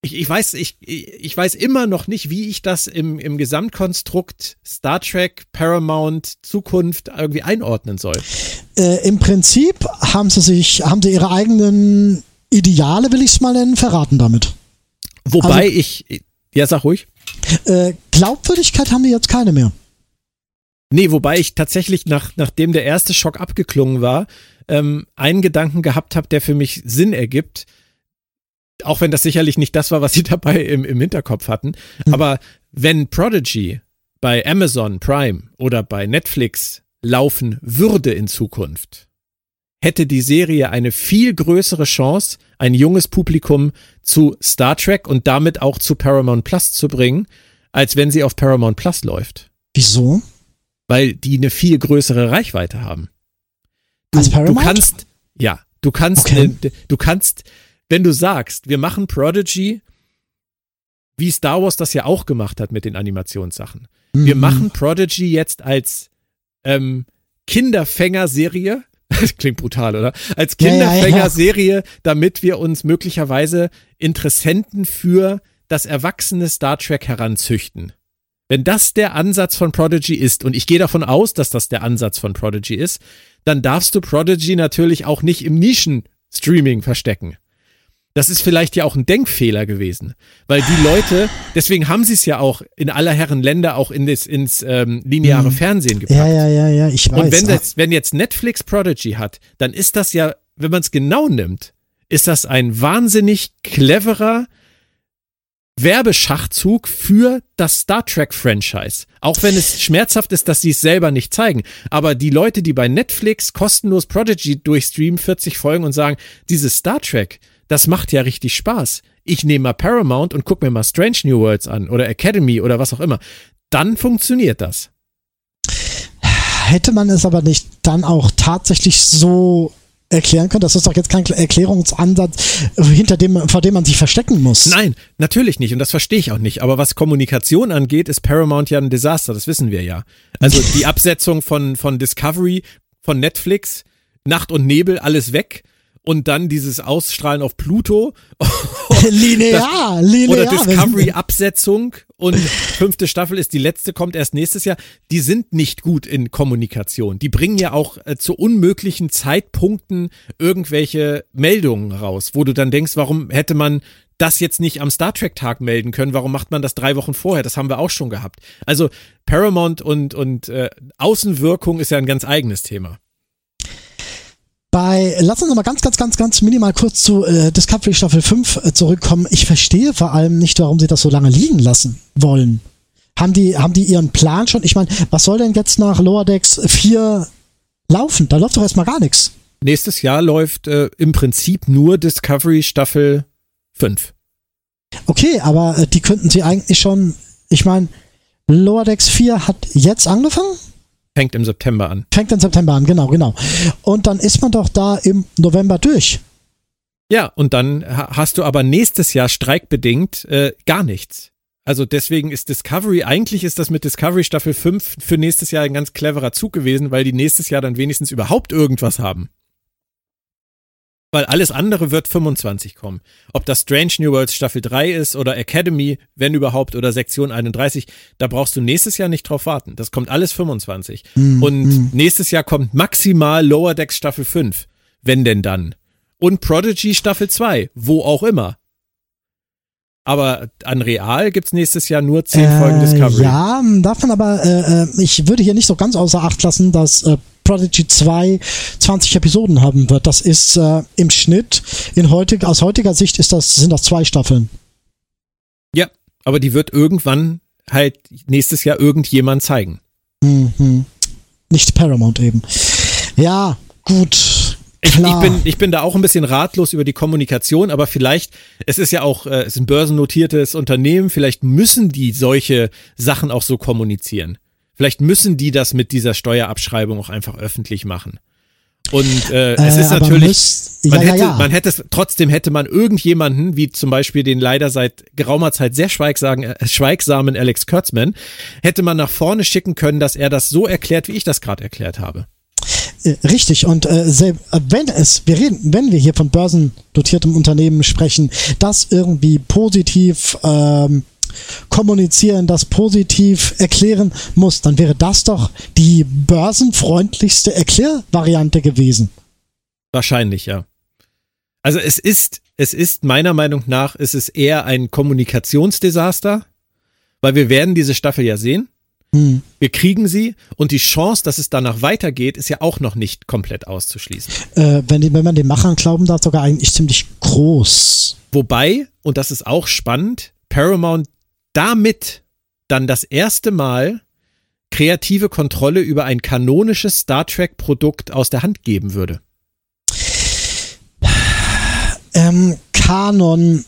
ich, ich weiß, ich, ich weiß immer noch nicht, wie ich das im, im Gesamtkonstrukt Star Trek, Paramount, Zukunft irgendwie einordnen soll. Äh, Im Prinzip haben sie sich, haben sie ihre eigenen Ideale, will ich es mal nennen, verraten damit. Wobei also, ich, ja, sag ruhig. Äh, Glaubwürdigkeit haben wir jetzt keine mehr. Nee, wobei ich tatsächlich, nach, nachdem der erste Schock abgeklungen war, ähm, einen Gedanken gehabt habe, der für mich Sinn ergibt. Auch wenn das sicherlich nicht das war, was sie dabei im, im Hinterkopf hatten. Mhm. Aber wenn Prodigy bei Amazon Prime oder bei Netflix laufen würde in Zukunft, hätte die Serie eine viel größere Chance, ein junges Publikum zu Star Trek und damit auch zu Paramount Plus zu bringen, als wenn sie auf Paramount Plus läuft. Wieso? Weil die eine viel größere Reichweite haben. Als Paramount? Du kannst, ja, du kannst, okay. ne, du kannst, wenn du sagst, wir machen Prodigy, wie Star Wars das ja auch gemacht hat mit den Animationssachen. Mhm. Wir machen Prodigy jetzt als ähm, Kinderfänger-Serie. Das klingt brutal, oder? Als Kinderfänger-Serie, ja, ja, ja. damit wir uns möglicherweise Interessenten für das erwachsene Star Trek heranzüchten. Wenn das der Ansatz von Prodigy ist, und ich gehe davon aus, dass das der Ansatz von Prodigy ist, dann darfst du Prodigy natürlich auch nicht im Nischen-Streaming verstecken. Das ist vielleicht ja auch ein Denkfehler gewesen, weil die Leute, deswegen haben sie es ja auch in aller Herren Länder auch in das, ins ähm, lineare mhm. Fernsehen gepackt. Ja, ja, ja, ja, ich weiß. Und wenn, das, wenn jetzt Netflix Prodigy hat, dann ist das ja, wenn man es genau nimmt, ist das ein wahnsinnig cleverer Werbeschachzug für das Star Trek Franchise. Auch wenn es schmerzhaft ist, dass sie es selber nicht zeigen. Aber die Leute, die bei Netflix kostenlos Prodigy durchstreamen, 40 Folgen und sagen, dieses Star Trek, das macht ja richtig Spaß. Ich nehme mal Paramount und gucke mir mal Strange New Worlds an oder Academy oder was auch immer. Dann funktioniert das. Hätte man es aber nicht dann auch tatsächlich so erklären können? Das ist doch jetzt kein Erklärungsansatz, hinter dem, vor dem man sich verstecken muss. Nein, natürlich nicht. Und das verstehe ich auch nicht. Aber was Kommunikation angeht, ist Paramount ja ein Desaster. Das wissen wir ja. Also die Absetzung von, von Discovery, von Netflix, Nacht und Nebel, alles weg und dann dieses Ausstrahlen auf Pluto. linear, das, linear. Oder Discovery-Absetzung und fünfte Staffel ist die letzte, kommt erst nächstes Jahr. Die sind nicht gut in Kommunikation. Die bringen ja auch äh, zu unmöglichen Zeitpunkten irgendwelche Meldungen raus, wo du dann denkst, warum hätte man das jetzt nicht am Star Trek Tag melden können. Warum macht man das drei Wochen vorher? Das haben wir auch schon gehabt. Also Paramount und, und äh, Außenwirkung ist ja ein ganz eigenes Thema. Bei, lass uns noch mal ganz, ganz, ganz, ganz minimal kurz zu äh, Discovery Staffel 5 äh, zurückkommen. Ich verstehe vor allem nicht, warum sie das so lange liegen lassen wollen. Haben die, haben die ihren Plan schon? Ich meine, was soll denn jetzt nach Lower Decks 4 laufen? Da läuft doch erstmal gar nichts. Nächstes Jahr läuft äh, im Prinzip nur Discovery Staffel 5. Okay, aber äh, die könnten sie eigentlich schon, ich meine, Lower Decks 4 hat jetzt angefangen? Fängt im September an. Fängt im September an, genau, genau. Und dann ist man doch da im November durch. Ja, und dann hast du aber nächstes Jahr streikbedingt äh, gar nichts. Also deswegen ist Discovery, eigentlich ist das mit Discovery Staffel 5 für nächstes Jahr ein ganz cleverer Zug gewesen, weil die nächstes Jahr dann wenigstens überhaupt irgendwas haben. Weil alles andere wird 25 kommen. Ob das Strange New Worlds Staffel 3 ist oder Academy, wenn überhaupt, oder Sektion 31, da brauchst du nächstes Jahr nicht drauf warten. Das kommt alles 25. Mm, Und mm. nächstes Jahr kommt maximal Lower Decks Staffel 5. Wenn denn dann. Und Prodigy Staffel 2, wo auch immer. Aber an Real gibt's nächstes Jahr nur 10 äh, Folgen Discovery. Ja, man aber, äh, äh, ich würde hier nicht so ganz außer Acht lassen, dass äh, Prodigy 2 20 Episoden haben wird. Das ist äh, im Schnitt, in heutig, aus heutiger Sicht ist das, sind das zwei Staffeln. Ja, aber die wird irgendwann halt nächstes Jahr irgendjemand zeigen. Mhm. Nicht Paramount eben. Ja, gut. Ich, ich, bin, ich bin da auch ein bisschen ratlos über die Kommunikation, aber vielleicht, es ist ja auch, äh, es ist ein börsennotiertes Unternehmen, vielleicht müssen die solche Sachen auch so kommunizieren. Vielleicht müssen die das mit dieser Steuerabschreibung auch einfach öffentlich machen. Und äh, es ist äh, natürlich, muss, man, ja, hätte, ja, ja. man hätte es, trotzdem hätte man irgendjemanden, wie zum Beispiel den leider seit geraumer Zeit sehr schweigsamen, äh, schweigsamen Alex Kurtzman, hätte man nach vorne schicken können, dass er das so erklärt, wie ich das gerade erklärt habe. Äh, richtig, und äh, wenn es, wir reden, wenn wir hier von börsendotiertem Unternehmen sprechen, das irgendwie positiv ähm, kommunizieren, das positiv erklären muss, dann wäre das doch die börsenfreundlichste Erklärvariante gewesen. Wahrscheinlich, ja. Also es ist, es ist meiner Meinung nach, es ist eher ein Kommunikationsdesaster, weil wir werden diese Staffel ja sehen. Hm. Wir kriegen sie und die Chance, dass es danach weitergeht, ist ja auch noch nicht komplett auszuschließen. Äh, wenn, wenn man den Machern glauben darf, sogar eigentlich ziemlich groß. Wobei, und das ist auch spannend, Paramount damit dann das erste Mal kreative Kontrolle über ein kanonisches Star Trek Produkt aus der Hand geben würde? Ähm, Kanon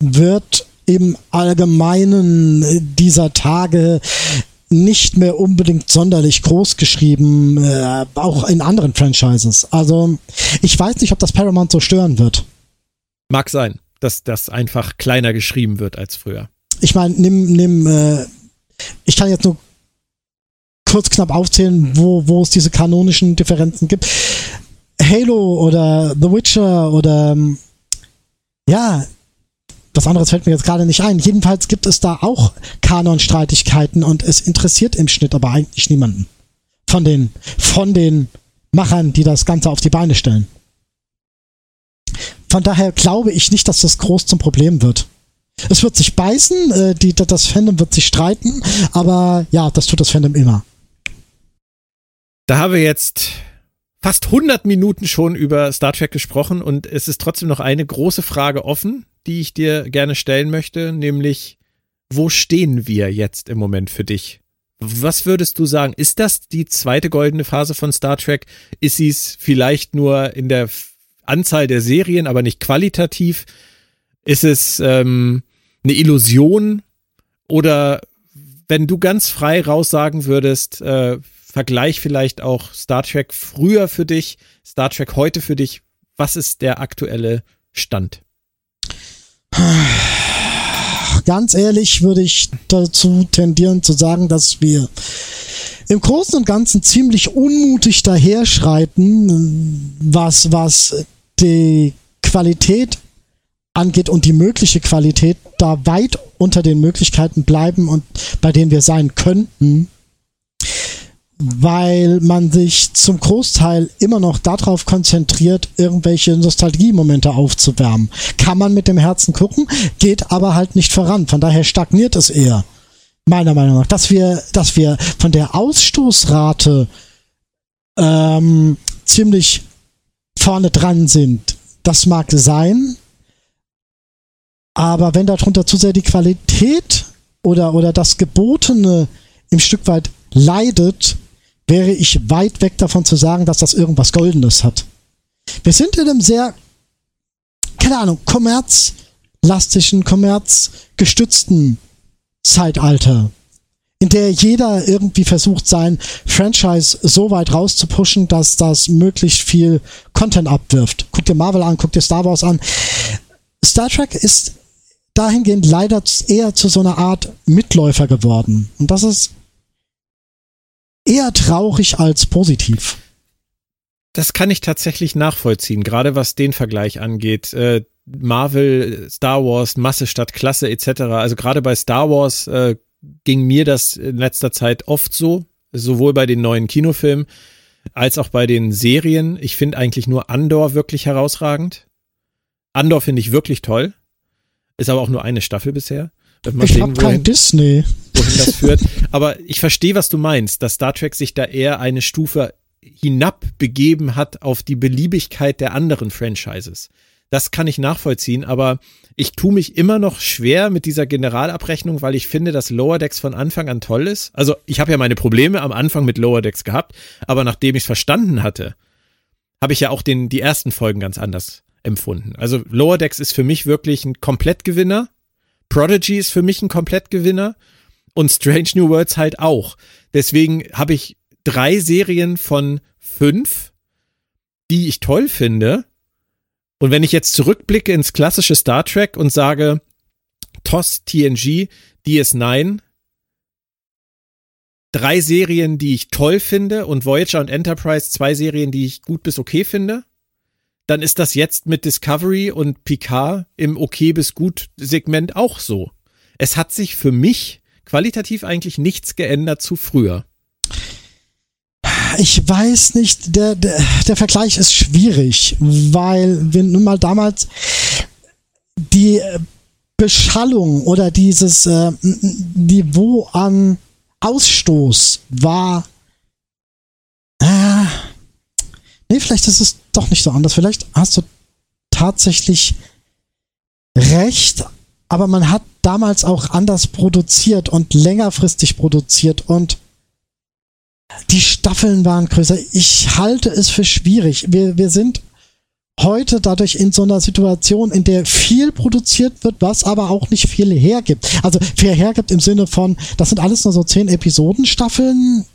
wird im Allgemeinen dieser Tage nicht mehr unbedingt sonderlich groß geschrieben, äh, auch in anderen Franchises. Also ich weiß nicht, ob das Paramount so stören wird. Mag sein, dass das einfach kleiner geschrieben wird als früher ich meine, nimm, nimm, äh, ich kann jetzt nur kurz knapp aufzählen, wo, wo es diese kanonischen Differenzen gibt. Halo oder The Witcher oder ähm, ja, was anderes fällt mir jetzt gerade nicht ein. Jedenfalls gibt es da auch Kanonstreitigkeiten und es interessiert im Schnitt aber eigentlich niemanden. Von den, von den Machern, die das Ganze auf die Beine stellen. Von daher glaube ich nicht, dass das groß zum Problem wird. Es wird sich beißen, äh, die, das Fandom wird sich streiten, aber ja, das tut das Fandom immer. Da haben wir jetzt fast 100 Minuten schon über Star Trek gesprochen und es ist trotzdem noch eine große Frage offen, die ich dir gerne stellen möchte, nämlich wo stehen wir jetzt im Moment für dich? Was würdest du sagen? Ist das die zweite goldene Phase von Star Trek? Ist sie es vielleicht nur in der Anzahl der Serien, aber nicht qualitativ? Ist es ähm, eine Illusion? Oder wenn du ganz frei raussagen würdest, äh, Vergleich vielleicht auch Star Trek früher für dich, Star Trek heute für dich, was ist der aktuelle Stand? Ganz ehrlich würde ich dazu tendieren zu sagen, dass wir im Großen und Ganzen ziemlich unmutig daherschreiten, was, was die Qualität angeht und die mögliche Qualität da weit unter den Möglichkeiten bleiben und bei denen wir sein könnten weil man sich zum Großteil immer noch darauf konzentriert, irgendwelche Nostalgiemomente aufzuwärmen. Kann man mit dem Herzen gucken, geht aber halt nicht voran. Von daher stagniert es eher. Meiner Meinung nach, dass wir, dass wir von der Ausstoßrate ähm, ziemlich vorne dran sind, das mag sein. Aber wenn darunter zu sehr die Qualität oder, oder das Gebotene im Stück weit leidet, wäre ich weit weg davon zu sagen, dass das irgendwas Goldenes hat. Wir sind in einem sehr, keine Ahnung, kommerzlastischen, kommerzgestützten Zeitalter, in der jeder irgendwie versucht, sein Franchise so weit rauszupushen, dass das möglichst viel Content abwirft. Guck dir Marvel an, guck dir Star Wars an. Star Trek ist dahingehend leider eher zu so einer Art Mitläufer geworden. Und das ist eher traurig als positiv. Das kann ich tatsächlich nachvollziehen, gerade was den Vergleich angeht. Äh, Marvel, Star Wars, Masse statt Klasse etc. Also gerade bei Star Wars äh, ging mir das in letzter Zeit oft so, sowohl bei den neuen Kinofilmen als auch bei den Serien. Ich finde eigentlich nur Andor wirklich herausragend. Andor finde ich wirklich toll. Ist aber auch nur eine Staffel bisher. Mal ich habe kein Disney. Wohin das führt. Aber ich verstehe, was du meinst, dass Star Trek sich da eher eine Stufe hinab begeben hat auf die Beliebigkeit der anderen Franchises. Das kann ich nachvollziehen, aber ich tue mich immer noch schwer mit dieser Generalabrechnung, weil ich finde, dass Lower Decks von Anfang an toll ist. Also ich habe ja meine Probleme am Anfang mit Lower Decks gehabt, aber nachdem ich es verstanden hatte, habe ich ja auch den, die ersten Folgen ganz anders empfunden. Also Lower Decks ist für mich wirklich ein Komplettgewinner Prodigy ist für mich ein Komplettgewinner und Strange New Worlds halt auch. Deswegen habe ich drei Serien von fünf, die ich toll finde. Und wenn ich jetzt zurückblicke ins klassische Star Trek und sage, TOS, TNG, DS9, drei Serien, die ich toll finde und Voyager und Enterprise zwei Serien, die ich gut bis okay finde dann ist das jetzt mit Discovery und Picard im okay bis gut Segment auch so. Es hat sich für mich qualitativ eigentlich nichts geändert zu früher. Ich weiß nicht, der, der, der Vergleich ist schwierig, weil wir nun mal damals die Beschallung oder dieses äh, Niveau an Ausstoß war äh, Nee, vielleicht ist es doch nicht so anders. Vielleicht hast du tatsächlich recht, aber man hat damals auch anders produziert und längerfristig produziert und die Staffeln waren größer. Ich halte es für schwierig. Wir, wir sind heute dadurch in so einer Situation, in der viel produziert wird, was aber auch nicht viel hergibt. Also viel hergibt im Sinne von, das sind alles nur so zehn Episodenstaffeln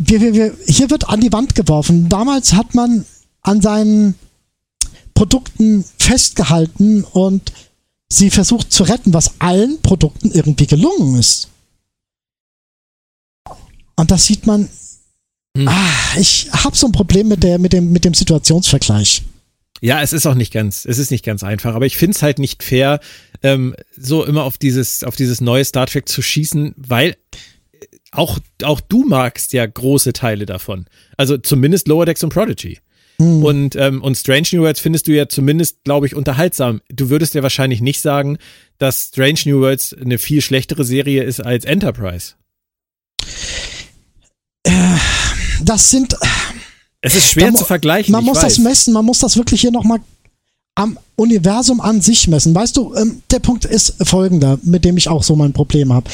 wir, wir, wir, hier wird an die Wand geworfen. Damals hat man an seinen Produkten festgehalten und sie versucht zu retten, was allen Produkten irgendwie gelungen ist. Und das sieht man. Hm. Ah, ich habe so ein Problem mit der mit dem mit dem Situationsvergleich. Ja, es ist auch nicht ganz, es ist nicht ganz einfach, aber ich finde es halt nicht fair, ähm, so immer auf dieses, auf dieses neue Star Trek zu schießen, weil auch, auch du magst ja große Teile davon. Also zumindest Lower Decks und Prodigy. Hm. Und, ähm, und Strange New Worlds findest du ja zumindest, glaube ich, unterhaltsam. Du würdest ja wahrscheinlich nicht sagen, dass Strange New Worlds eine viel schlechtere Serie ist als Enterprise. Äh, das sind. Es ist schwer zu vergleichen. Man muss weiß. das messen, man muss das wirklich hier nochmal am Universum an sich messen. Weißt du, ähm, der Punkt ist folgender, mit dem ich auch so mein Problem habe.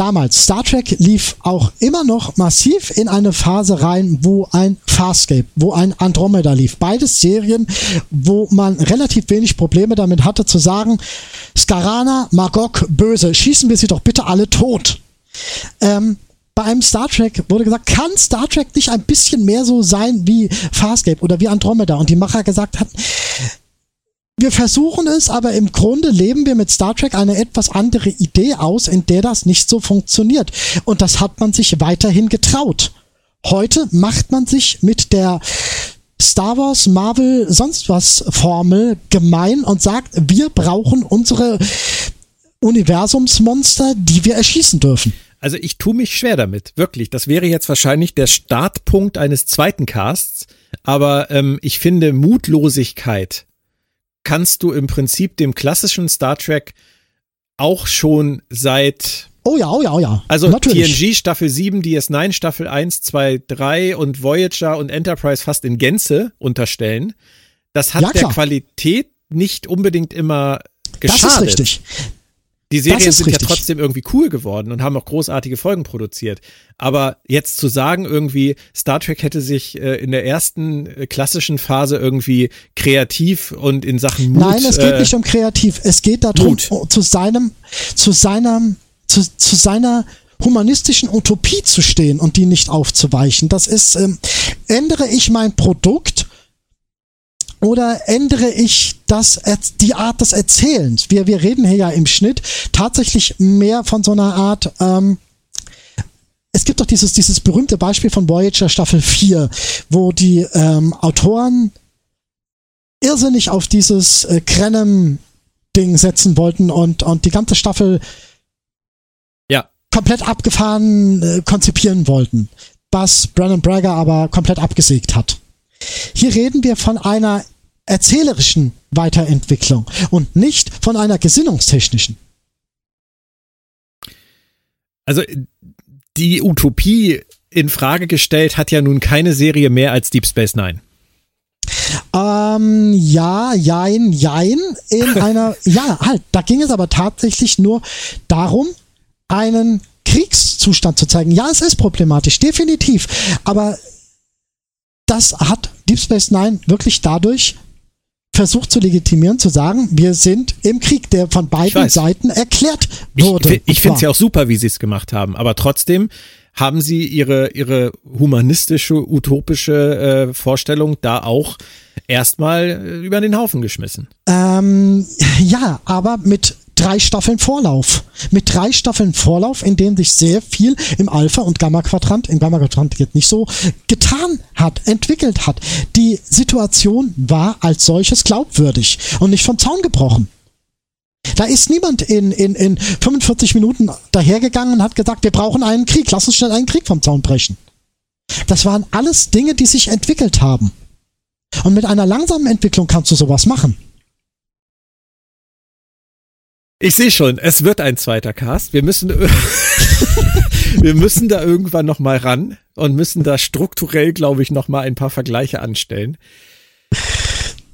Damals, Star Trek lief auch immer noch massiv in eine Phase rein, wo ein Farscape, wo ein Andromeda lief. Beides Serien, wo man relativ wenig Probleme damit hatte zu sagen, Skarana, Magog, böse, schießen wir sie doch bitte alle tot. Ähm, bei einem Star Trek wurde gesagt, kann Star Trek nicht ein bisschen mehr so sein wie Farscape oder wie Andromeda? Und die Macher gesagt hatten, wir versuchen es, aber im Grunde leben wir mit Star Trek eine etwas andere Idee aus, in der das nicht so funktioniert. Und das hat man sich weiterhin getraut. Heute macht man sich mit der Star Wars, Marvel, sonst was Formel gemein und sagt, wir brauchen unsere Universumsmonster, die wir erschießen dürfen. Also ich tue mich schwer damit, wirklich. Das wäre jetzt wahrscheinlich der Startpunkt eines zweiten Casts, aber ähm, ich finde Mutlosigkeit kannst du im Prinzip dem klassischen Star Trek auch schon seit Oh ja, oh ja, oh ja. Also Natürlich. TNG Staffel 7, DS9 Staffel 1, 2, 3 und Voyager und Enterprise fast in Gänze unterstellen. Das hat ja, der Qualität nicht unbedingt immer geschadet. Das ist richtig. Die Serien sind richtig. ja trotzdem irgendwie cool geworden und haben auch großartige Folgen produziert. Aber jetzt zu sagen, irgendwie, Star Trek hätte sich äh, in der ersten äh, klassischen Phase irgendwie kreativ und in Sachen Mut. Nein, es geht äh, nicht um kreativ. Es geht darum, Mut. zu seinem, zu seinem, zu, zu seiner humanistischen Utopie zu stehen und die nicht aufzuweichen. Das ist, ähm, ändere ich mein Produkt oder ändere ich das, die Art des Erzählens? Wir, wir reden hier ja im Schnitt tatsächlich mehr von so einer Art, ähm, es gibt doch dieses, dieses berühmte Beispiel von Voyager Staffel 4, wo die ähm, Autoren irrsinnig auf dieses äh, Krenem-Ding setzen wollten und, und die ganze Staffel ja. komplett abgefahren äh, konzipieren wollten. Was Brandon Braga aber komplett abgesägt hat. Hier reden wir von einer erzählerischen Weiterentwicklung und nicht von einer gesinnungstechnischen. Also die Utopie in Frage gestellt hat ja nun keine Serie mehr als Deep Space Nine. Ähm, ja, jein, jein. In einer, ja, halt, da ging es aber tatsächlich nur darum, einen Kriegszustand zu zeigen. Ja, es ist problematisch, definitiv. Aber das hat Deep Space Nine wirklich dadurch versucht zu legitimieren, zu sagen, wir sind im Krieg, der von beiden Seiten erklärt wurde. Ich, ich finde es ja auch super, wie sie es gemacht haben, aber trotzdem haben sie ihre, ihre humanistische, utopische äh, Vorstellung da auch erstmal äh, über den Haufen geschmissen. Ähm, ja, aber mit drei Staffeln Vorlauf. Mit drei Staffeln Vorlauf, in denen sich sehr viel im Alpha- und Gamma-Quadrant, im Gamma-Quadrant jetzt nicht so, getan hat, entwickelt hat. Die Situation war als solches glaubwürdig und nicht vom Zaun gebrochen. Da ist niemand in, in, in 45 Minuten dahergegangen und hat gesagt, wir brauchen einen Krieg, lass uns schnell einen Krieg vom Zaun brechen. Das waren alles Dinge, die sich entwickelt haben. Und mit einer langsamen Entwicklung kannst du sowas machen. Ich sehe schon, es wird ein zweiter Cast. Wir müssen, wir müssen da irgendwann noch mal ran und müssen da strukturell, glaube ich, noch mal ein paar Vergleiche anstellen.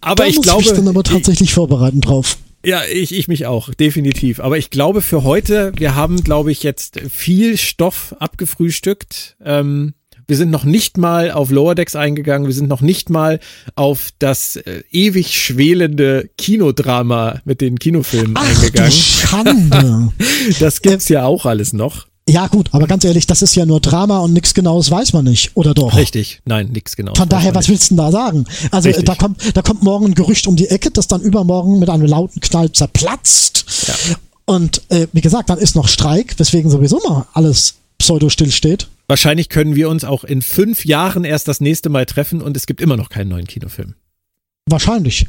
Aber da ich muss glaube, ich dann aber tatsächlich ich, vorbereiten drauf. Ja, ich, ich mich auch, definitiv. Aber ich glaube für heute, wir haben, glaube ich, jetzt viel Stoff abgefrühstückt. Ähm, wir sind noch nicht mal auf Lower Decks eingegangen. Wir sind noch nicht mal auf das äh, ewig schwelende Kinodrama mit den Kinofilmen Ach, eingegangen. Du Schande. das gibt's ja auch alles noch. Ja gut, aber ganz ehrlich, das ist ja nur Drama und nichts Genaues weiß man nicht, oder doch? Richtig, nein, nichts Genaues. Von daher, was willst du denn da sagen? Also Richtig. da kommt, da kommt morgen ein Gerücht um die Ecke, das dann übermorgen mit einem lauten Knall zerplatzt. Ja. Und äh, wie gesagt, dann ist noch Streik, weswegen sowieso mal alles pseudo still steht. Wahrscheinlich können wir uns auch in fünf Jahren erst das nächste Mal treffen und es gibt immer noch keinen neuen Kinofilm. Wahrscheinlich.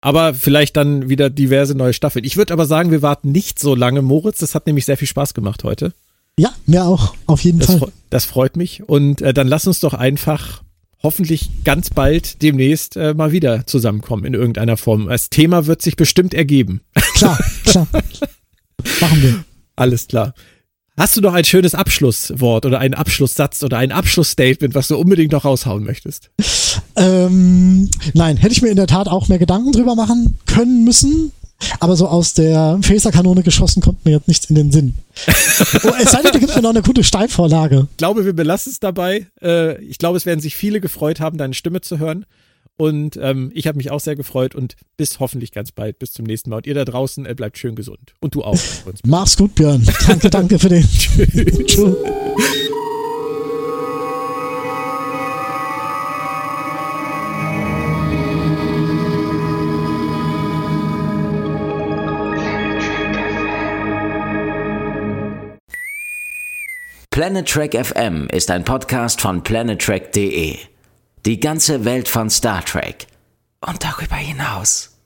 Aber vielleicht dann wieder diverse neue Staffeln. Ich würde aber sagen, wir warten nicht so lange, Moritz. Das hat nämlich sehr viel Spaß gemacht heute. Ja, mir auch, auf jeden das Fall. das freut mich. Und äh, dann lass uns doch einfach hoffentlich ganz bald demnächst äh, mal wieder zusammenkommen in irgendeiner Form. Das Thema wird sich bestimmt ergeben. Klar, klar. Machen wir. Alles klar. Hast du noch ein schönes Abschlusswort oder einen Abschlusssatz oder ein Abschlussstatement, was du unbedingt noch raushauen möchtest? Ähm, nein, hätte ich mir in der Tat auch mehr Gedanken drüber machen können müssen. Aber so aus der Phaserkanone geschossen kommt mir jetzt nichts in den Sinn. oh, es sei denn, da gibt mir noch eine gute Steilvorlage. Ich glaube, wir belassen es dabei. Äh, ich glaube, es werden sich viele gefreut haben, deine Stimme zu hören. Und ähm, ich habe mich auch sehr gefreut und bis hoffentlich ganz bald. Bis zum nächsten Mal. Und ihr da draußen äh, bleibt schön gesund. Und du auch. Mach's gut, Björn. Danke, danke für den. Tschüss. Planet Trek FM ist ein Podcast von planettrek.de. Die ganze Welt von Star Trek und darüber hinaus.